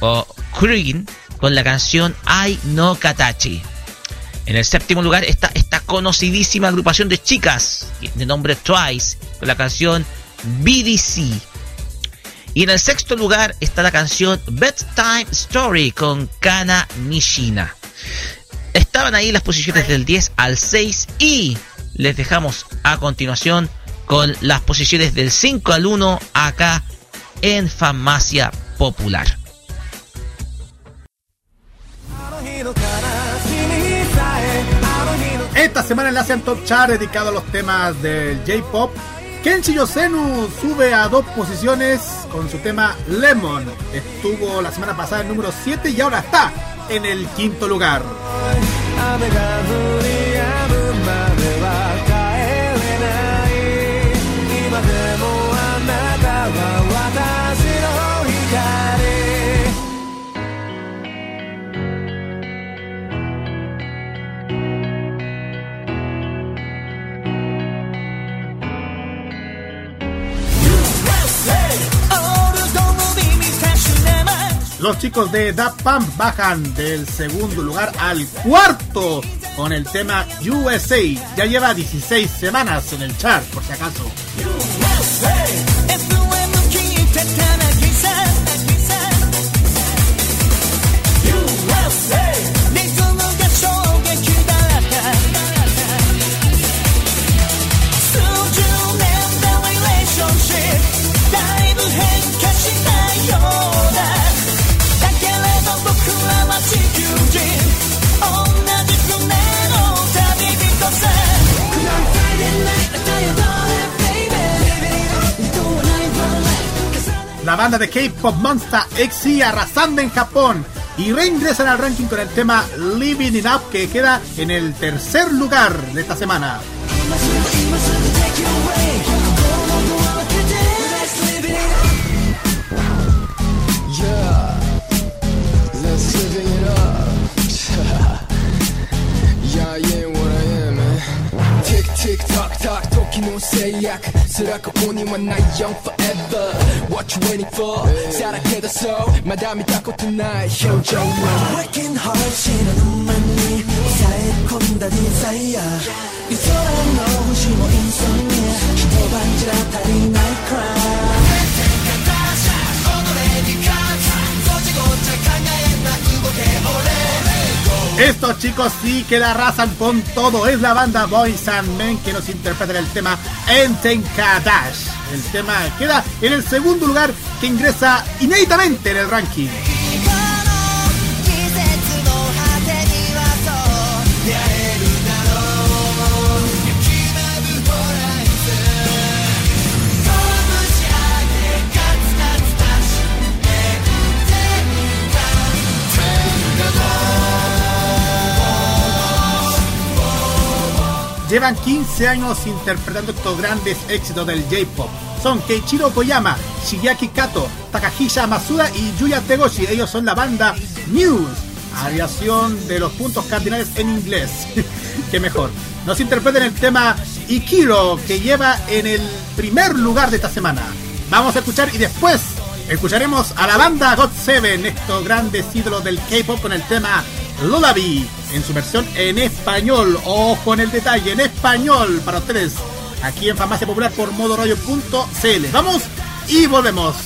[SPEAKER 1] o Green con la canción I No Katachi. En el séptimo lugar está esta conocidísima agrupación de chicas de nombre Twice con la canción BDC. Y en el sexto lugar está la canción Bedtime Story con Kana Nishina. Estaban ahí las posiciones del 10 al 6 y les dejamos a continuación con las posiciones del 5 al 1 acá en Farmacia Popular.
[SPEAKER 2] Esta semana en Asian Top Chart dedicado a los temas del J-Pop, Kenshi Yosenu sube a dos posiciones con su tema Lemon. Estuvo la semana pasada en número 7 y ahora está en el quinto lugar. Los chicos de Da Pump bajan del segundo lugar al cuarto con el tema USA. Ya lleva 16 semanas en el chart, por si acaso.
[SPEAKER 11] Banda de K-Pop Monster XY arrasando en Japón y reingresan al ranking con el tema Living It Up que queda en el tercer lugar de esta semana.
[SPEAKER 10] 時の制約辛くここにはない young forever. What you waiting for? さらけ出そう。まだ見たことない。表情の Working hard 死ぬ間に抑え込んだデザイア。夜空の星もインソニア一晩じゃ足りない crime
[SPEAKER 11] Estos chicos sí que la arrasan con todo. Es la banda Boys and Men que nos interpreta el tema Enten Kadash. El tema queda en el segundo lugar que ingresa inéditamente en el ranking. Llevan 15 años interpretando estos grandes éxitos del J-Pop. Son Keiichiro Koyama, Shigeaki Kato, Takahisa Masuda y Yuya Tegoshi. Ellos son la banda News, variación de los puntos cardinales en inglés. Qué mejor. Nos interpretan el tema Ikiro, que lleva en el primer lugar de esta semana. Vamos a escuchar y después escucharemos a la banda God Seven, estos grandes ídolos del K-pop con el tema Lullaby en su versión en español. Ojo en el detalle, en español para ustedes. Aquí en Farmacia Popular por modoradio.cl. Vamos y volvemos.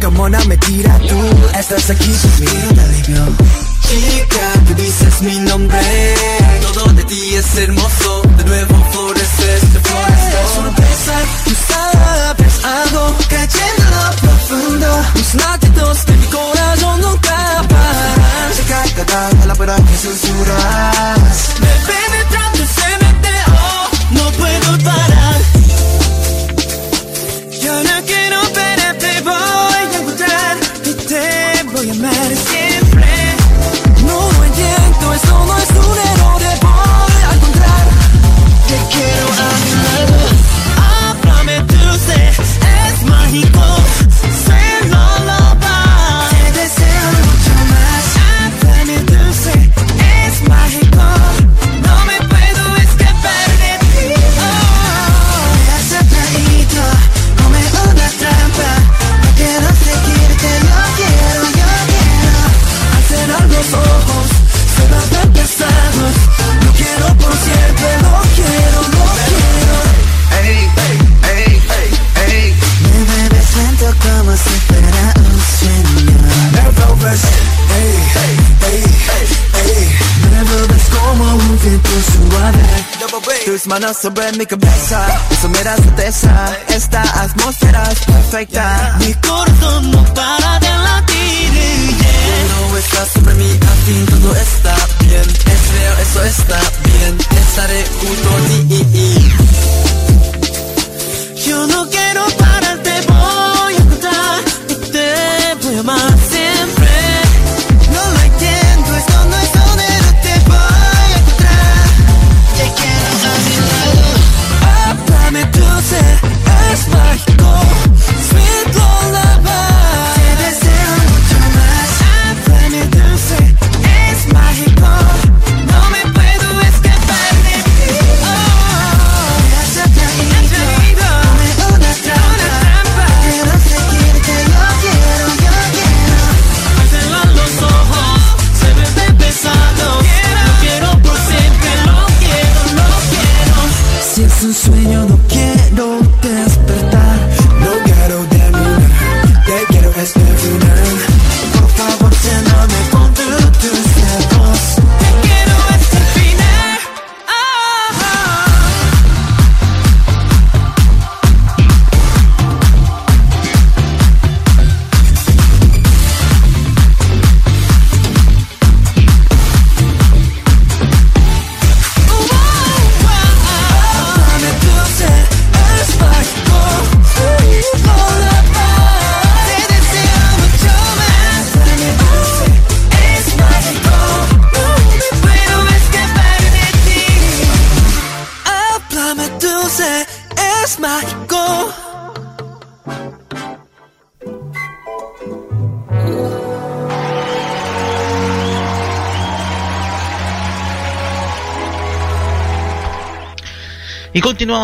[SPEAKER 10] como una mentira Tú estás aquí conmigo I'm not so bad. make a backside
[SPEAKER 1] 웃음이란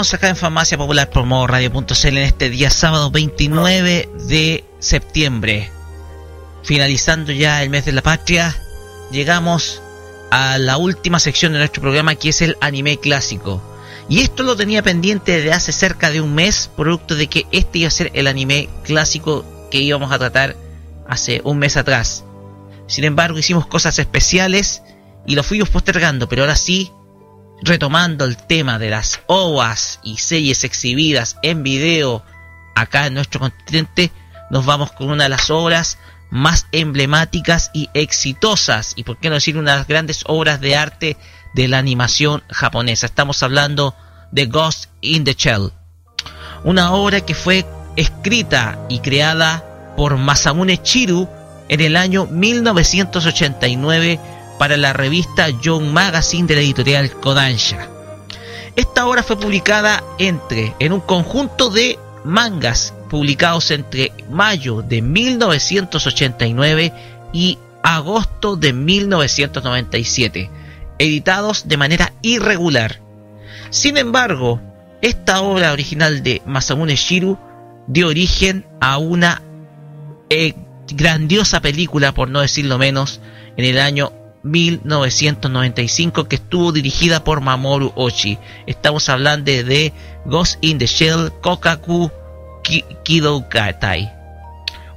[SPEAKER 1] estamos acá en Farmacia Popular Promo Radio.cl en este día sábado 29 de septiembre. Finalizando ya el mes de la patria, llegamos a la última sección de nuestro programa que es el anime clásico. Y esto lo tenía pendiente desde hace cerca de un mes, producto de que este iba a ser el anime clásico que íbamos a tratar hace un mes atrás. Sin embargo, hicimos cosas especiales y lo fuimos postergando, pero ahora sí retomando el tema de las OVAs y series exhibidas en video acá en nuestro continente, nos vamos con una de las obras más emblemáticas y exitosas, y por qué no decir una de las grandes obras de arte de la animación japonesa. Estamos hablando de Ghost in the Shell, una obra que fue escrita y creada por Masamune Chiru en el año 1989 para la revista Young Magazine de la editorial Kodansha. Esta obra fue publicada entre en un conjunto de mangas publicados entre mayo de 1989 y agosto de 1997, editados de manera irregular. Sin embargo, esta obra original de Masamune Shiru dio origen a una eh, grandiosa película, por no decirlo menos, en el año 1995 que estuvo dirigida por Mamoru Oshii. Estamos hablando de Ghost in the Shell Kokaku Ki- Kidoukatai.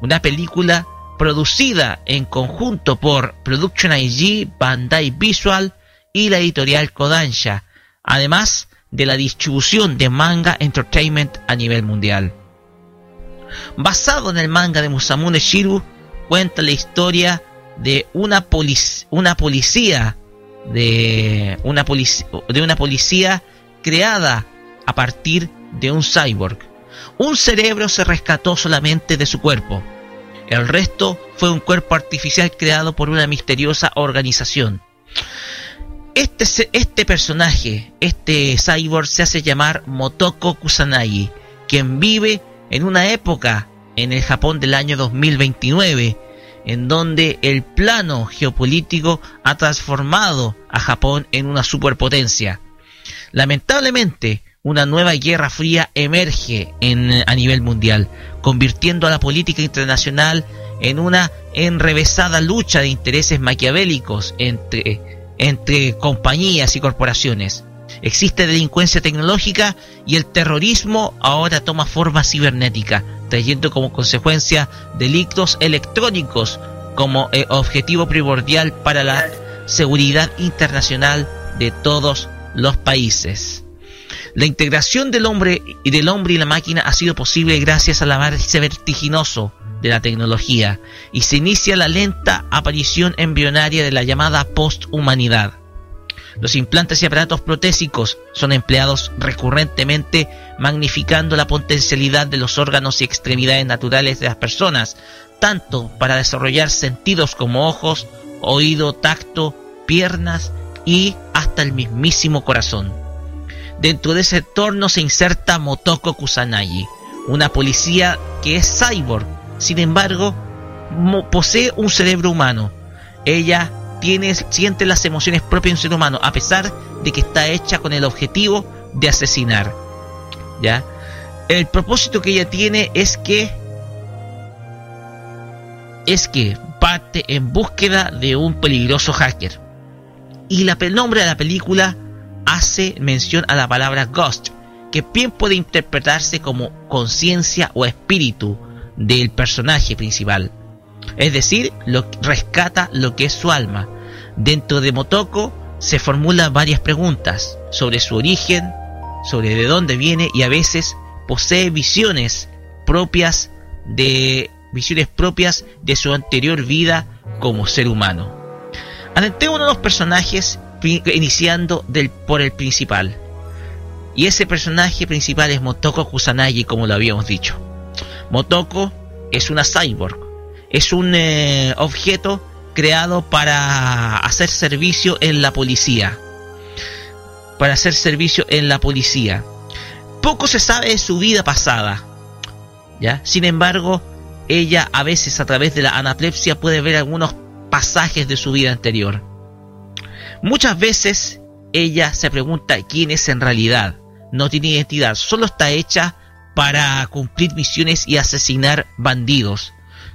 [SPEAKER 1] Una película producida en conjunto por Production IG, Bandai Visual y la editorial Kodansha, además de la distribución de manga entertainment a nivel mundial. Basado en el manga de Musamune Shiru, cuenta la historia de una, polic- una policía de una, de una policía creada a partir de un cyborg. Un cerebro se rescató solamente de su cuerpo. El resto fue un cuerpo artificial creado por una misteriosa organización. Este, este personaje, este cyborg, se hace llamar Motoko Kusanagi, quien vive en una época en el Japón del año 2029, en donde el plano geopolítico ha transformado a Japón en una superpotencia. Lamentablemente, una nueva guerra fría emerge a nivel mundial, convirtiendo a la política internacional en una enrevesada lucha de intereses maquiavélicos entre, entre compañías y corporaciones. Existe delincuencia tecnológica y el terrorismo ahora toma forma cibernética, trayendo como consecuencia delitos electrónicos como eh, objetivo primordial para la seguridad internacional de todos los países. La integración del hombre y del hombre y la máquina ha sido posible gracias al avance vertiginoso de la tecnología y se inicia la lenta aparición embrionaria de la llamada posthumanidad. Los implantes y aparatos protésicos son empleados recurrentemente magnificando la potencialidad de los órganos y extremidades naturales de las personas, tanto para desarrollar sentidos como ojos, oído, tacto, piernas y hasta el mismísimo corazón. Dentro de ese entorno se inserta Motoko Kusanagi, una policía que es cyborg, sin embargo, posee un cerebro humano. Ella tiene, siente las emociones propias de un ser humano, a pesar de que está hecha con el objetivo de asesinar. ¿Ya? El propósito que ella tiene es que es que parte en búsqueda de un peligroso hacker. Y la, el nombre de la película hace mención a la palabra ghost, que bien puede interpretarse como conciencia o espíritu del personaje principal. Es decir, lo, rescata lo que es su alma. Dentro de Motoko se formulan varias preguntas sobre su origen, sobre de dónde viene y a veces posee visiones propias de visiones propias de su anterior vida como ser humano. Adentremos uno de los personajes iniciando del, por el principal. Y ese personaje principal es Motoko Kusanagi, como lo habíamos dicho. Motoko es una cyborg. Es un eh, objeto creado para hacer servicio en la policía. Para hacer servicio en la policía. Poco se sabe de su vida pasada. ¿Ya? Sin embargo, ella a veces a través de la anaplepsia puede ver algunos pasajes de su vida anterior. Muchas veces ella se pregunta quién es en realidad. No tiene identidad, solo está hecha para cumplir misiones y asesinar bandidos.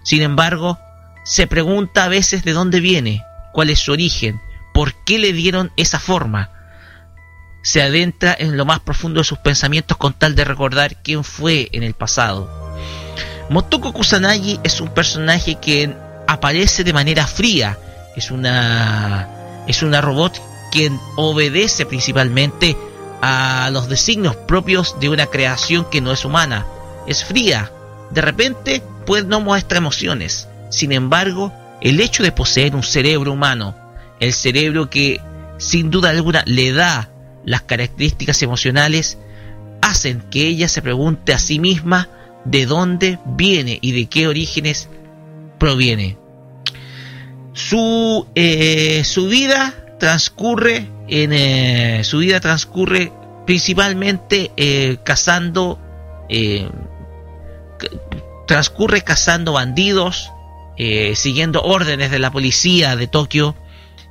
[SPEAKER 1] Sin embargo, se pregunta a veces de dónde viene, cuál es su origen, por qué le dieron esa forma. Se adentra en lo más profundo de sus pensamientos con tal de recordar quién fue en el pasado. Motoko Kusanagi es un personaje que aparece de manera fría. Es una es una robot quien obedece principalmente a los designios propios de una creación que no es humana, es fría, de repente pues no muestra emociones. Sin embargo, el hecho de poseer un cerebro humano, el cerebro que sin duda alguna le da las características emocionales, hacen que ella se pregunte a sí misma de dónde viene y de qué orígenes proviene. Su, eh, su vida transcurre en eh, su vida transcurre principalmente eh, cazando transcurre cazando bandidos eh, siguiendo órdenes de la policía de Tokio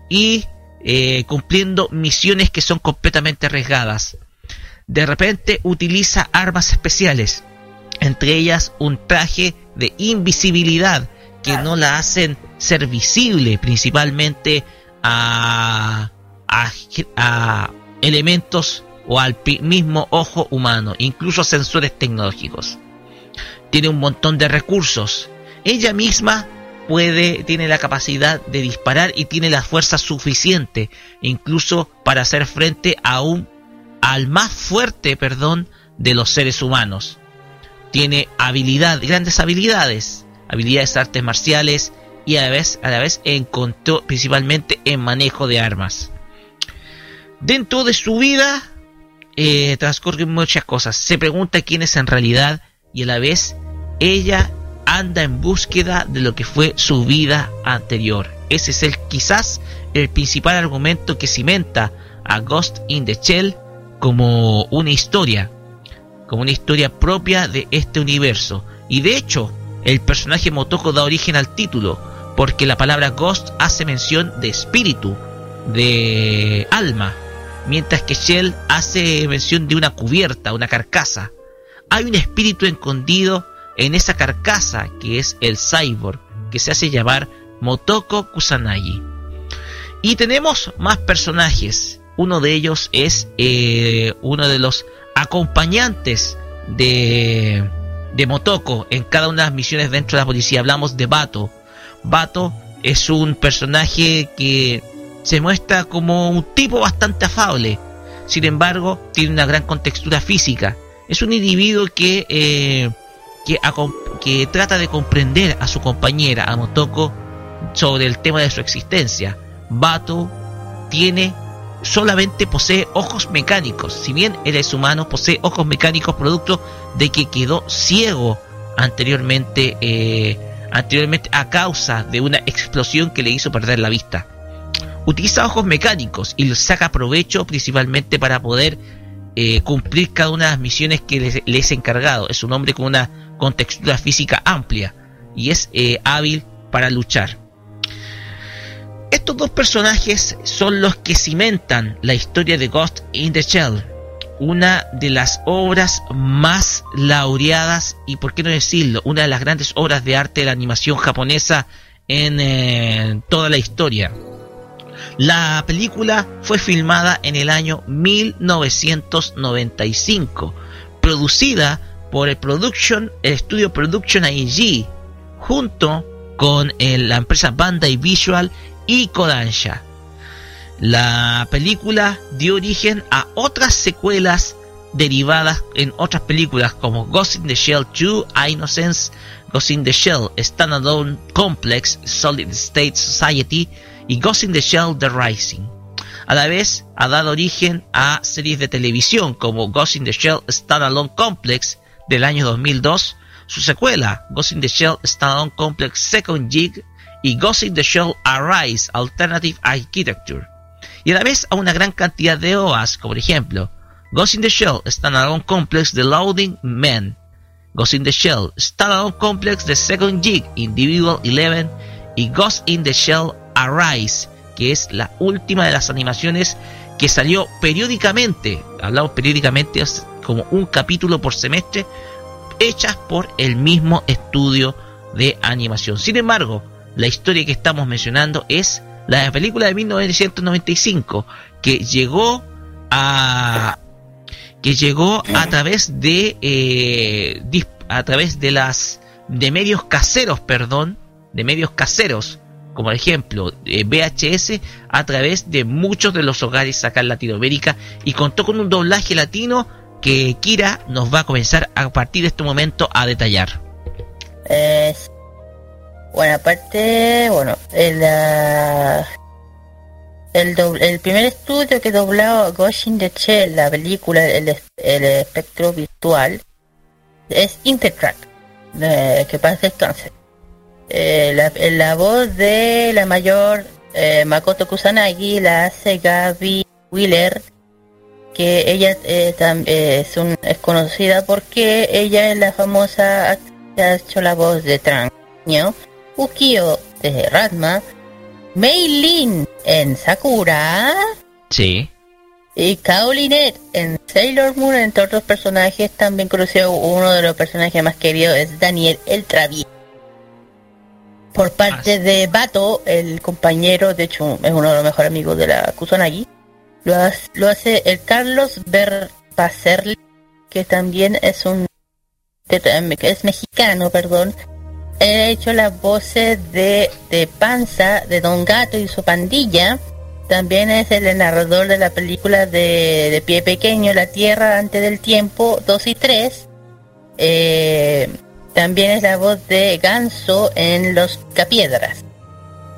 [SPEAKER 1] y eh, cumpliendo misiones que son completamente arriesgadas de repente utiliza armas especiales entre ellas un traje de invisibilidad que no la hacen ser visible principalmente a, a, a elementos o al mismo ojo humano, incluso sensores tecnológicos. Tiene un montón de recursos. Ella misma puede, tiene la capacidad de disparar y tiene la fuerza suficiente, incluso para hacer frente a un, al más fuerte, perdón, de los seres humanos. Tiene habilidad, grandes habilidades, habilidades artes marciales y a la vez, a la vez encontró principalmente en manejo de armas. Dentro de su vida eh, transcurren muchas cosas. Se pregunta quién es en realidad y a la vez ella anda en búsqueda de lo que fue su vida anterior. Ese es el quizás el principal argumento que cimenta a Ghost in the Shell como una historia, como una historia propia de este universo. Y de hecho, el personaje Motoko da origen al título, porque la palabra Ghost hace mención de espíritu, de alma, mientras que Shell hace mención de una cubierta, una carcasa. Hay un espíritu escondido en esa carcasa que es el cyborg, que se hace llamar Motoko Kusanagi. Y tenemos más personajes. Uno de ellos es eh, uno de los acompañantes de, de Motoko en cada una de las misiones dentro de la policía. Hablamos de Bato. Bato es un personaje que se muestra como un tipo bastante afable. Sin embargo, tiene una gran contextura física. Es un individuo que, eh, que, trata de comprender a su compañera, a Motoko, sobre el tema de su existencia. Bato tiene solamente posee ojos mecánicos. Si bien él es humano, posee ojos mecánicos producto de que quedó ciego anteriormente, eh, anteriormente a causa de una explosión que le hizo perder la vista. Utiliza ojos mecánicos y los saca provecho principalmente para poder eh, cumplir cada una de las misiones que le, le es encargado. Es un hombre con una contextura física amplia y es eh, hábil para luchar. Estos dos personajes son los que cimentan la historia de Ghost in the Shell, una de las obras más laureadas y, por qué no decirlo, una de las grandes obras de arte de la animación japonesa en eh, toda la historia. La película fue filmada en el año 1995, producida por el Production, el estudio Production IG, junto con eh, la empresa Bandai Visual y Kodansha. La película dio origen a otras secuelas derivadas en otras películas como Ghost in the Shell 2, Innocence, Ghost in the Shell, Standalone Complex, Solid State Society y Ghost in the Shell The Rising. A la vez ha dado origen a series de televisión como Ghost in the Shell Standalone Complex del año 2002, su secuela Ghost in the Shell Standalone Complex Second Jig y Ghost in the Shell Arise Alternative Architecture. Y a la vez a una gran cantidad de OAS, como por ejemplo Ghost in the Shell Standalone Complex The Loading Men, Ghost in the Shell Standalone Complex The Second Jig Individual 11 y Ghost in the Shell Arise, que es la última de las animaciones que salió periódicamente, hablamos periódicamente como un capítulo por semestre, hechas por el mismo estudio de animación. Sin embargo, la historia que estamos mencionando es la película de 1995 que llegó a que llegó a través de eh, a través de las de medios caseros, perdón, de medios caseros como ejemplo eh, VHS, a través de muchos de los hogares acá en Latinoamérica y contó con un doblaje latino que Kira nos va a comenzar a partir de este momento a detallar.
[SPEAKER 3] Es- bueno, aparte, bueno, el, ah, el, dob- el primer estudio que dobló Ghost in the Shell, la película, el, el espectro virtual, es Intertrack, eh, que pasa descanse. Eh, la, la voz de la mayor eh, Makoto Kusanagi la hace Gaby Wheeler, que ella eh, tam- eh, es, un- es conocida porque ella es la famosa actriz que ha hecho la voz de Tranio, Ukio de Ratma, Mei Lin en Sakura
[SPEAKER 1] Sí.
[SPEAKER 3] y Kaolinet en Sailor Moon, entre otros personajes, también conocido uno de los personajes más queridos es Daniel el Travieso. Por parte de Bato, el compañero, de hecho es uno de los mejores amigos de la Kusanagi, lo hace, lo hace el Carlos Berpacerli, que también es un de- que es mexicano, perdón. Ha hecho las voces de, de Panza, de Don Gato y su pandilla. También es el narrador de la película de, de Pie Pequeño, La Tierra antes del tiempo, 2 y 3. Eh, también es la voz de Ganso en Los Capiedras.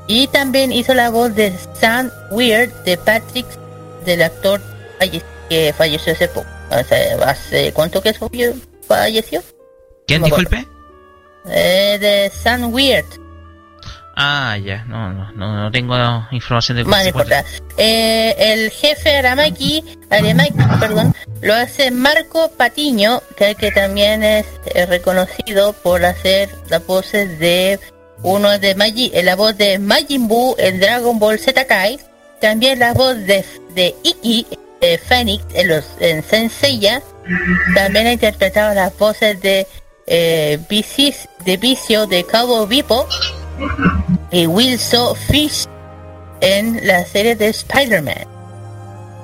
[SPEAKER 3] Y también hizo la voz de Sam Weird de Patrick, del actor falle- que falleció hace poco. O sea, ¿Hace cuánto que falleció?
[SPEAKER 1] ¿Quién,
[SPEAKER 3] No
[SPEAKER 1] disculpe?
[SPEAKER 3] Eh, de Sam Weird.
[SPEAKER 1] Ah, ya, no, no, no, no tengo información de
[SPEAKER 3] no importa. Eh, el jefe Aramaki, Aramaki, perdón, lo hace Marco Patiño, que, que también es eh, reconocido por hacer las voces de uno de Magi, eh, la voz de Majin Buu en Dragon Ball Z Kai, también la voz de, de Iki de Phoenix en los en Senseiya, también ha interpretado las voces de eh, de Vicio de Cabo Vipo y Wilson Fish en la serie de Spider-Man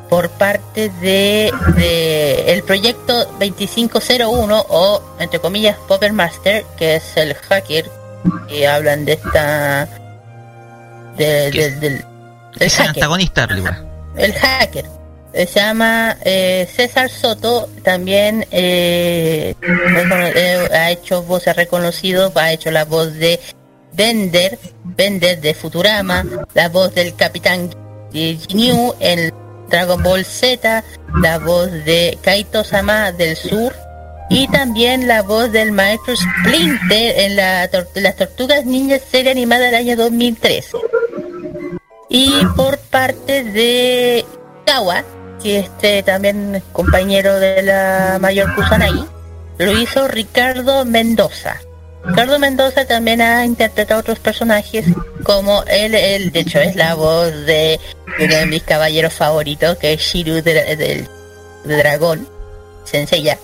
[SPEAKER 3] por parte de, de el proyecto 2501 o entre comillas Popper Master que es el hacker que hablan de esta de-
[SPEAKER 1] ¿Qué?
[SPEAKER 3] del, del,
[SPEAKER 1] Es el antagonista de
[SPEAKER 3] el hacker se llama eh, César Soto también eh, eh, ha hecho voces reconocidos ha hecho la voz de Bender Bender de Futurama la voz del Capitán Ginyu en Dragon Ball Z la voz de Kaito Sama del Sur y también la voz del maestro Splinter en las Tortugas Ninjas serie animada del año 2003 y por parte de Kawa, que este también es compañero de la mayor Kusanagi, lo hizo Ricardo Mendoza. Ricardo Mendoza también ha interpretado otros personajes como él, él de hecho es la voz de uno de mis caballeros favoritos, que es Shiru de- del de Dragón, Senseiya.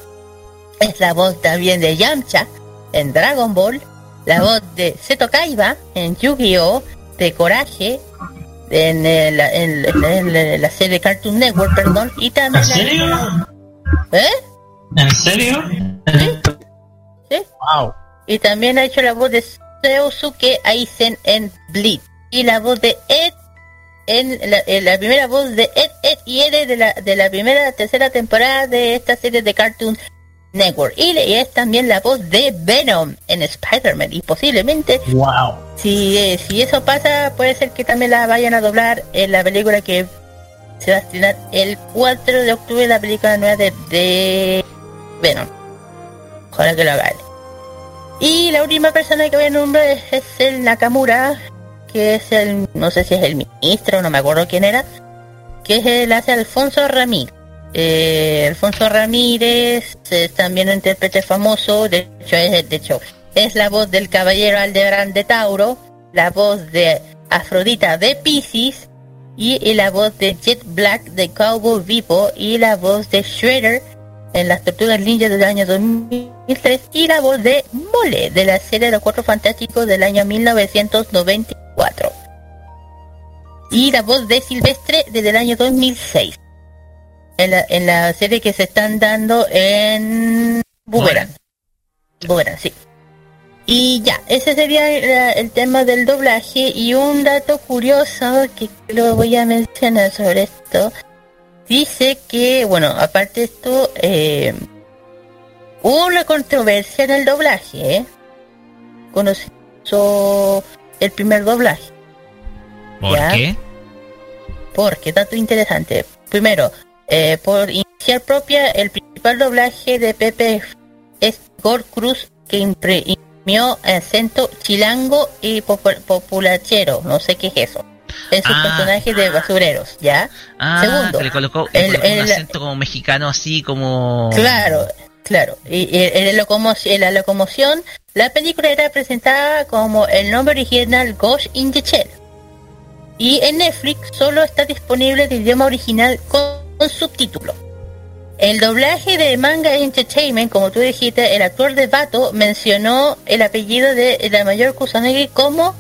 [SPEAKER 3] Es la voz también de Yamcha en Dragon Ball, la voz de Seto Kaiba en Yu-Gi-Oh! de Coraje, en, el- en- en- en la serie Cartoon Network, perdón, y también...
[SPEAKER 4] ¿En serio?
[SPEAKER 3] ¿Eh?
[SPEAKER 4] ¿En serio?
[SPEAKER 3] ¿Sí?
[SPEAKER 4] Wow.
[SPEAKER 3] Y también ha hecho la voz de Seosuke Aizen en Bleed. Y la voz de Ed en la, en la primera voz de Ed, Ed y Ed de la, de la primera tercera temporada de esta serie de Cartoon Network. Y, le- y es también la voz de Venom en Spider-Man. Y posiblemente
[SPEAKER 4] Wow.
[SPEAKER 3] si, eh, si eso pasa, puede ser que también la vayan a doblar en la película que se va a estrenar el 4 de octubre, la película nueva de, de Venom. Ojalá que lo hagan. Y la última persona que voy a nombrar es, es el Nakamura, que es el, no sé si es el ministro, no me acuerdo quién era, que es el hace Alfonso Ramírez. Eh, Alfonso Ramírez es también un intérprete famoso, de hecho es, de hecho, es la voz del caballero Aldebarán de Tauro, la voz de Afrodita de Pisces y, y la voz de Jet Black de Cowboy Vivo y la voz de Shredder en las Tortugas Ninja del año 2003 y la voz de Mole de la serie de los Cuatro Fantásticos del año 1994 y la voz de Silvestre desde el año 2006 en la, en la serie que se están dando en Boomerang. Boomerang, sí. Y ya, ese sería la- el tema del doblaje. Y un dato curioso que lo voy a mencionar sobre esto. Dice que, bueno, aparte de esto, eh, hubo una controversia en el doblaje, ¿eh? Cuando se hizo el primer doblaje.
[SPEAKER 1] ¿Por
[SPEAKER 3] Ya.
[SPEAKER 1] qué?
[SPEAKER 3] Porque, dato interesante. Primero, eh, por iniciar propia, el principal doblaje de Pepe es Gor Cruz, que imprimió acento chilango y popu- populachero. No sé qué es eso. Es un
[SPEAKER 1] Ah.
[SPEAKER 3] personaje de basureros, ¿ya?
[SPEAKER 1] Ah,
[SPEAKER 3] Segundo,
[SPEAKER 1] le colocó,
[SPEAKER 3] el-
[SPEAKER 1] un
[SPEAKER 3] el-
[SPEAKER 1] acento como mexicano así como...
[SPEAKER 3] Claro, claro. Y, y en, la locomo- en la locomoción, la película era presentada como el nombre original Ghost in the Shell. Y en Netflix solo está disponible el idioma original con, con subtítulo. El doblaje de Manga Entertainment, como tú dijiste, el actor de Bato mencionó el apellido de la mayor Kusanagi como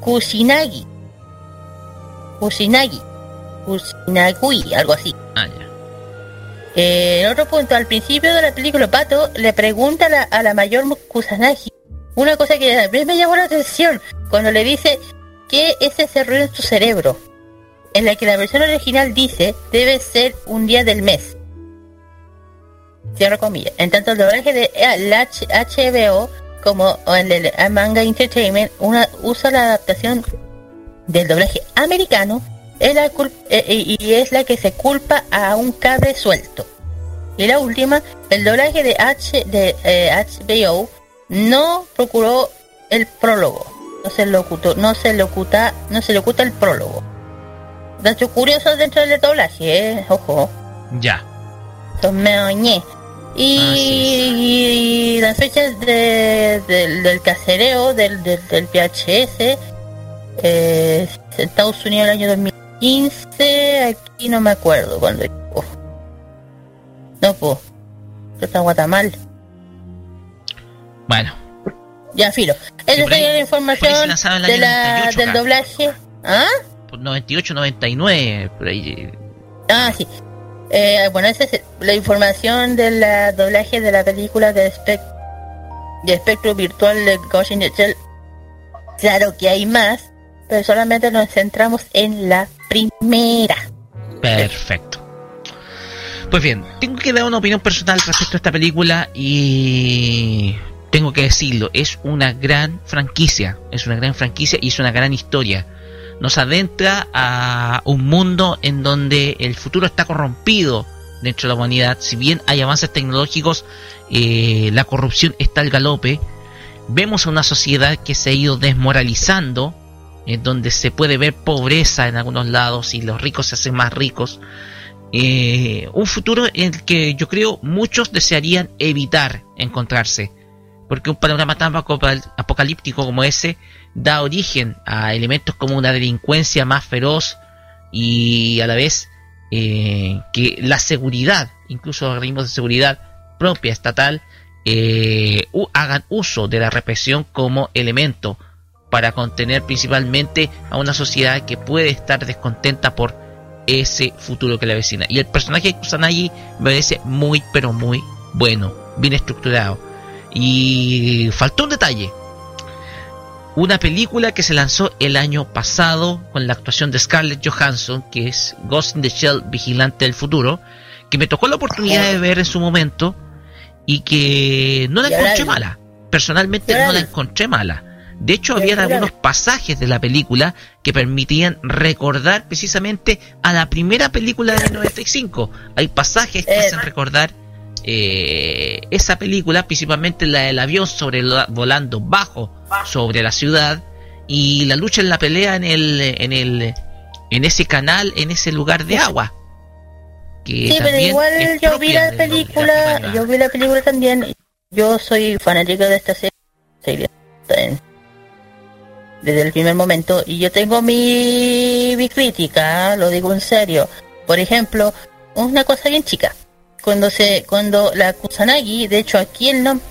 [SPEAKER 3] Kusinagi. Kusinagi. Kusinagui, algo así.
[SPEAKER 1] Ah, ya.
[SPEAKER 3] Eh, el otro punto, al principio de la película, Pato le pregunta a la, a la mayor Kusanagi una cosa que a mí me llamó la atención cuando le dice ¿qué es ese ruido en tu cerebro? En la que la versión original dice debe ser un día del mes. Cierro comillas. En tanto el doblaje de el H- HBO como el de Manga Entertainment una, usa la adaptación del doblaje americano es la eh, eh, y es la que se culpa a un cable suelto. Y la última, el doblaje de, H, de eh, HBO no procuró el prólogo. No se locutó, no se locuta, no se locuta el prólogo. Dato curioso dentro del doblaje, eh, ojo.
[SPEAKER 1] Ya.
[SPEAKER 3] Son meoñé. Y, y las fechas de- del- del casereo del, del, del VHS, eh, Estados Unidos el año 2015, aquí no me acuerdo cuando llegó. No, pues, está Guatemala.
[SPEAKER 1] Bueno,
[SPEAKER 3] Ya, filo. Esa sería la información de la,
[SPEAKER 1] 98
[SPEAKER 3] del doblaje. ¿Ah?
[SPEAKER 1] por 98, 99, por ahí.
[SPEAKER 3] Ah, sí. Eh, bueno, esa es la información del doblaje de la película de, de espectro virtual de Ghost in the Shell. Claro que hay más, pero solamente nos centramos en la primera.
[SPEAKER 1] Perfecto. Pues bien, tengo que dar una opinión personal respecto a esta película y tengo que decirlo, es una gran franquicia, es una gran franquicia y es una gran historia. Nos adentra a un mundo en donde el futuro está corrompido dentro de la humanidad. Si bien hay avances tecnológicos, eh, la corrupción está al galope. Vemos a una sociedad que se ha ido desmoralizando, en donde se puede ver pobreza en algunos lados y los ricos se hacen más ricos. Eh, un futuro en el que yo creo muchos desearían evitar encontrarse. Porque un panorama tan apocal- apocalíptico como ese da origen a elementos como una delincuencia más feroz y a la vez eh, que la seguridad, incluso organismos de seguridad propia estatal, eh, hagan uso de la represión como elemento para contener principalmente a una sociedad que puede estar descontenta por ese futuro que la vecina. Y el personaje de Kusanagi me parece muy, pero muy bueno, bien estructurado. Y faltó un detalle. Una película que se lanzó el año pasado con la actuación de Scarlett Johansson, que es Ghost in the Shell, Vigilante del Futuro, que me tocó la oportunidad de ver en su momento y que no la encontré mala. Personalmente no la encontré mala. De hecho, habían
[SPEAKER 3] vi.
[SPEAKER 1] algunos pasajes de la película que permitían recordar precisamente a la primera película de 1995. Hay pasajes que
[SPEAKER 3] Eh.
[SPEAKER 1] hacen recordar eh, esa película, principalmente la del avión sobre la- volando bajo sobre la ciudad y la lucha en la pelea en el en el en ese canal, en ese lugar de agua. Que
[SPEAKER 3] Sí, pero igual yo vi la película, yo vi la película también. Yo soy fanático de esta serie, desde el primer momento y yo tengo mi, mi crítica, lo digo en serio. Por ejemplo, una cosa bien chica. Cuando se cuando la Kusanagi, de hecho aquí el nombre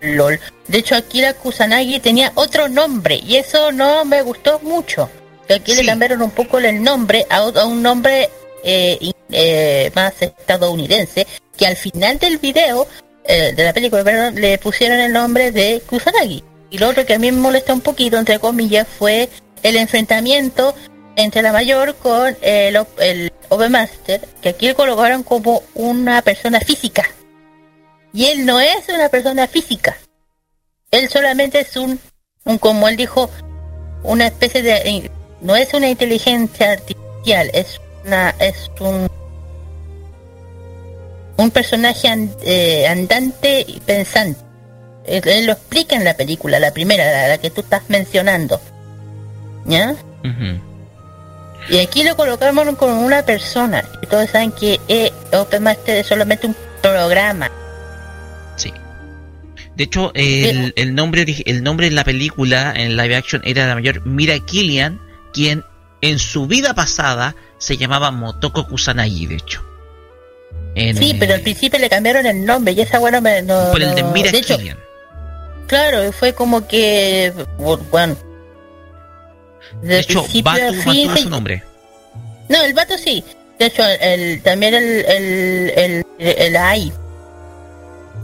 [SPEAKER 3] LOL. De hecho aquí la Kusanagi tenía otro nombre y eso no me gustó mucho. Que aquí le cambiaron un poco el nombre a, a un nombre eh, eh, más estadounidense que al final del video eh, de la película, perdón, le pusieron el nombre de Kusanagi. Y lo otro que a mí me molesta un poquito, entre comillas, fue el enfrentamiento entre la mayor con el, el Master, que aquí lo colocaron como una persona física. Y él no es una persona física. Él solamente es un, un como él dijo, una especie de no es una inteligencia artificial, es una es un un personaje eh, andante y pensante. Él, él lo explica en la película, la primera, la, la que tú estás mencionando. ¿Ya? Y aquí lo colocamos como una persona. Y todos saben que eh, Open Master es solamente un programa.
[SPEAKER 1] De hecho, el, el nombre el nombre en la película, en live action, era la mayor Mira Killian, quien en su vida pasada se llamaba Motoko Kusanagi, de hecho. En,
[SPEAKER 3] Sí,
[SPEAKER 1] eh,
[SPEAKER 3] pero al principio le cambiaron el nombre y esa bueno me no,
[SPEAKER 1] por el de Mira
[SPEAKER 3] de hecho,
[SPEAKER 1] Killian.
[SPEAKER 3] Claro, fue como que bueno,
[SPEAKER 1] De hecho, Batu mantuvo su nombre.
[SPEAKER 3] No, el vato sí. De hecho, el, también el, el, el, el AI.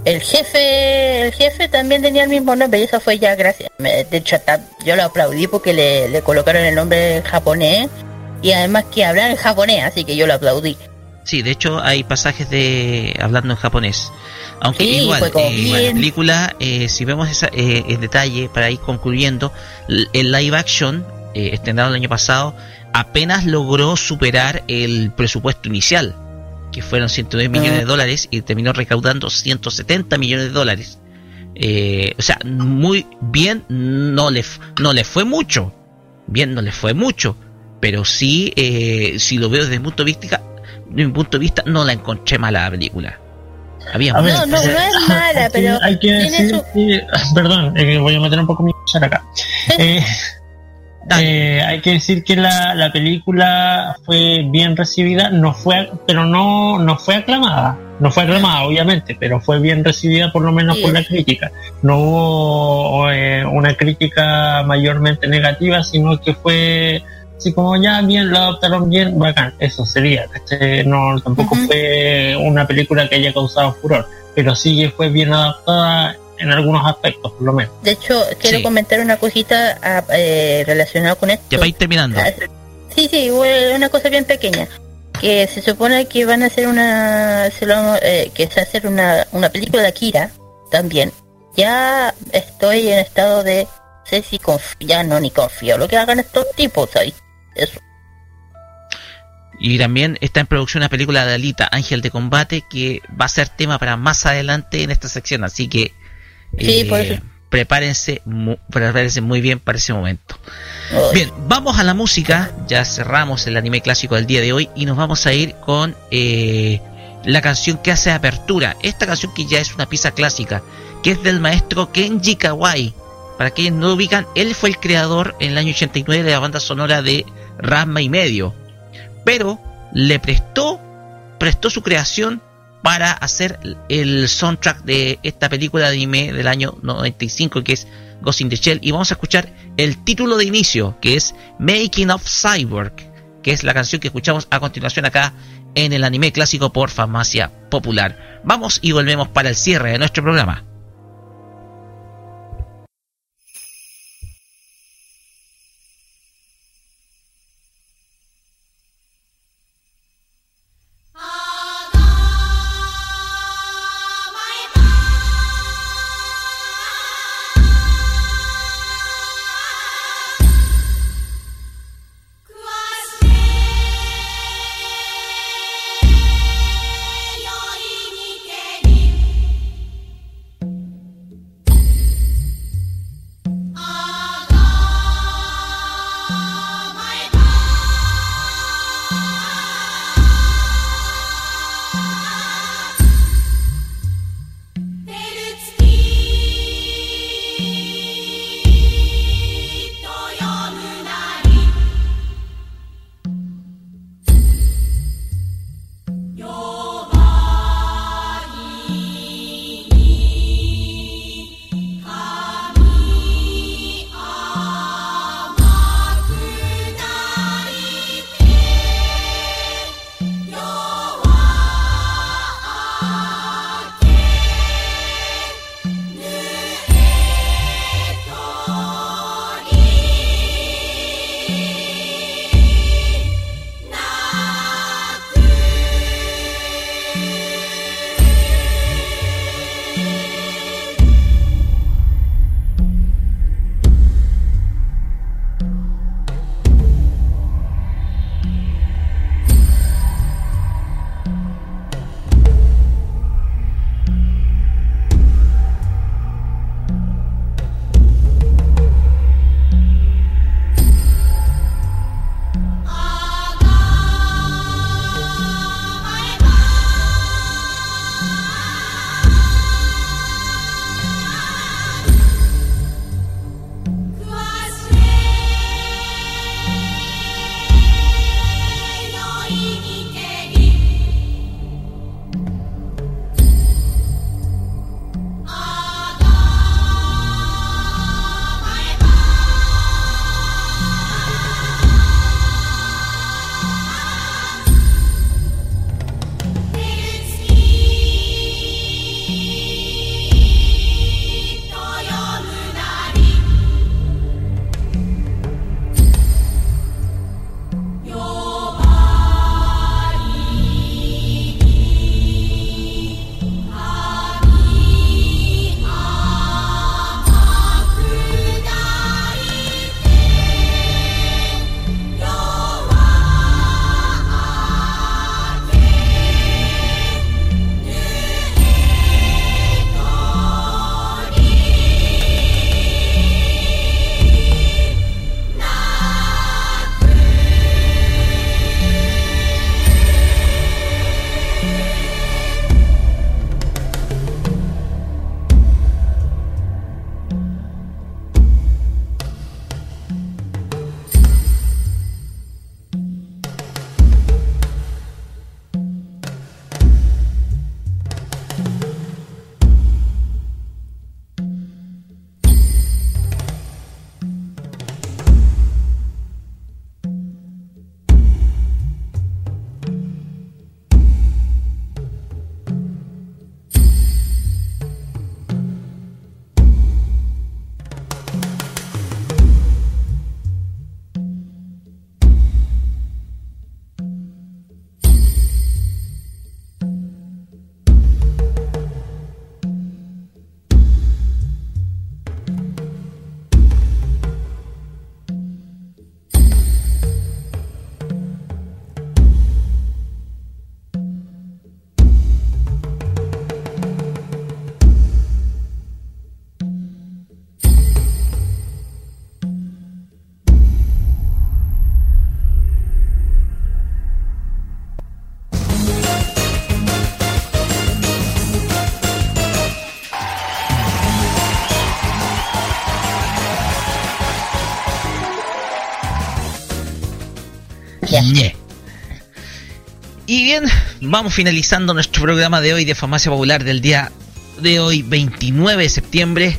[SPEAKER 3] El jefe, el jefe también tenía el mismo nombre y eso fue ya gracias. De hecho, hasta yo lo aplaudí porque le, le colocaron el nombre japonés y además que hablar en japonés, así que yo lo aplaudí.
[SPEAKER 1] Sí, de hecho hay pasajes de hablando en japonés. Aunque
[SPEAKER 3] Sí,
[SPEAKER 1] igual, eh, la película, eh, si vemos esa, eh, en detalle, para ir concluyendo, el live action, eh, estrenado el año pasado, apenas logró superar el presupuesto inicial, que fueron 109 millones de dólares, y terminó recaudando 170 millones de dólares. Eh, o sea, muy bien, no le, no le fue mucho. Bien, no le fue mucho. Pero sí, eh, si lo veo desde mi punto de vista, de mi punto de vista, no la encontré mala la película. Había
[SPEAKER 4] A ver,
[SPEAKER 3] No, no, no es mala, pero
[SPEAKER 4] hay que decir
[SPEAKER 3] su...
[SPEAKER 4] que- perdón, eh, voy a meter un poco mi cuchara acá. Eh, eh, hay que decir que la, la película fue bien recibida, no fue, pero no, no fue aclamada, no fue aclamada obviamente, pero fue bien recibida por lo menos por la crítica. No hubo eh, una crítica mayormente negativa, sino que fue así como ya bien, lo adoptaron bien, bacán, eso sería. ¿cachai? No, tampoco fue una película que haya causado furor, pero sí que fue bien adaptada en algunos aspectos, por lo menos.
[SPEAKER 3] De hecho, quiero
[SPEAKER 1] Sí.
[SPEAKER 3] comentar una cosita ah, eh, relacionada con esto.
[SPEAKER 1] Ya para ir terminando.
[SPEAKER 3] Ah, Sí, sí, una cosa bien pequeña. Que se supone que van a hacer una. Se lo- eh, que se va a hacer una, una película de Akira también. Ya estoy en estado de. No sé si confío, ya no ni confío. Lo que hagan estos tipos ahí. Eso.
[SPEAKER 1] Y también está en producción una película de Alita, Ángel de Combate, que va a ser tema para más adelante en esta sección. Así que
[SPEAKER 3] Sí,
[SPEAKER 1] eh,
[SPEAKER 3] por eso.
[SPEAKER 1] prepárense, mu- prepárense muy bien para ese momento. Bien, vamos a la música. Ya cerramos el anime clásico del día de hoy y nos vamos a ir con eh, la canción que hace apertura. Esta canción que ya es una pieza clásica, que es del maestro Kenji Kawai. Para quienes no lo ubican, él fue el creador en el año 89 de la banda sonora de Rasma y medio. Pero le prestó, prestó su creación para hacer el soundtrack de esta película de anime del año 95 que es Ghost in the Shell y vamos a escuchar el título de inicio que es Making of Cyborg que es la canción que escuchamos a continuación acá en el anime clásico por Farmacia Popular. Vamos y volvemos para el cierre de nuestro programa.「bien, vamos finalizando nuestro programa de hoy de Farmacia Popular del día de hoy, 29 de septiembre.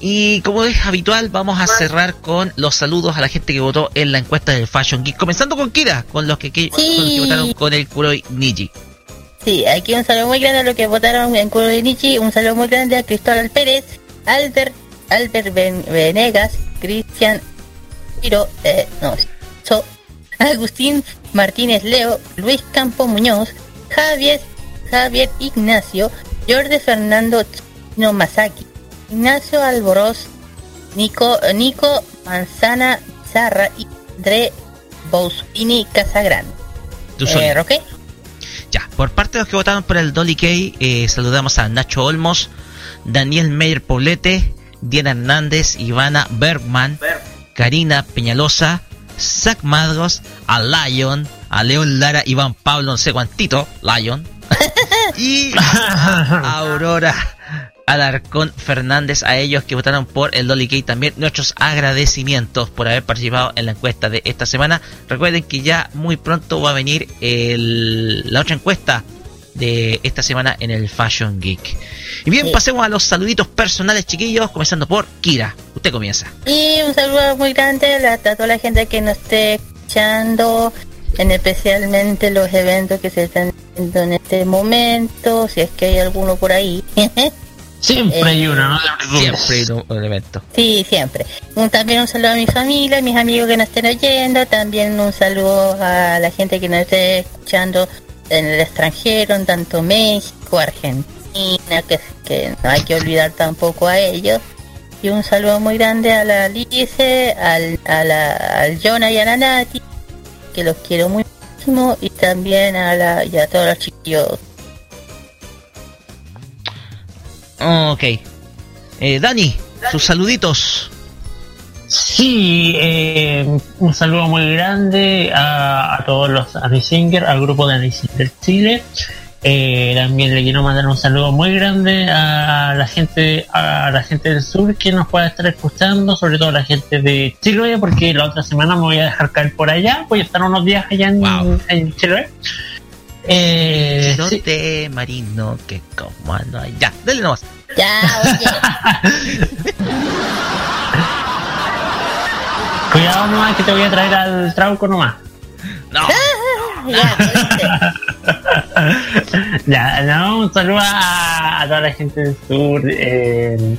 [SPEAKER 1] Y como es habitual, vamos a cerrar con los saludos a la gente que votó en la encuesta del Fashion Geek. Comenzando con Kira, con los que, que- con los que votaron con el Kuroi Niji.
[SPEAKER 3] Sí, aquí un saludo muy grande a los que votaron en Kuro de Nietzsche, un saludo muy grande a Cristóbal Pérez, Albert, Albert Ben- Venegas, Cristian Piro, eh, no, So, Agustín Martínez Leo, Luis Campo Muñoz, Javier, Javier Ignacio, Jorge Fernando Chino Masaki, Ignacio Alboroz, Nico, Nico Manzana Zarra y André Bouspini Casagrande.
[SPEAKER 1] Tú
[SPEAKER 3] Eh. Roque.
[SPEAKER 1] Ya, por parte de los que votaron por el Dolly Kay, eh, saludamos a Nacho Olmos, Daniel Meyer Poblete, Diana Hernández, Ivana Bergman, Karina Peñalosa, Zach Madros, a Lion, a León Lara, Iván Pablo, no sé cuantito, Lion, y a Aurora Alarcón Fernández, a ellos que votaron por el Dolly Kay también, nuestros agradecimientos por haber participado en la encuesta de esta semana. Recuerden que ya muy pronto va a venir el- la otra encuesta de esta semana en el Fashion Geek. Y bien, pasemos a los saluditos personales, chiquillos, comenzando por Kira. Usted comienza.
[SPEAKER 3] Y un saludo muy grande a, toda la gente que nos esté escuchando, en especialmente los eventos que se están haciendo en este momento, si es que hay alguno por ahí.
[SPEAKER 4] Siempre hay uno, ¿no?
[SPEAKER 1] Siempre hay un, un evento.
[SPEAKER 3] Sí, siempre. Un, también un saludo a mi familia, a mis amigos que nos estén oyendo. También un saludo a la gente que nos esté escuchando en el extranjero, en tanto México, Argentina, que, que no hay que olvidar tampoco a ellos. Y un saludo muy grande a la Lice, al, a la, al Jonah y a la Nati, que los quiero muchísimo. Y también a, la, y a todos los chiquillos.
[SPEAKER 1] Ok. Eh, Dani, sus saluditos.
[SPEAKER 4] Sí, eh, un saludo muy grande a, a todos los Anisinger, al grupo de Anisinger Chile. Eh, también le quiero mandar un saludo muy grande a la gente a la gente del sur que nos pueda estar escuchando, sobre todo a la gente de Chiloé, porque la otra semana me voy a dejar caer por allá, voy a estar unos días allá en, en Chiloé. Eh, sí.
[SPEAKER 1] Marino que como no hay. Ya, dale nomás.
[SPEAKER 3] Ya,
[SPEAKER 4] Cuidado nomás que te voy a traer al trauco nomás.
[SPEAKER 1] No.
[SPEAKER 4] ya, no, un saludo a, a toda la gente del sur eh,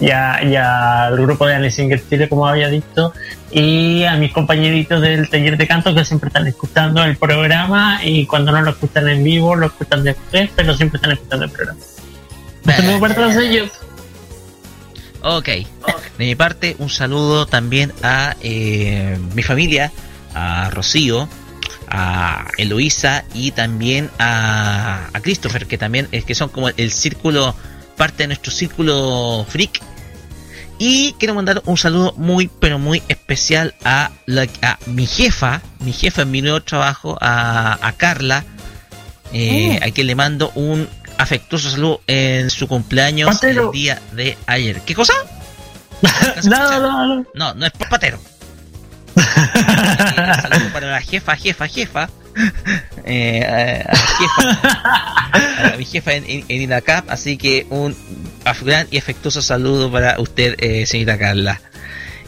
[SPEAKER 4] y, a- y al grupo de Anesinger Chile, como había dicho, y a mis compañeritos del taller de canto que siempre están escuchando el programa y cuando no lo escuchan en vivo, lo escuchan después, pero siempre están escuchando el programa. Un saludo para todos ellos.
[SPEAKER 1] Ok. De mi parte, un saludo también a eh, mi familia, a Rocío, a Eloísa y también a, a Christopher, que también es que son como el círculo, parte de nuestro círculo freak. Y quiero mandar un saludo muy, pero muy especial a, la- a mi jefa, mi jefa en mi nuevo trabajo, a, a Carla, eh, a quien le mando un afectuoso saludo en su cumpleaños el día de ayer. ¿Qué cosa?
[SPEAKER 4] No, no, no.
[SPEAKER 1] No, no es por patero. Saludo para la jefa, jefa, jefa. Eh, a, a jefa, a mi jefa en, en, en INACAP, así que un gran y afectuoso saludo para usted, eh, señorita Carla.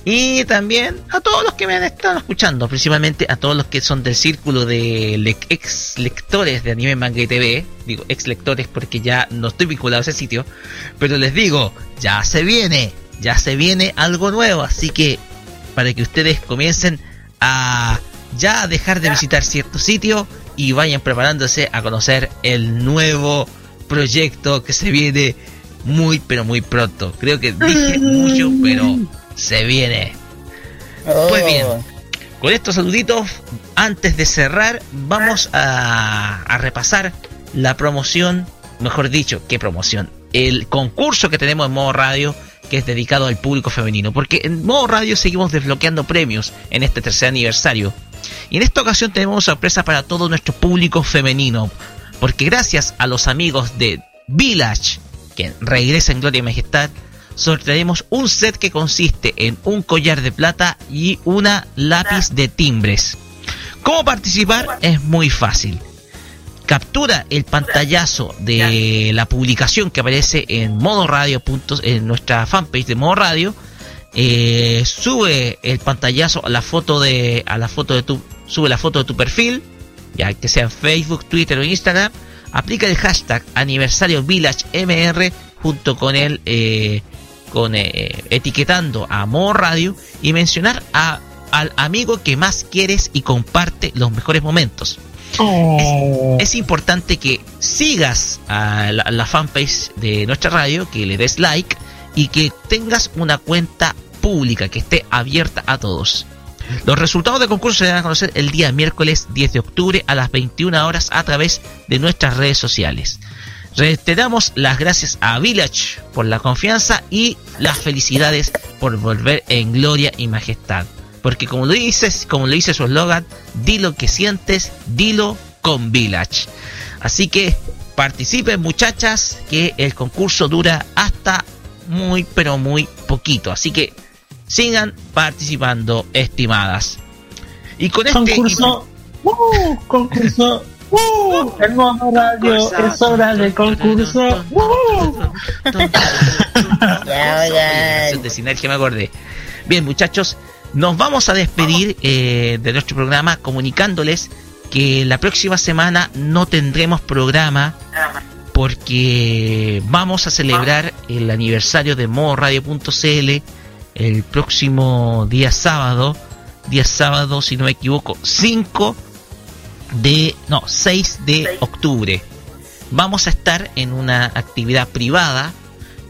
[SPEAKER 1] Y también a todos los que me han estado escuchando, principalmente a todos los que son del círculo de le- ex lectores de Anime Manga y TV. Digo ex lectores porque ya no estoy vinculado a ese sitio. Pero les digo, ya se viene, ya se viene algo nuevo. Así que para que ustedes comiencen a ya dejar de visitar cierto sitio y vayan preparándose a conocer el nuevo proyecto que se viene muy pero muy pronto. Creo que dije mucho, pero se viene. Pues bien, con estos saluditos, antes de cerrar, vamos a, a repasar la promoción, mejor dicho, ¿qué promoción? El concurso que tenemos en modo radio, que es dedicado al público femenino, porque en modo radio seguimos desbloqueando premios en este tercer aniversario. Y en esta ocasión tenemos sorpresa para todo nuestro público femenino, porque gracias a los amigos de Village, que regresa en Gloria y Majestad, sortearemos un set que consiste en un collar de plata y una lápiz de timbres. ¿Cómo participar? Es muy fácil. Captura el pantallazo de la publicación que aparece en modo radio. puntos- en nuestra fanpage de modo radio. Eh, sube el pantallazo a la foto de a la foto de tu sube la foto de tu perfil ya que sea en Facebook, Twitter o Instagram aplica el hashtag aniversario village mr junto con el eh, con eh, etiquetando a modo radio y mencionar a, al amigo que más quieres y comparte los mejores momentos
[SPEAKER 4] Oh.
[SPEAKER 1] es importante que sigas a la, fanpage de nuestra radio, que le des like y que tengas una cuenta pública que esté abierta a todos. Los resultados del concurso se van a conocer el día miércoles 10 de octubre a las 21 horas a través de nuestras redes sociales. Re- Te damos las gracias a Village por la confianza y las felicidades por volver en gloria y majestad. Porque como lo dices, como lo dice su eslogan, di lo que sientes, dilo con Village. Así que participen muchachas, que el concurso dura hasta muy pero muy poquito. Así que sigan participando, estimadas. Y con este
[SPEAKER 4] Concurso. ¡Uh! concurso. ¡Uh! Hermoso radio. Es hora de concurso. ¡Uh!
[SPEAKER 3] Ya, oigan.
[SPEAKER 1] de sinergia me acordé. Bien, muchachos, nos vamos a despedir eh, de nuestro programa comunicándoles que la próxima semana no tendremos programa porque vamos a celebrar el aniversario de modoradio.cl el próximo día sábado, día sábado si no me equivoco, 5 de, no, 6 de octubre. Vamos a estar en una actividad privada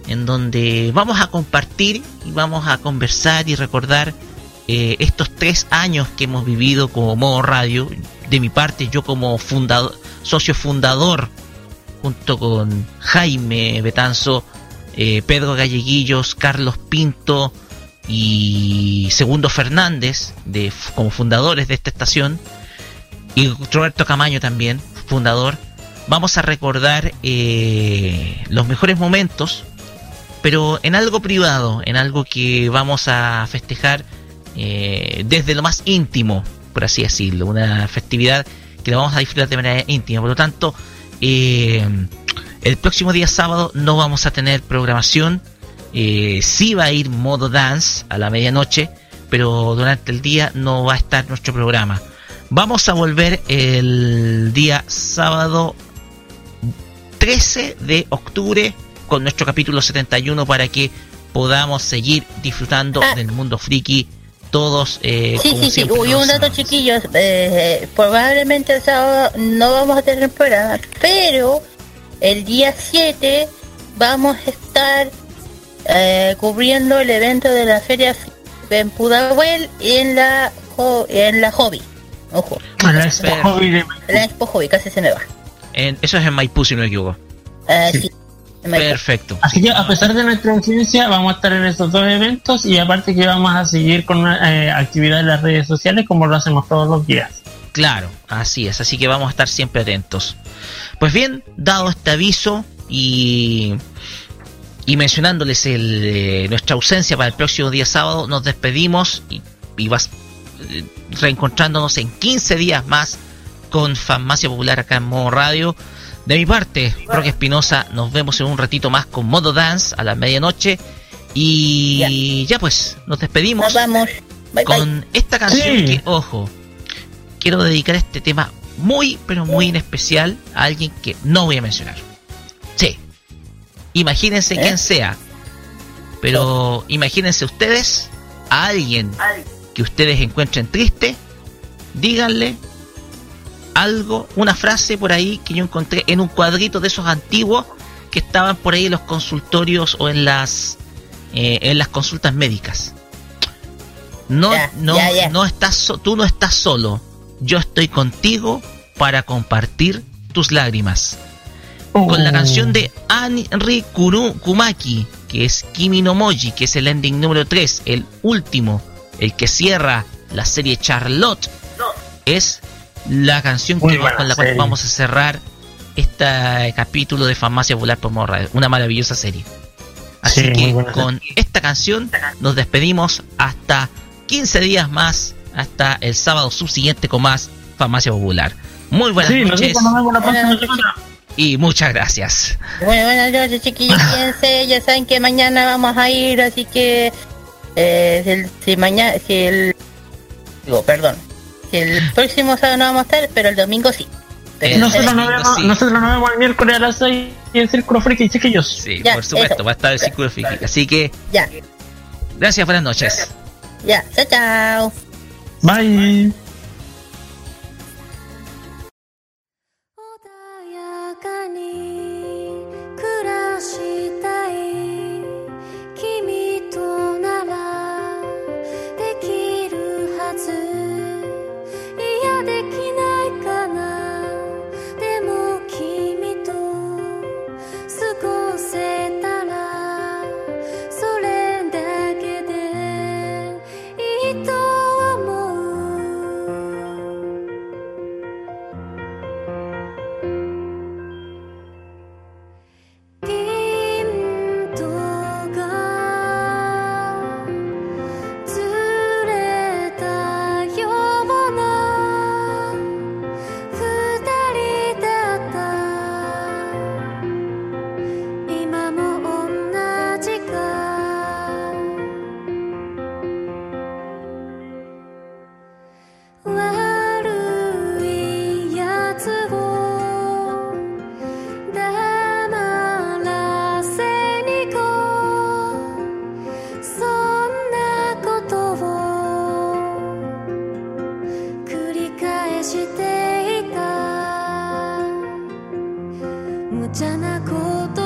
[SPEAKER 1] en donde vamos a compartir y vamos a conversar y recordar eh, estos tres años que hemos vivido como modo radio. De mi parte, yo como fundador, socio fundador, junto con Jaime Betanzo, eh, Pedro Galleguillos, Carlos Pinto y Segundo Fernández, de, como fundadores de esta estación, y Roberto Camaño también, fundador. Vamos a recordar eh, los mejores momentos, pero en algo privado, en algo que vamos a festejar eh, desde lo más íntimo, por así decirlo, una festividad que la vamos a disfrutar de manera íntima. Por lo tanto, eh, el próximo día sábado no vamos a tener programación. Eh, sí va a ir modo dance a la medianoche, pero durante el día no va a estar nuestro programa. Vamos a volver el día sábado 13 de octubre con nuestro capítulo 71 para que podamos seguir disfrutando
[SPEAKER 3] Ah.
[SPEAKER 1] del mundo friki todos eh,
[SPEAKER 3] Sí,
[SPEAKER 1] como
[SPEAKER 3] sí, sí.
[SPEAKER 1] siempre lo
[SPEAKER 3] un dato chiquillos. eh, probablemente el sábado no vamos a tener programa, pero el día 7 vamos a estar eh, cubriendo el evento de la feria en Pudahuel y en la en la hobby. Ojo.
[SPEAKER 4] La Expo Hobby de
[SPEAKER 3] La Expo Hobby, casi se me va.
[SPEAKER 1] En- eso es en Maipú, si no me equivoco.
[SPEAKER 3] Eh, sí.
[SPEAKER 1] Perfecto.
[SPEAKER 4] Así que a pesar de nuestra incidencia vamos a estar en estos dos eventos y aparte que vamos a seguir con eh, actividades en las redes sociales como lo hacemos todos los días.
[SPEAKER 1] Claro, así es, así que vamos a estar siempre atentos. Pues bien, dado este aviso y, y mencionándoles el, eh, nuestra ausencia para el próximo día sábado, nos despedimos y, y vas eh, reencontrándonos en 15 días más con Farmacia Popular acá en Modo Radio. De mi parte, Roque Espinosa, nos vemos en un ratito más con Modo Dance a la medianoche. Y ya, pues, nos despedimos
[SPEAKER 3] Nos vamos. Bye,
[SPEAKER 1] con
[SPEAKER 3] bye.
[SPEAKER 1] esta canción
[SPEAKER 3] Sí.
[SPEAKER 1] que, ojo, quiero dedicar este tema muy, pero muy en especial a alguien que no voy a mencionar. Sí. Imagínense
[SPEAKER 3] ¿Eh?
[SPEAKER 1] quién sea. Pero imagínense ustedes a alguien que ustedes encuentren triste, díganle algo, una frase por ahí que yo encontré en un cuadrito de esos antiguos que estaban por ahí en los consultorios o en las eh, en las consultas médicas. No, no, no estás, so- tú no estás solo. Yo estoy contigo para compartir tus lágrimas. Con la canción de Anri Kuru Kumaki, que es Kimi no Moji, que es el ending número 3, el último, el que cierra la serie Charlotte, es la canción que, con la cual vamos a cerrar este capítulo de Farmacia Popular por Radio. Una maravillosa serie. Así
[SPEAKER 4] Sí,
[SPEAKER 1] que con esta canción nos despedimos hasta 15 días más, hasta el sábado subsiguiente con más Farmacia Popular. Muy buenas
[SPEAKER 4] Sí,
[SPEAKER 1] noches y muchas gracias.
[SPEAKER 3] Bueno, buenas noches chiquillos, ya saben que mañana vamos a ir, así que eh, si, mañana, si el, digo, perdón, el próximo sábado no vamos a estar, pero el domingo sí. Pero
[SPEAKER 4] Nosotros nos, vemos, nosotros vemos el miércoles a las 6 en el Círculo Friki, chiquillos.
[SPEAKER 1] Sí,
[SPEAKER 3] Ya,
[SPEAKER 1] por supuesto,
[SPEAKER 3] eso.
[SPEAKER 1] va a estar el círculo friki. Así que,
[SPEAKER 3] Ya,
[SPEAKER 1] gracias, buenas noches.
[SPEAKER 3] ya, chao, chao.
[SPEAKER 4] Bye.
[SPEAKER 12] 穏していた。無茶なこと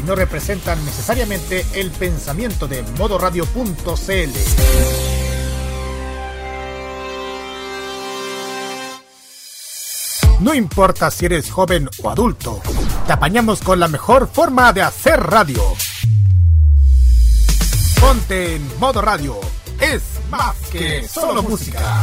[SPEAKER 2] y no representan necesariamente el pensamiento de modoradio.cl. No importa si eres joven o adulto, te apañamos con la mejor forma de hacer radio. Ponte en modo radio. Es más que solo música.